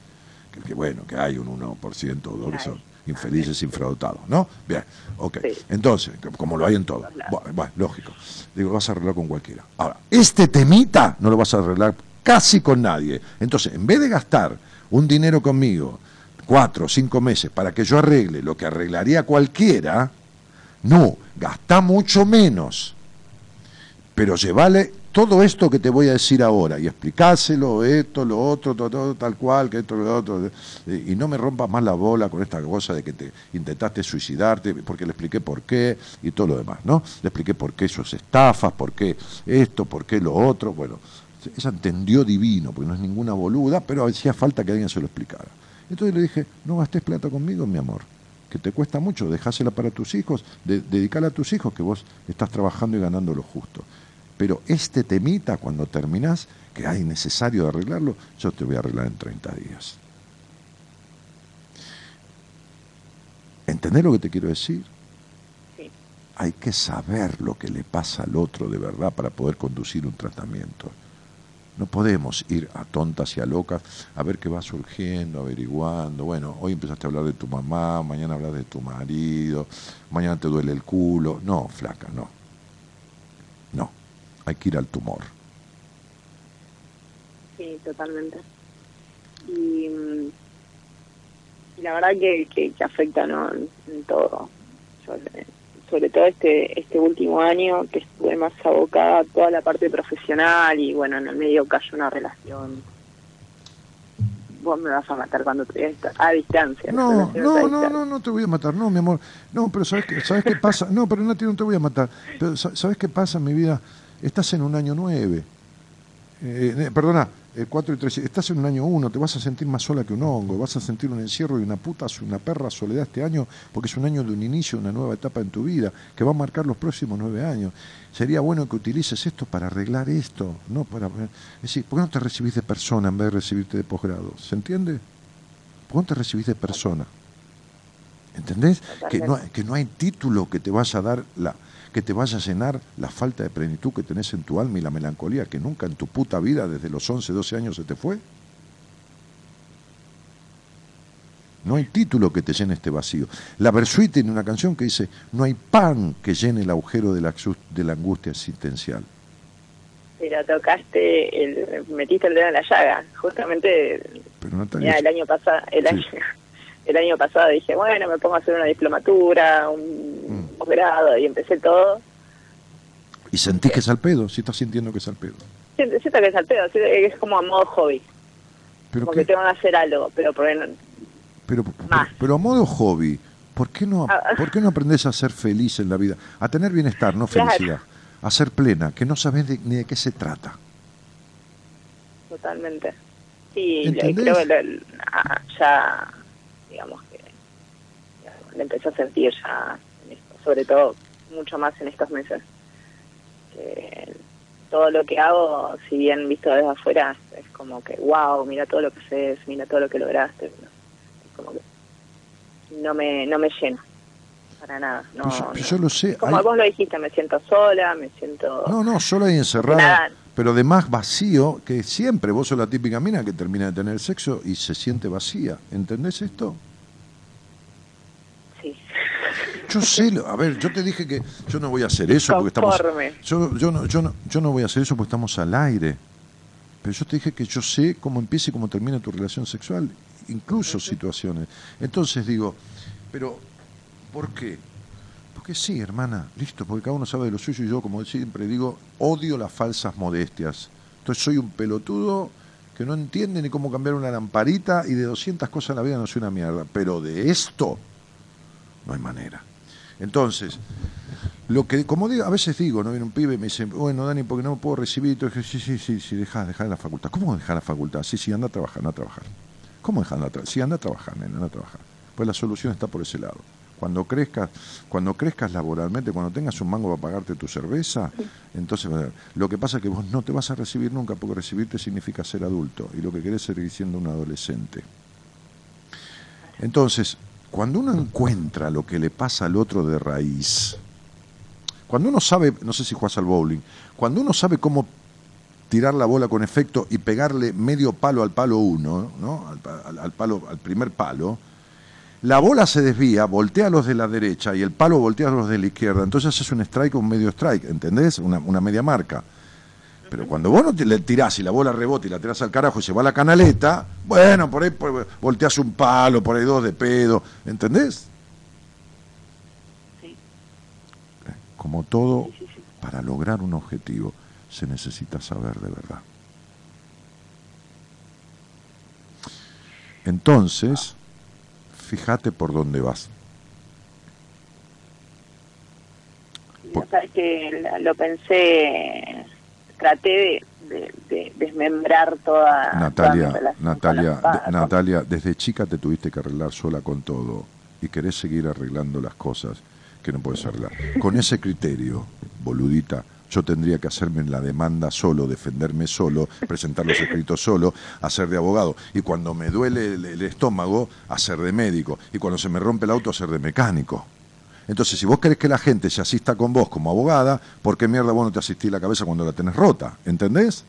que, que bueno, que hay un 1% o 2 que son infelices infradotados, ¿no? Bien, ok. Entonces, como lo hay en todo, bueno, bueno, lógico. Digo, vas a arreglar con cualquiera. Ahora, este temita no lo vas a arreglar casi con nadie. Entonces, en vez de gastar un dinero conmigo, cuatro o cinco meses, para que yo arregle lo que arreglaría cualquiera, no, gasta mucho menos pero llevale todo esto que te voy a decir ahora y explicárselo, esto, lo otro, todo, todo, tal cual, que esto, lo otro, y no me rompas más la bola con esta cosa de que te intentaste suicidarte, porque le expliqué por qué y todo lo demás, ¿no? Le expliqué por qué esos estafas, por qué esto, por qué lo otro, bueno, ella entendió divino, porque no es ninguna boluda, pero hacía falta que alguien se lo explicara. Entonces le dije, no gastes plata conmigo, mi amor, que te cuesta mucho, dejásela para tus hijos, de, dedicala a tus hijos, que vos estás trabajando y ganando lo justo. Pero este temita, cuando terminás, que hay necesario de arreglarlo, yo te voy a arreglar en 30 días. ¿Entendés lo que te quiero decir? Sí. Hay que saber lo que le pasa al otro de verdad para poder conducir un tratamiento. No podemos ir a tontas y a locas a ver qué va surgiendo, averiguando. Bueno, hoy empezaste a hablar de tu mamá, mañana hablas de tu marido, mañana te duele el culo. No, flaca, no. No, hay que ir al tumor. Sí, totalmente. Y, mm, y la verdad que, que, que afecta ¿no? en, en todo. Eh, sobre todo este este último año que estuve más abocada a toda la parte profesional y bueno, en el medio cayó una relación. Vos me vas a matar cuando te a distancia. No, no, no, no, no te voy a matar, no, mi amor. No, pero ¿sabes qué, ¿sabes qué pasa? No, pero no te voy a matar. Pero sa- ¿sabes qué pasa, mi vida? Estás en un año nueve. Eh, eh, perdona, el 4 y 3, estás en un año 1, te vas a sentir más sola que un hongo, vas a sentir un encierro y una puta, una perra soledad este año, porque es un año de un inicio, una nueva etapa en tu vida, que va a marcar los próximos nueve años. Sería bueno que utilices esto para arreglar esto, no para... Es decir, ¿por qué no te recibís de persona en vez de recibirte de posgrado? ¿Se entiende? ¿Por qué no te recibís de persona? ¿Entendés? Que no, que no hay título que te vaya a dar la, que te vaya a llenar la falta de plenitud que tenés en tu alma y la melancolía que nunca en tu puta vida desde los 11, 12 años se te fue? No hay título que te llene este vacío. La Versuit tiene una canción que dice, no hay pan que llene el agujero de la, de la angustia existencial. Pero tocaste, el, metiste el dedo en la llaga. Justamente, el año pasado, el año, el año pasado dije, bueno, me pongo a hacer una diplomatura, un mm. Posgrado, y empecé todo. ¿Y sentís que es al pedo? ¿Sí estás sintiendo que es al pedo? Siento, que es al pedo, es como a modo hobby. ¿Pero como que tengo que hacer algo, pero por no, pero, pero, a modo hobby, ¿por qué no, ah. ¿por qué no aprendes a ser feliz en la vida? A tener bienestar, no felicidad. A ser plena, que no sabes ni de qué se trata. Totalmente. Sí, creo que ah, ya digamos que le empecé a sentir ya, sobre todo mucho más en estos meses. todo lo que hago, si bien visto desde afuera, es como que, wow, mira todo lo que haces, mira todo lo que lograste. como que no me, no me llena para nada. No, yo, lo sé. Como vos lo dijiste, me siento sola, me siento... No, no, sola y encerrada. Pero de más vacío que siempre. Vos sos la típica mina que termina de tener sexo y se siente vacía. ¿Entendés esto? Yo sé, a ver, yo te dije que yo no voy a hacer eso porque estamos. Yo, yo, no, yo, no, yo no voy a hacer eso porque estamos al aire. Pero yo te dije que yo sé cómo empieza y cómo termina tu relación sexual, incluso situaciones. Entonces digo, pero ¿por qué? Porque sí, hermana, listo, porque cada uno sabe de lo suyo y yo, como siempre digo, odio las falsas modestias. Entonces soy un pelotudo que no entiende ni cómo cambiar una lamparita y de 200 cosas en la vida no soy una mierda. Pero de esto no hay manera. Entonces, lo que, como digo, a veces digo, no viene un pibe y me dice, bueno, Dani, porque no puedo recibir, dije, sí, sí, sí, sí, deja, deja la facultad. ¿Cómo dejar la facultad? Sí, sí, anda a trabajar, anda a trabajar. ¿Cómo dejar a trabajar? Sí, anda a trabajar, anda a trabajar. Pues la solución está por ese lado. Cuando crezcas, cuando crezcas laboralmente, cuando tengas un mango para pagarte tu cerveza, entonces lo que pasa es que vos no te vas a recibir nunca, porque recibirte significa ser adulto, y lo que querés es seguir siendo un adolescente. Entonces, cuando uno encuentra lo que le pasa al otro de raíz, cuando uno sabe, no sé si juegas al bowling, cuando uno sabe cómo tirar la bola con efecto y pegarle medio palo al palo uno, ¿no? al, palo, al primer palo, la bola se desvía, voltea a los de la derecha y el palo voltea a los de la izquierda. Entonces es un strike o un medio strike, ¿entendés? Una media marca. Pero cuando vos no te le tirás y la bola rebota y la tirás al carajo y se va a la canaleta, bueno, por ahí volteás un palo, por ahí dos de pedo, ¿entendés? Sí. Como todo, para lograr un objetivo se necesita saber de verdad. Entonces, fíjate por dónde vas. que lo pensé traté de, desmembrar toda Natalia, Natalia, Natalia, desde chica te tuviste que arreglar sola con todo y querés seguir arreglando las cosas que no puedes arreglar. Con ese criterio, boludita, yo tendría que hacerme en la demanda solo, defenderme solo, presentar los escritos solo, hacer de abogado. Y cuando me duele el, el estómago, hacer de médico. Y cuando se me rompe el auto, hacer de mecánico. Entonces, si vos querés que la gente se asista con vos como abogada, ¿por qué mierda vos no te asistís la cabeza cuando la tenés rota? ¿Entendés?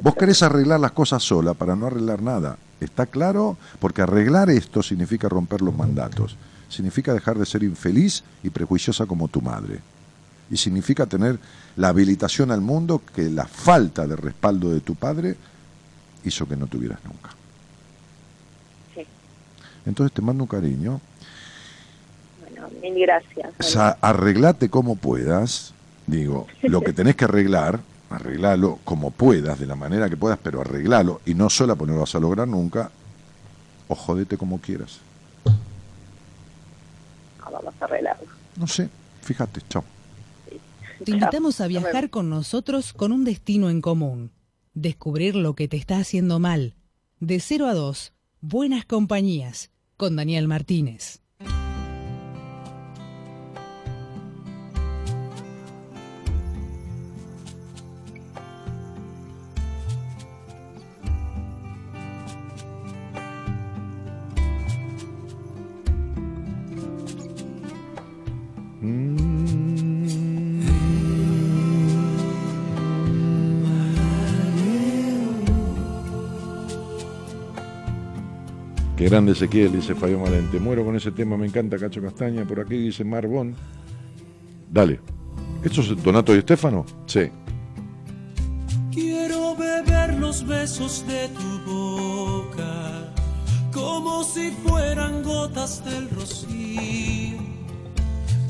Vos querés arreglar las cosas sola para no arreglar nada. ¿Está claro? Porque arreglar esto significa romper los mandatos. Significa dejar de ser infeliz y prejuiciosa como tu madre. Y significa tener la habilitación al mundo que la falta de respaldo de tu padre hizo que no tuvieras nunca. Sí. Entonces te mando un cariño mil gracias. O sea, arreglate como puedas, digo, lo que tenés que arreglar, arreglalo como puedas, de la manera que puedas, pero arreglalo, y no solo porque no lo vas a lograr nunca, o jodete como quieras. Ah, vamos a arreglarlo. No sé, fíjate, chao. Te invitamos a viajar con nosotros con un destino en común. Descubrir lo que te está haciendo mal. De 0 a 2, Buenas Compañías, con Daniel Martínez. Qué grande Ezequiel, dice Fabio Valente. Muero con ese tema, me encanta Cacho Castaña. Por aquí dice Marbón. Dale. ¿Esto es Donato y Estefano? Sí. Quiero beber los besos de tu boca, como si fueran gotas del rocío.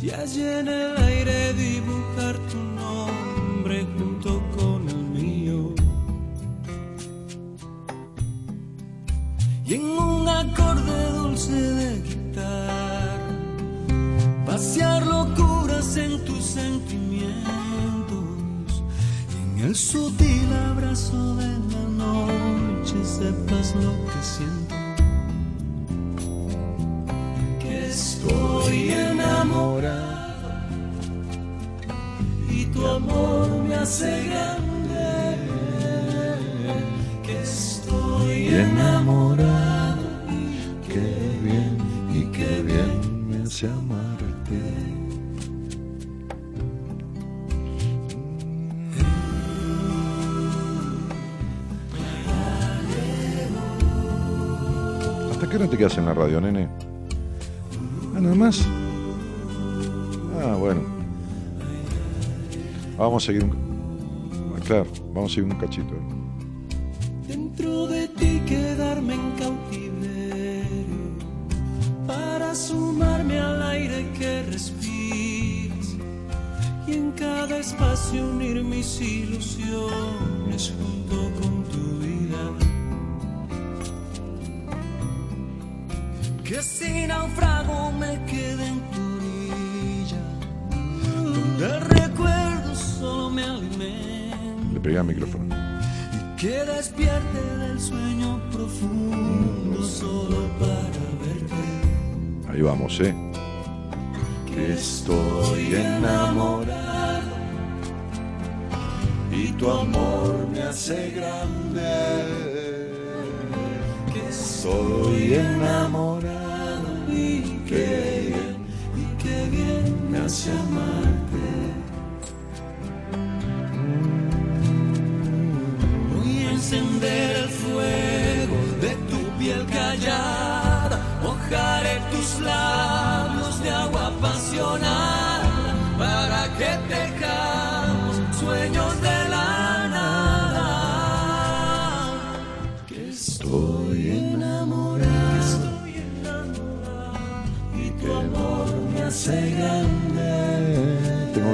Y allí en el aire dibujar tu nombre junto con el mío. Y en un acorde dulce de guitarra, pasear locuras en tus sentimientos. Y en el sutil abrazo de la noche sepas lo que siento. Estoy enamorado y tu amor me hace grande. Que estoy enamorado qué bien, y qué bien me hace amarte. ¿Hasta qué hora te quedas en la radio, nene? Ah, nada más. Ah, bueno. Vamos a seguir un. Claro, vamos a seguir un cachito. dentro de ti quedarme en cautiverio para sumarme al aire que respiras y en cada espacio unir mis ilusiones junto con tu vida. Que si naufrago pegué al micrófono. Que despierte del sueño profundo solo para verte. Ahí vamos, ¿eh? Que estoy enamorado y tu amor me hace grande. Que Estoy enamorado y qué bien, y qué bien me hace amarte.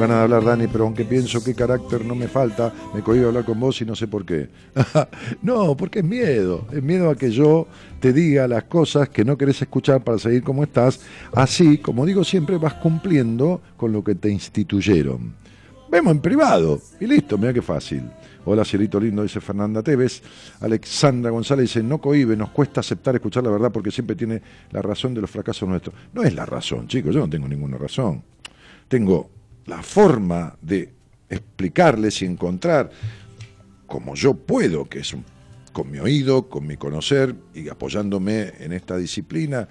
Ganas de hablar, Dani, pero aunque pienso que carácter no me falta, me cohibo hablar con vos y no sé por qué. no, porque es miedo. Es miedo a que yo te diga las cosas que no querés escuchar para seguir como estás. Así, como digo siempre, vas cumpliendo con lo que te instituyeron. Vemos en privado y listo, mira qué fácil. Hola, cielito lindo, dice Fernanda Tevez. Alexandra González dice, no cohibe, nos cuesta aceptar escuchar la verdad porque siempre tiene la razón de los fracasos nuestros. No es la razón, chicos, yo no tengo ninguna razón. Tengo la forma de explicarles y encontrar como yo puedo, que es un- con mi oído, con mi conocer y apoyándome en esta disciplina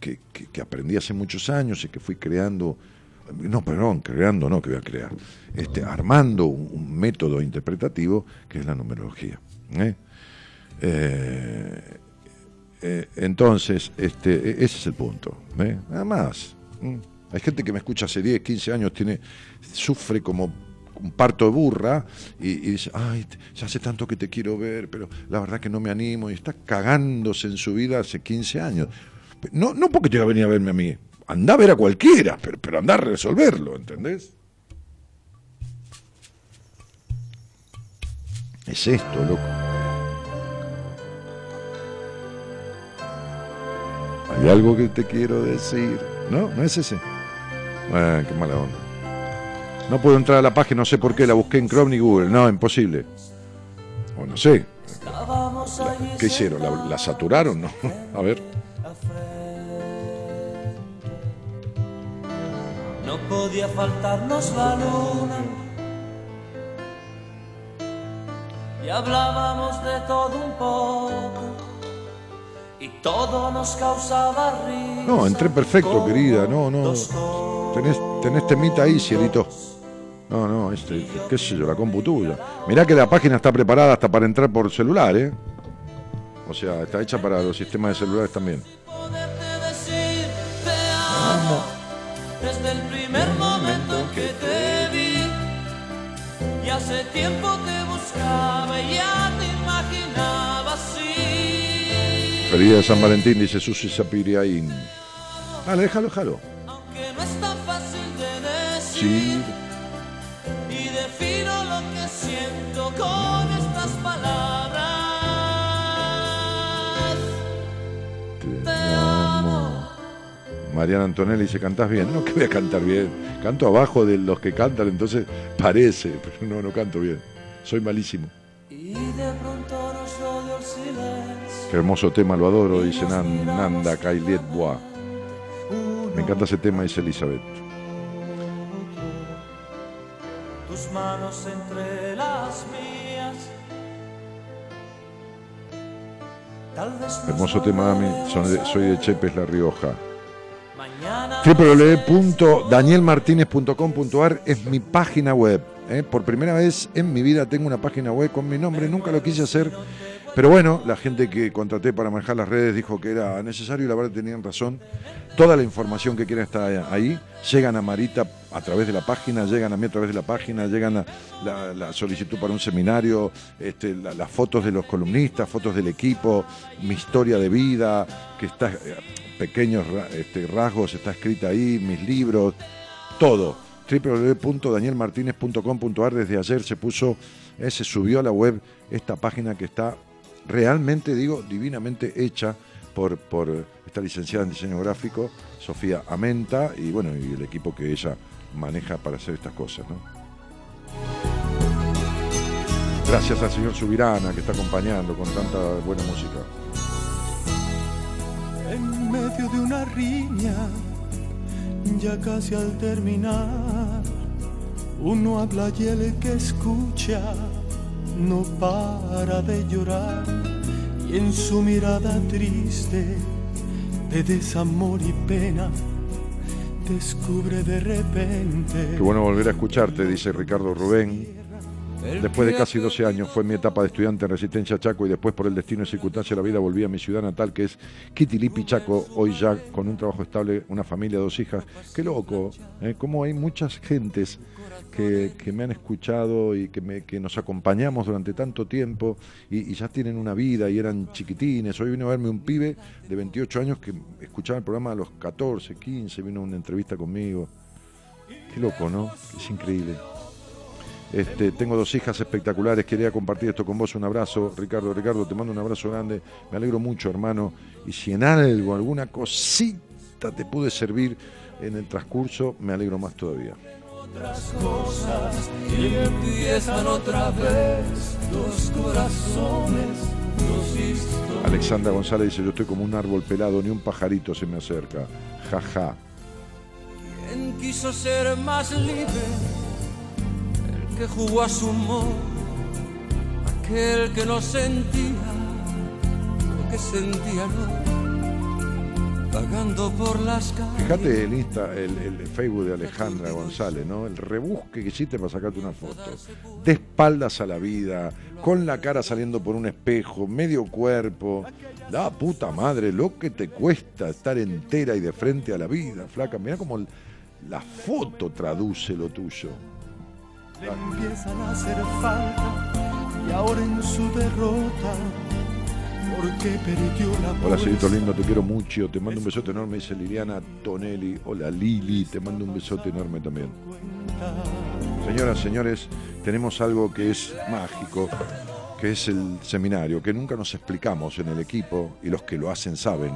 que, aprendí hace muchos años y que fui creando, no, perdón, creando no, que voy a crear, este, armando un, método interpretativo que es la numerología. ¿eh? Eh, eh, entonces, este, e- ese es el punto. Nada más. Hay gente que me escucha hace 10, 15 años, tiene, sufre como un parto de burra y, dice, ay, ya hace tanto que te quiero ver, pero la verdad que no me animo y está cagándose en su vida hace 15 años. No, no porque te va a venir a verme a mí, anda a ver a cualquiera, pero, pero anda a resolverlo, ¿entendés? Es esto, loco. Hay algo que te quiero decir. No, no es ese. Ah, qué mala onda. No puedo entrar a la página, no sé por qué, la busqué en Chrome ni Google. No, imposible. O sé. ¿Qué hicieron? ¿La, la saturaron? No. A ver. No podía faltarnos la luna. Y hablábamos de todo un poco. Y todo nos causaba risa. No, entré perfecto, querida. No, no. Tenés, tenés temita ahí, cielito. No, no, este, qué sé yo, la compu tuya. Mirá que la página está preparada hasta para entrar por celular, ¿eh? O sea, está hecha para los sistemas de celulares también. Desde el primer momento en que te vi. Y hace tiempo te buscaba y ya Feliz de San Valentín, dice Susi Sapiriaín. Dale, déjalo, déjalo. Aunque no es tan fácil de decir. Sí. Y defino lo que siento con estas palabras. Te amo. Mariana Antonelli dice, ¿cantás bien? No, que voy a cantar bien. Canto abajo de los que cantan, entonces parece, pero no, no canto bien. Soy malísimo. Y de Qué hermoso tema, lo adoro, dice Nan- Nanda Kailet Bois. Me encanta ese tema, dice Elizabeth. Tus manos entre las mías. Tal vez nos Hermoso tema, Dami. Soy de, Chepes, La Rioja. Www.danielmartinez.com.ar es mi página web. ¿eh? Por primera vez en mi vida tengo una página web con mi nombre, nunca lo quise hacer. Pero bueno, la gente que contraté para manejar las redes dijo que era necesario y la verdad tenían razón. Toda la información que quieran está ahí. Llegan a Marita a través de la página, llegan a mí a través de la página, llegan a la, solicitud para un seminario, este, la- las fotos de los columnistas, fotos del equipo, mi historia de vida, que está eh, pequeños este, rasgos, está escrita ahí, mis libros, todo. www.danielmartinez.com.ar desde ayer se puso, eh, se subió a la web esta página que está realmente, digo, divinamente hecha por, por esta licenciada en diseño gráfico, Sofía Amenta, y bueno, y el equipo que ella maneja para hacer estas cosas, ¿no? Gracias al señor Subirana que está acompañando con tanta buena música. en medio de una riña, ya casi al terminar, uno habla y el que escucha no para de llorar y en su mirada triste de desamor y pena descubre de repente Qué bueno volver a escucharte, dice Ricardo Rubén. Después de casi 12 años fue mi etapa de estudiante en Resistencia Chaco y después por el destino y circunstancia de la vida volví a mi ciudad natal que es Quitilipi Chaco, hoy ya con un trabajo estable, una familia, dos hijas. Qué loco, ¿eh? Cómo hay muchas gentes que, que me han escuchado y que, me, que nos acompañamos durante tanto tiempo y, y ya tienen una vida y eran chiquitines. Hoy vino a verme un pibe de 28 años que escuchaba el programa a los 14, 15, vino a una entrevista conmigo. Qué loco, ¿no? Es increíble. Este, tengo dos hijas espectaculares, quería compartir esto con vos. Un abrazo, Ricardo. Ricardo, te mando un abrazo grande. Me alegro mucho, hermano. Y si en algo, alguna cosita te pude servir en el transcurso, me alegro más todavía. otras cosas y empiezan otra vez los corazones, los historias. Alexandra González dice, yo estoy como un árbol pelado, ni un pajarito se me acerca. Ja, ja. ¿Quién quiso ser más libre? Que jugó a su modo, aquel que no sentía lo que sentía no, vagando por las calles. Fíjate el, Insta, el, Facebook de Alejandra González, ¿no? El rebusque que hiciste para sacarte una foto. De espaldas a la vida, con la cara saliendo por un espejo, medio cuerpo. La puta madre, lo que te cuesta estar entera y de frente a la vida, flaca. Mira cómo la foto traduce lo tuyo. Le empiezan a hacer falta y ahora en su derrota porque perdió la Hola. Cerito lindo, te quiero mucho. Te mando un besote enorme, dice Liliana Tonelli. Hola, Lili, te mando un besote enorme también. Señoras, señores, tenemos algo que es mágico, que es el seminario, que nunca nos explicamos en el equipo y los que lo hacen saben.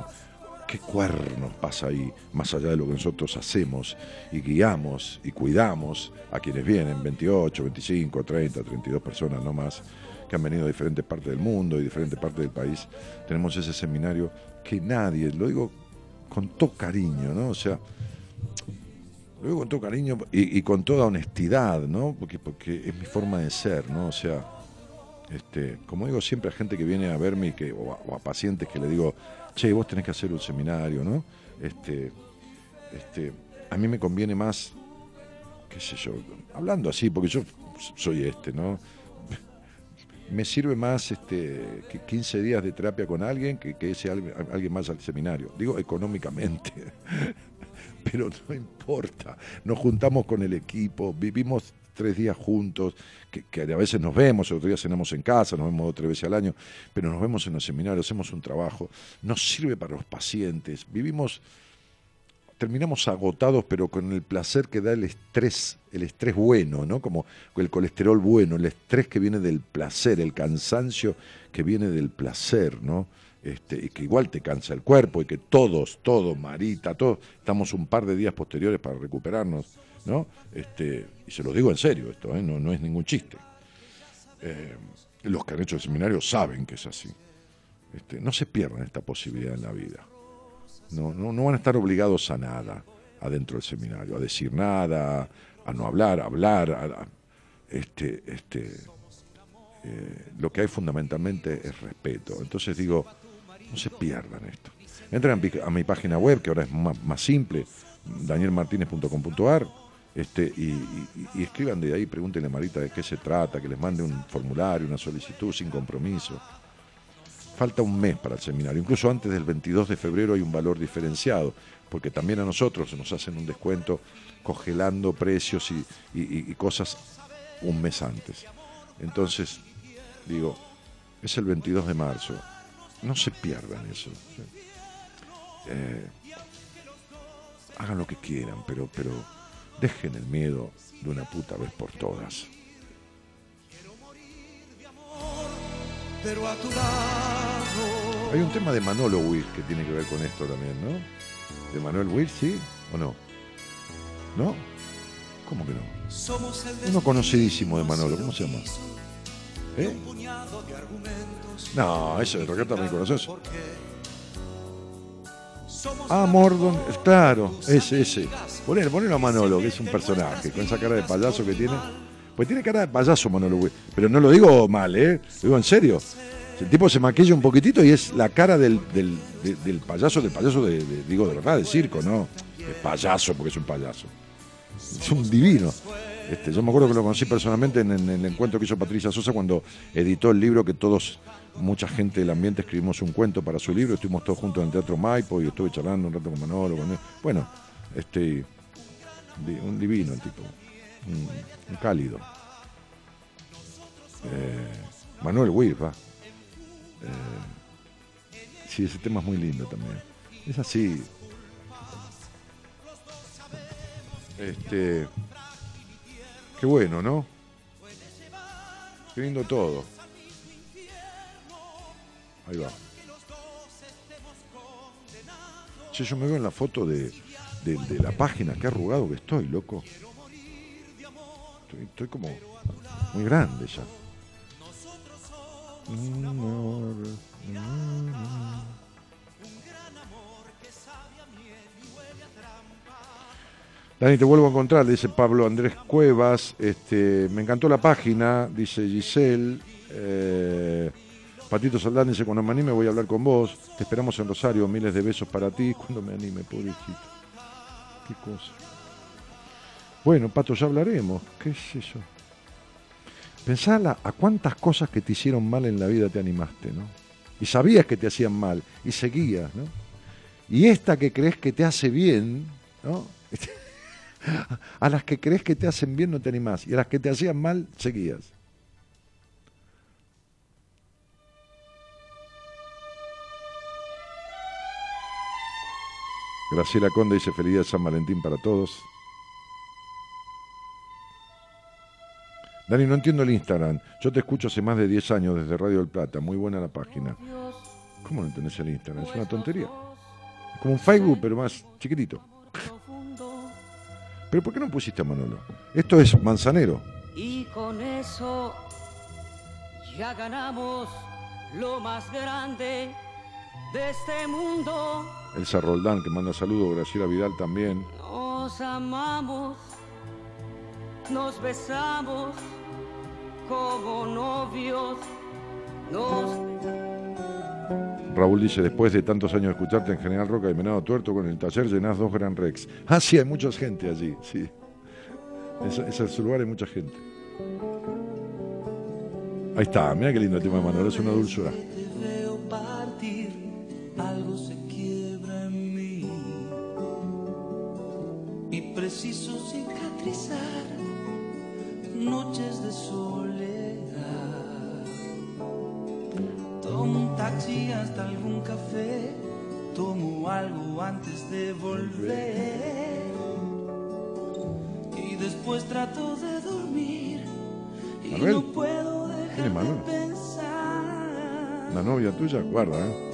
¿Qué cuernos pasa ahí, más allá de lo que nosotros hacemos y guiamos y cuidamos a quienes vienen, 28, 25, 30, 32 personas no más, que han venido de diferentes partes del mundo y diferentes partes del país, tenemos ese seminario que nadie, lo digo con todo cariño, ¿no? O sea, lo digo con todo cariño y, con toda honestidad, ¿no? Porque, porque es mi forma de ser, ¿no? O sea, este, como digo siempre a gente que viene a verme y que, o, a, pacientes que le digo, che, vos tenés que hacer un seminario, ¿no? Este, este, a mí me conviene más, qué sé yo, hablando así, porque yo soy este, ¿no? Me sirve más este, que 15 días de terapia con alguien que, que ese alguien más al seminario. Digo económicamente, pero no importa. Nos juntamos con el equipo, vivimos tres días juntos, que, a veces nos vemos, otros días cenamos en casa, nos vemos otra vez al año, pero nos vemos en los seminarios, hacemos un trabajo, nos sirve para los pacientes, vivimos, terminamos agotados, pero con el placer que da el estrés, el estrés bueno, ¿no? Como el colesterol bueno, el estrés que viene del placer, el cansancio que viene del placer, ¿no? Este, y que igual te cansa el cuerpo y que todos, todos, Marita, todos, estamos un par de días posteriores para recuperarnos ¿no? Este, y se lo digo en serio esto, ¿eh? no, no es ningún chiste. Eh, los que han hecho el seminario saben que es así. Este, no se pierdan esta posibilidad en la vida. No, no, no van a estar obligados a nada adentro del seminario, a decir nada, a no hablar, a hablar. este, este, eh, lo que hay fundamentalmente es respeto. Entonces digo, no se pierdan esto. Entren a mi, página web, que ahora es más, más simple, danielmartinez.com.ar este, y, escriban de ahí, pregúntenle a Marita de qué se trata, que les mande un formulario, una solicitud sin compromiso. Falta un mes para el seminario, incluso antes del 22 de febrero hay un valor diferenciado, porque también a nosotros nos hacen un descuento congelando precios y, cosas un mes antes. Entonces, digo, es el 22 de marzo, no se pierdan eso. Eh, hagan lo que quieran, pero, pero Dejen el miedo de una puta vez por todas. Hay un tema de Manolo Will que tiene que ver con esto también, ¿no? ¿De Manuel Will, sí o no? ¿No? ¿Cómo que no? Uno conocidísimo de Manolo, ¿cómo se llama? ¿Eh? No, eso de Roqueta también conoces. Ah, Mordon, claro, ese, ese. Ponelo, ponelo a Manolo, que es un personaje, con esa cara de payaso que tiene. Pues tiene cara de payaso Manolo, güey. Pero no lo digo mal, ¿eh? Lo digo en serio. El tipo se maquilla un poquitito y es la cara del, del, payaso, del payaso de, digo, de verdad, de circo, ¿no? De payaso, porque es un payaso. Es un divino. Este, yo me acuerdo que lo conocí personalmente en, en, el encuentro que hizo Patricia Sosa cuando editó el libro que todos mucha gente del ambiente escribimos un cuento para su libro, estuvimos todos juntos en el Teatro Maipo y estuve charlando un rato con Manolo, con él. Bueno, este, un divino el tipo, un, cálido. Eh, Manuel Wirf, eh, sí, ese tema es muy lindo también. Es así. Este, qué bueno, ¿no? Qué lindo todo. Ahí va. Che, yo me veo en la foto de, la página, qué arrugado que estoy, loco. Estoy, como muy grande ya. Dani, te vuelvo a encontrar, dice Pablo Andrés Cuevas. Este, me encantó la página, dice Giselle. Eh, Patito Saldán dice, cuando me anime voy a hablar con vos. Te esperamos en Rosario, miles de besos para ti. Cuando me anime, pobrecito. Qué cosa. Bueno, Pato, ya hablaremos. ¿Qué es eso? Pensala a cuántas cosas que te hicieron mal en la vida te animaste, ¿no? Y sabías que te hacían mal y seguías, ¿no? Y esta que crees que te hace bien, ¿no? a las que crees que te hacen bien no te animás. Y a las que te hacían mal, seguías. Graciela Conde dice feliz día San Valentín para todos. Dani, no entiendo el Instagram. Yo te escucho hace más de 10 años desde Radio del Plata. Muy buena la página. ¿Cómo no entendés el Instagram? Es una tontería. Es como un Facebook, pero más chiquitito. ¿Pero por qué no pusiste a Manolo? Esto es Manzanero. Y con eso Ya ganamos lo más grande de este mundo. Elsa Roldán, que manda saludos, Graciela Vidal también. Nos amamos, nos besamos como novios. Nos Raúl dice, después de tantos años de escucharte en General Roca y Menado Tuerto con el taller llenás dos Gran Rex. Ah, sí, hay mucha gente allí, sí. Ese, ese lugar hay mucha gente. Ahí está, mira qué lindo el tema de Manuel, es una dulzura. Te veo partir, algo se preciso cicatrizar noches de soledad. Tomo un taxi hasta algún café, tomo algo antes de volver. Y después trato de dormir y Manuel. no puedo ¿Quién es dejar de pensar. La novia tuya, guarda, ¿eh?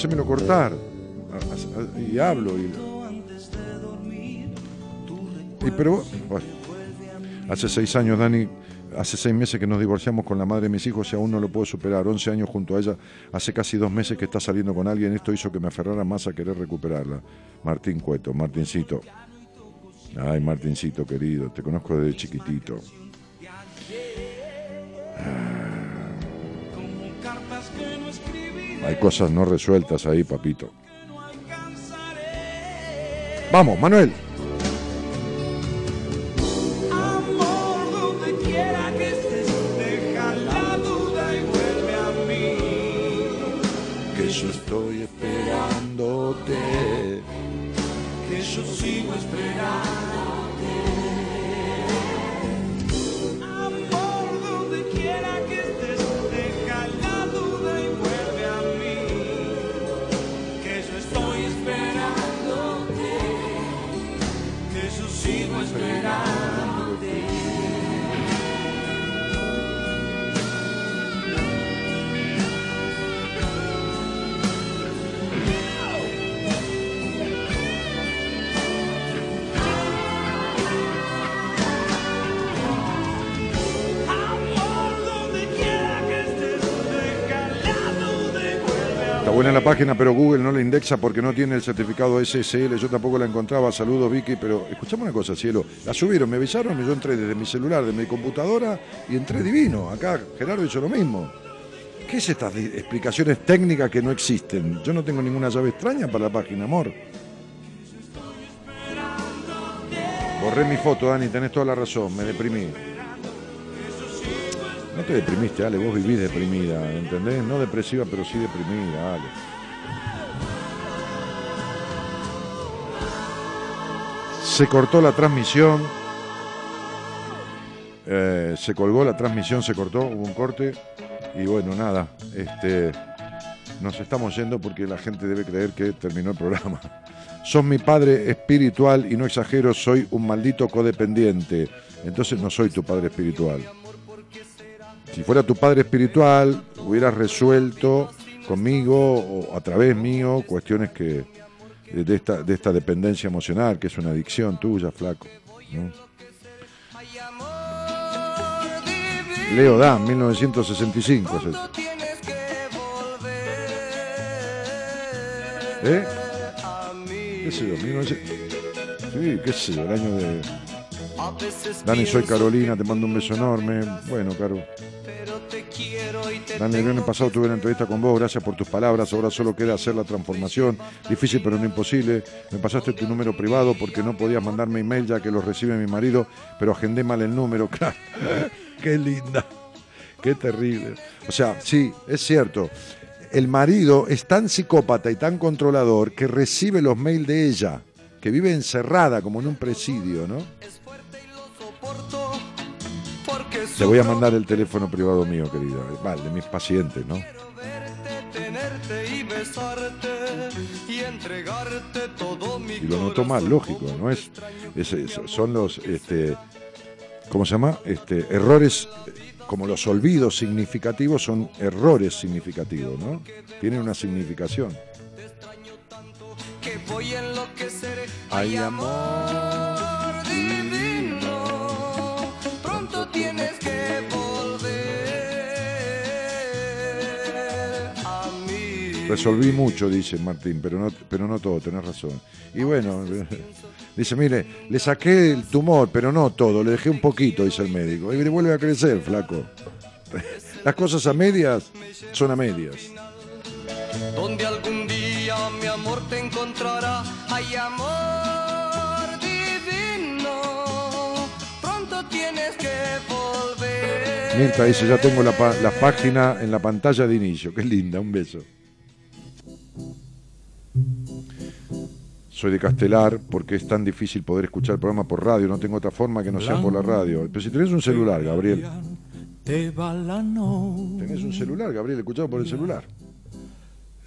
Hacémelo cortar. Y hablo. Y, y pero, hace seis años, Dani, hace seis meses que nos divorciamos con la madre de mis hijos y aún no lo puedo superar. 11 años junto a ella, hace casi dos meses que está saliendo con alguien. Esto hizo que me aferrara más a querer recuperarla. Martín Cueto, Martincito. Ay, Martincito querido, te conozco desde chiquitito. como Hay cosas no resueltas ahí, papito. Vamos, Manuel. Donde quiera página, pero Google no la indexa porque no tiene el certificado SSL. Yo tampoco la encontraba. Saludos, Vicky. Pero escuchame una cosa, cielo. La subieron, me avisaron y yo entré desde mi celular, de mi computadora y entré divino. Acá Gerardo hizo lo mismo. ¿Qué es estas explicaciones técnicas que no existen? Yo no tengo ninguna llave extraña para la página, amor. Borré mi foto, Dani, tenés toda la razón, me deprimí. No te deprimiste, Ale, vos vivís deprimida, ¿entendés? No depresiva, pero sí deprimida, Ale. Se cortó la transmisión. eh, se colgó la transmisión, se cortó, hubo un corte. Y bueno, nada, este, nos estamos yendo porque la gente debe creer que terminó el programa. Sos mi padre espiritual y no exagero, soy un maldito codependiente. Entonces no soy tu padre espiritual. Si fuera tu padre espiritual, hubieras resuelto conmigo o a través mío cuestiones que de esta, de esta dependencia emocional, que es una adicción tuya, flaco. ¿no? Leo Dan, 1965. es esto. ¿Eh? ¿Qué sé yo? 1900 Sí, qué sé yo, el año de... Dani, soy Carolina, te mando un beso enorme. Bueno, Caro. Dani, el viernes pasado tuve una entrevista con vos, gracias por tus palabras. Ahora solo queda hacer la transformación. Difícil pero no imposible. Me pasaste tu número privado porque no podías mandarme email ya que lo recibe mi marido, pero agendé mal el número. Qué linda. Qué terrible. O sea, sí, es cierto. El marido es tan psicópata y tan controlador que recibe los mails de ella, que vive encerrada como en un presidio, ¿no? Te voy a mandar el teléfono privado mío, querida. Vale, de mis pacientes, ¿no? y lo noto más lógico, ¿no es? es- es- son los este, ¿cómo se llama? Este, errores, como los olvidos significativos son errores significativos, ¿no? Tienen una significación. Hay amor tienes que volver a mí. Resolví mucho, dice Martín, pero no, pero no todo, tenés razón. Y bueno, dice, mire, le saqué el tumor, pero no todo, le dejé un poquito, dice el médico. Y le vuelve a crecer, flaco. Las cosas a medias son a medias. Donde algún día mi amor te encontrará. Mirta dice, ya tengo la, la página en la pantalla de inicio. Qué linda, un beso. Soy de Castelar porque es tan difícil poder escuchar el programa por radio. No tengo otra forma que no sea por la radio. Pero si tenés un celular, Gabriel. Tenés un celular, Gabriel, escuchado por el celular.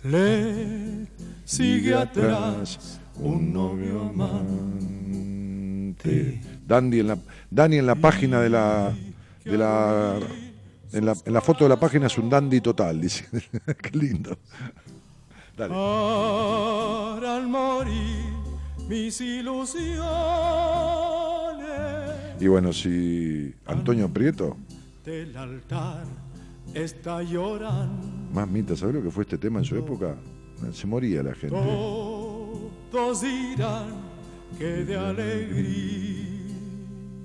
Le sigue atrás un novio amante. Dandy en la, Dani en la página de la, de la, en la, en la foto de la página es un dandy total, dice. Qué lindo. Dale. Para al morir mis ilusiones. Y bueno, si Antonio Prieto, Del altar está llorando. más Mita, ¿sabes lo que fue este tema en su época? Se moría la gente. Todos dirán que de alegría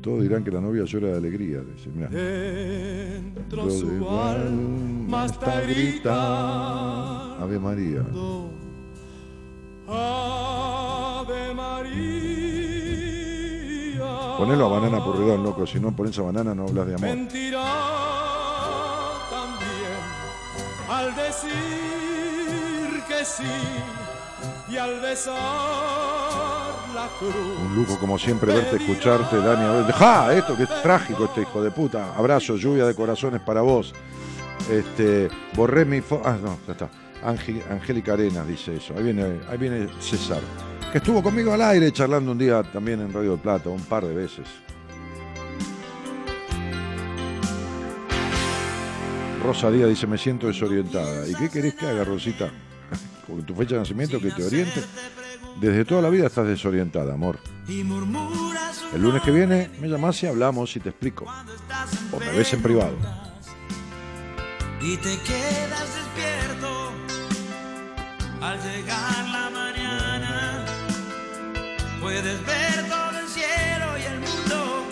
Todos dirán que la novia llora de alegría. Dice, mirá. dentro Lo su de alma está gritando. Ave María. Ave María. Ponelo a banana porredón, loco. Si no pones a banana, no hablas de amor. Mentirá también al decir que sí y al besar. Un lujo, como siempre, verte, escucharte, Dani. ¡Ja! Esto que es trágico, este hijo de puta. Abrazo, lluvia de corazones para vos. Este, borré mi Ah, no, ya está. Angélica Arenas dice eso. Ahí viene, ahí viene César. Que estuvo conmigo al aire charlando un día también en Radio del Plata, un par de veces. Rosa Díaz dice, me siento desorientada. ¿Y qué querés que haga, Rosita? Con tu fecha de nacimiento que te oriente. Desde toda la vida estás desorientada, amor. El lunes que viene me llamás y hablamos y te explico. O me ves en privado. y te quedas despierto al llegar la mañana. Puedes ver todo el cielo y el mundo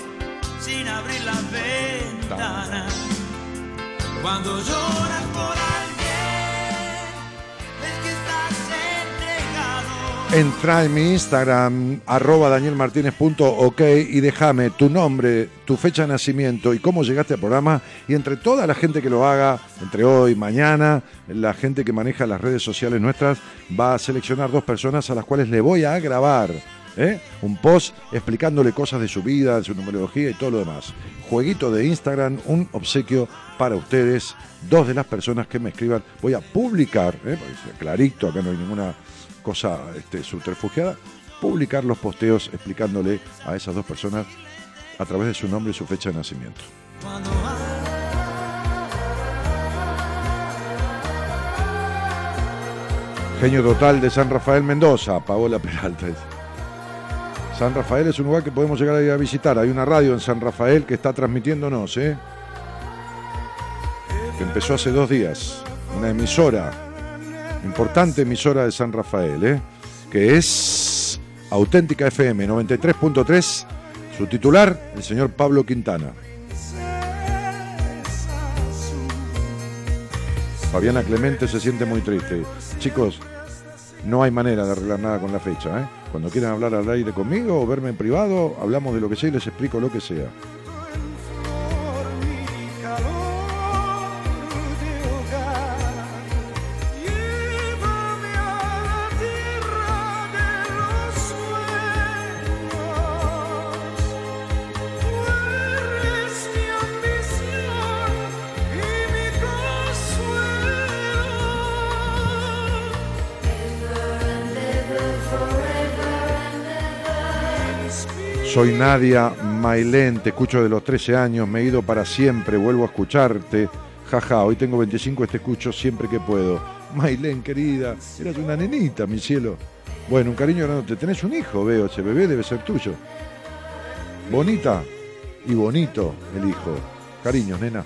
sin abrir la ventana. Cuando lloras por alguien, Entra en mi Instagram, arroba danielmartinez.ok y déjame tu nombre, tu fecha de nacimiento y cómo llegaste al programa. Y entre toda la gente que lo haga, entre hoy, mañana, la gente que maneja las redes sociales nuestras, va a seleccionar dos personas a las cuales le voy a grabar ¿eh? un post explicándole cosas de su vida, de su numerología y todo lo demás. Jueguito de Instagram, un obsequio para ustedes, dos de las personas que me escriban. Voy a publicar, ¿eh? clarito, acá no hay ninguna cosa este, subterfugiada, publicar los posteos explicándole a esas dos personas a través de su nombre y su fecha de nacimiento. Genio total de San Rafael Mendoza, Paola Peralta. San Rafael es un lugar que podemos llegar a a visitar. Hay una radio en San Rafael que está transmitiéndonos, ¿eh? que empezó hace dos días. Una emisora, importante emisora de San Rafael, ¿eh? que es Auténtica FM 93.3. Su titular, el señor Pablo Quintana. Fabiana Clemente se siente muy triste. Chicos, no hay manera de arreglar nada con la fecha. ¿eh? Cuando quieran hablar al aire conmigo o verme en privado, hablamos de lo que sea y les explico lo que sea. Soy Nadia Mailén, te escucho de los 13 años, me he ido para siempre, vuelvo a escucharte. Jaja, hoy tengo 25 y te escucho siempre que puedo. Mailén, querida, eras una nenita, mi cielo. Bueno, un cariño grande. Tenés un hijo, veo, ese bebé debe ser tuyo. Bonita y bonito el hijo. Cariños, nena.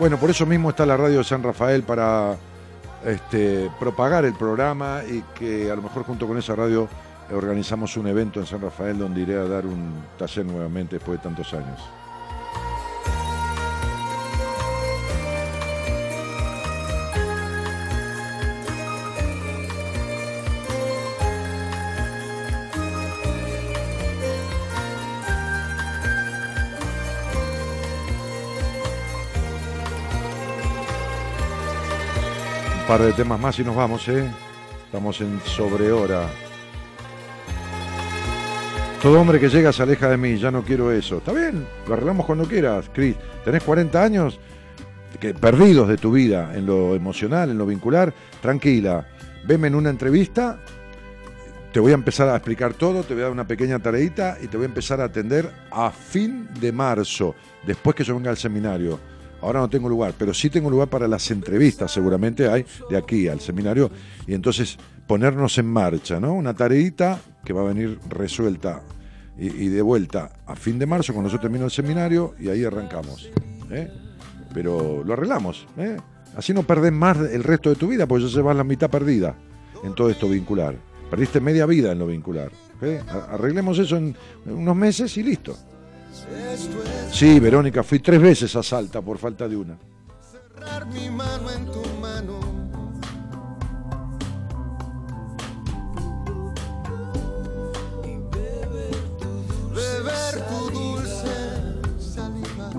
Bueno, por eso mismo está la radio de San Rafael para este, propagar el programa y que a lo mejor junto con esa radio organizamos un evento en San Rafael donde iré a dar un taller nuevamente después de tantos años. Par de temas más y nos vamos, ¿eh? Estamos en sobrehora. Todo hombre que llega se aleja de mí, ya no quiero eso. Está bien, lo arreglamos cuando quieras, Cris. Tenés 40 años que, perdidos de tu vida en lo emocional, en lo vincular. Tranquila, veme en una entrevista, te voy a empezar a explicar todo, te voy a dar una pequeña tareita y te voy a empezar a atender a fin de marzo, después que yo venga al seminario. Ahora no tengo lugar, pero sí tengo lugar para las entrevistas, seguramente hay de aquí al seminario, y entonces ponernos en marcha, ¿no? Una tareita que va a venir resuelta y, de vuelta a fin de marzo cuando yo termino el seminario y ahí arrancamos. ¿eh? Pero lo arreglamos, ¿eh? Así no perdés más el resto de tu vida, porque ya se va la mitad perdida en todo esto vincular. Perdiste media vida en lo vincular. ¿eh? Arreglemos eso en unos meses y listo. Sí, Verónica, fui tres veces a Salta por falta de una. Cerrar mi mano en tu mano. Beber tu dulce saliva.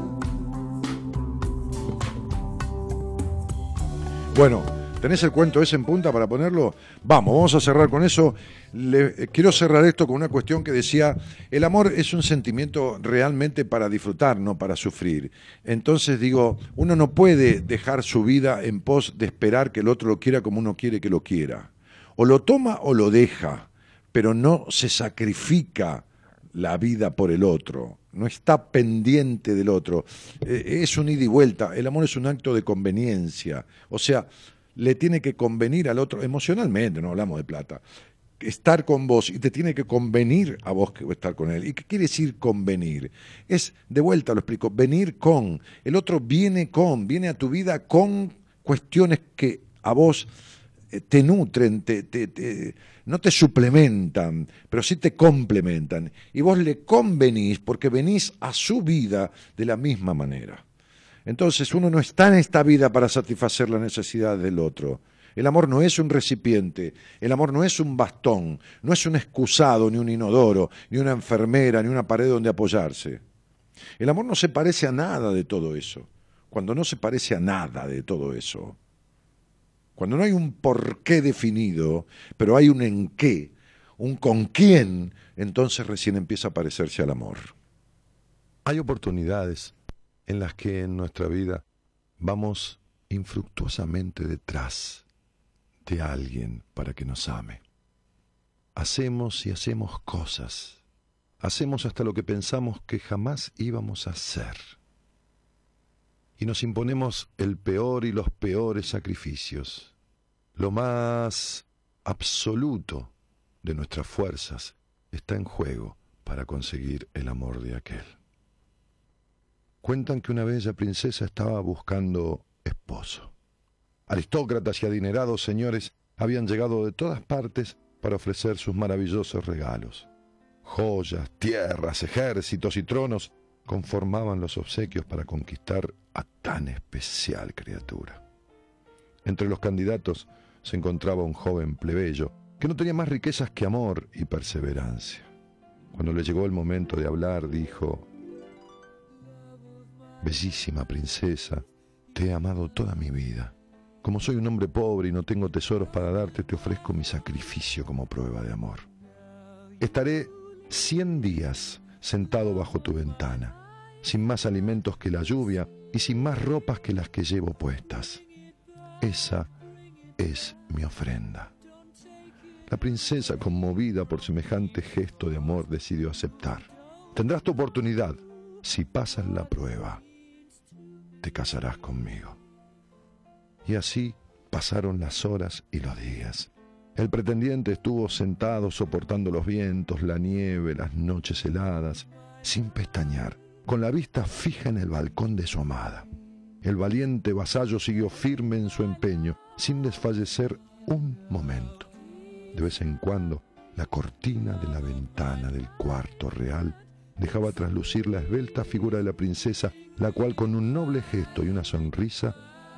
Bueno, ¿tenés el cuento ese en punta para ponerlo? Vamos, vamos a cerrar con eso. Eh, quiero cerrar esto con una cuestión que decía, el amor es un sentimiento realmente para disfrutar, no para sufrir. Entonces digo, uno no puede dejar su vida en pos de esperar que el otro lo quiera como uno quiere que lo quiera. O lo toma o lo deja, pero no se sacrifica la vida por el otro, no está pendiente del otro. Eh, es un ida y vuelta. El amor es un acto de conveniencia. O sea, le tiene que convenir al otro emocionalmente, no hablamos de plata. Estar con vos y te tiene que convenir a vos que estar con él. ¿Y qué quiere decir convenir? Es, de vuelta lo explico, venir con. El otro viene con, viene a tu vida con cuestiones que a vos eh, te nutren, te, te- te- no te suplementan, pero sí te complementan. Y vos le convenís porque venís a su vida de la misma manera. Entonces uno no está en esta vida para satisfacer las necesidades del otro. El amor no es un recipiente, el amor no es un bastón, no es un excusado, ni un inodoro, ni una enfermera, ni una pared donde apoyarse. El amor no se parece a nada de todo eso. Cuando no se parece a nada de todo eso, cuando no hay un por qué definido, pero hay un en qué, un con quién, entonces recién empieza a parecerse al amor. Hay oportunidades en las que en nuestra vida vamos infructuosamente detrás de alguien para que nos ame. Hacemos y hacemos cosas. Hacemos hasta lo que pensamos que jamás íbamos a hacer. Y nos imponemos el peor y los peores sacrificios. Lo más absoluto de nuestras fuerzas está en juego para conseguir el amor de aquel. Cuentan que una bella princesa estaba buscando esposo. Aristócratas y adinerados señores habían llegado de todas partes para ofrecer sus maravillosos regalos. Joyas, tierras, ejércitos y tronos conformaban los obsequios para conquistar a tan especial criatura. Entre los candidatos se encontraba un joven plebeyo que no tenía más riquezas que amor y perseverancia. Cuando le llegó el momento de hablar, dijo, Bellísima princesa, te he amado toda mi vida. Como soy un hombre pobre y no tengo tesoros para darte, te ofrezco mi sacrificio como prueba de amor. Estaré cien días sentado bajo tu ventana, sin más alimentos que la lluvia y sin más ropas que las que llevo puestas. Esa es mi ofrenda. La princesa, conmovida por semejante gesto de amor, decidió aceptar. Tendrás tu oportunidad. Si pasas la prueba, te casarás conmigo. Y así pasaron las horas y los días. El pretendiente estuvo sentado soportando los vientos, la nieve, las noches heladas, sin pestañear, con la vista fija en el balcón de su amada. El valiente vasallo siguió firme en su empeño, sin desfallecer un momento. De vez en cuando, la cortina de la ventana del cuarto real dejaba traslucir la esbelta figura de la princesa, la cual con un noble gesto y una sonrisa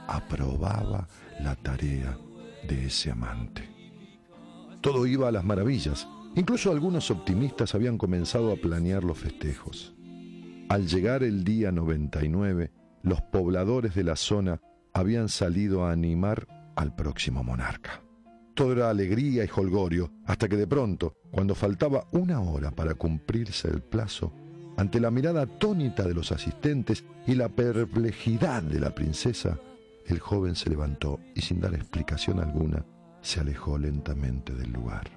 aprobaba la tarea de ese amante. Todo iba a las maravillas. Incluso algunos optimistas habían comenzado a planear los festejos. Al llegar el día 99, los pobladores de la zona habían salido a animar al próximo monarca. Todo era alegría y holgorio, hasta que de pronto, cuando faltaba una hora para cumplirse el plazo, ante la mirada atónita de los asistentes y la perplejidad de la princesa, el joven se levantó y sin dar explicación alguna, se alejó lentamente del lugar.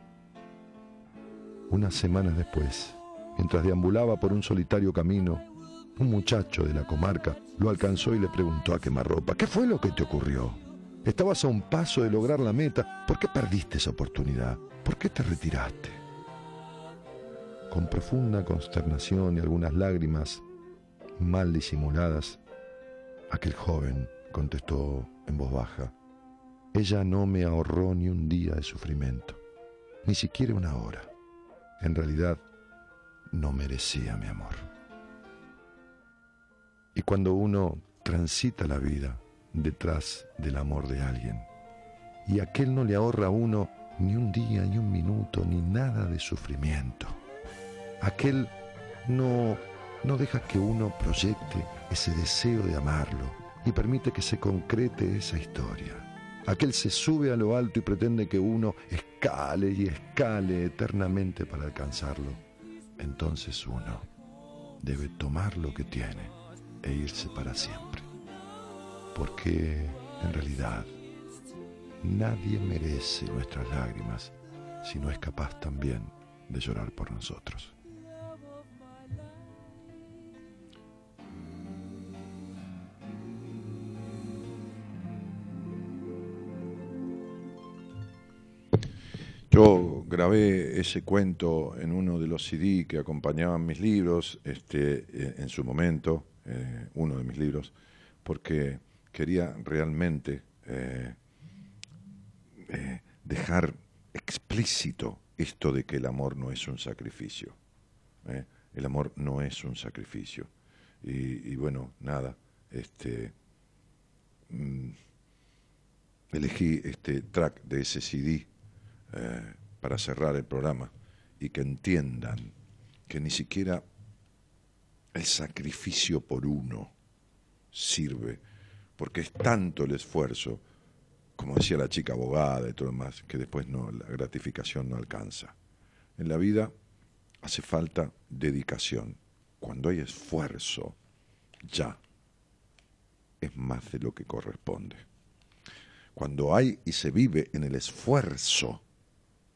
Unas semanas después, mientras deambulaba por un solitario camino, un muchacho de la comarca lo alcanzó y le preguntó a quemarropa, ¿qué fue lo que te ocurrió? Estabas a un paso de lograr la meta. ¿Por qué perdiste esa oportunidad? ¿Por qué te retiraste? Con profunda consternación y algunas lágrimas mal disimuladas, aquel joven contestó en voz baja, ella no me ahorró ni un día de sufrimiento, ni siquiera una hora. En realidad, no merecía mi amor. Y cuando uno transita la vida, detrás del amor de alguien. Y aquel no le ahorra a uno ni un día, ni un minuto, ni nada de sufrimiento. Aquel no, no deja que uno proyecte ese deseo de amarlo y permite que se concrete esa historia. Aquel se sube a lo alto y pretende que uno escale y escale eternamente para alcanzarlo. Entonces uno debe tomar lo que tiene e irse para siempre porque en realidad nadie merece nuestras lágrimas si no es capaz también de llorar por nosotros. Yo grabé ese cuento en uno de los CD que acompañaban mis libros, este, eh, en su momento, eh, uno de mis libros, porque quería realmente eh, dejar explícito esto de que el amor no es un sacrificio. El amor no es un sacrificio. Y, bueno, nada, este, mm, elegí este track de ese CD para cerrar el programa y que entiendan que ni siquiera el sacrificio por uno sirve porque es tanto el esfuerzo, como decía la chica abogada y todo lo demás, que después no, la gratificación no alcanza. En la vida hace falta dedicación. Cuando hay esfuerzo, ya es más de lo que corresponde. Cuando hay y se vive en el esfuerzo,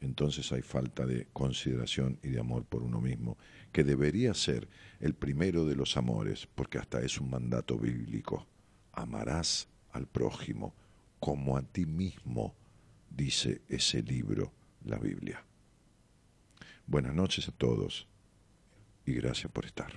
entonces hay falta de consideración y de amor por uno mismo, que debería ser el primero de los amores, porque hasta es un mandato bíblico amarás al prójimo como a ti mismo, dice ese libro, la Biblia. Buenas noches a todos y gracias por estar.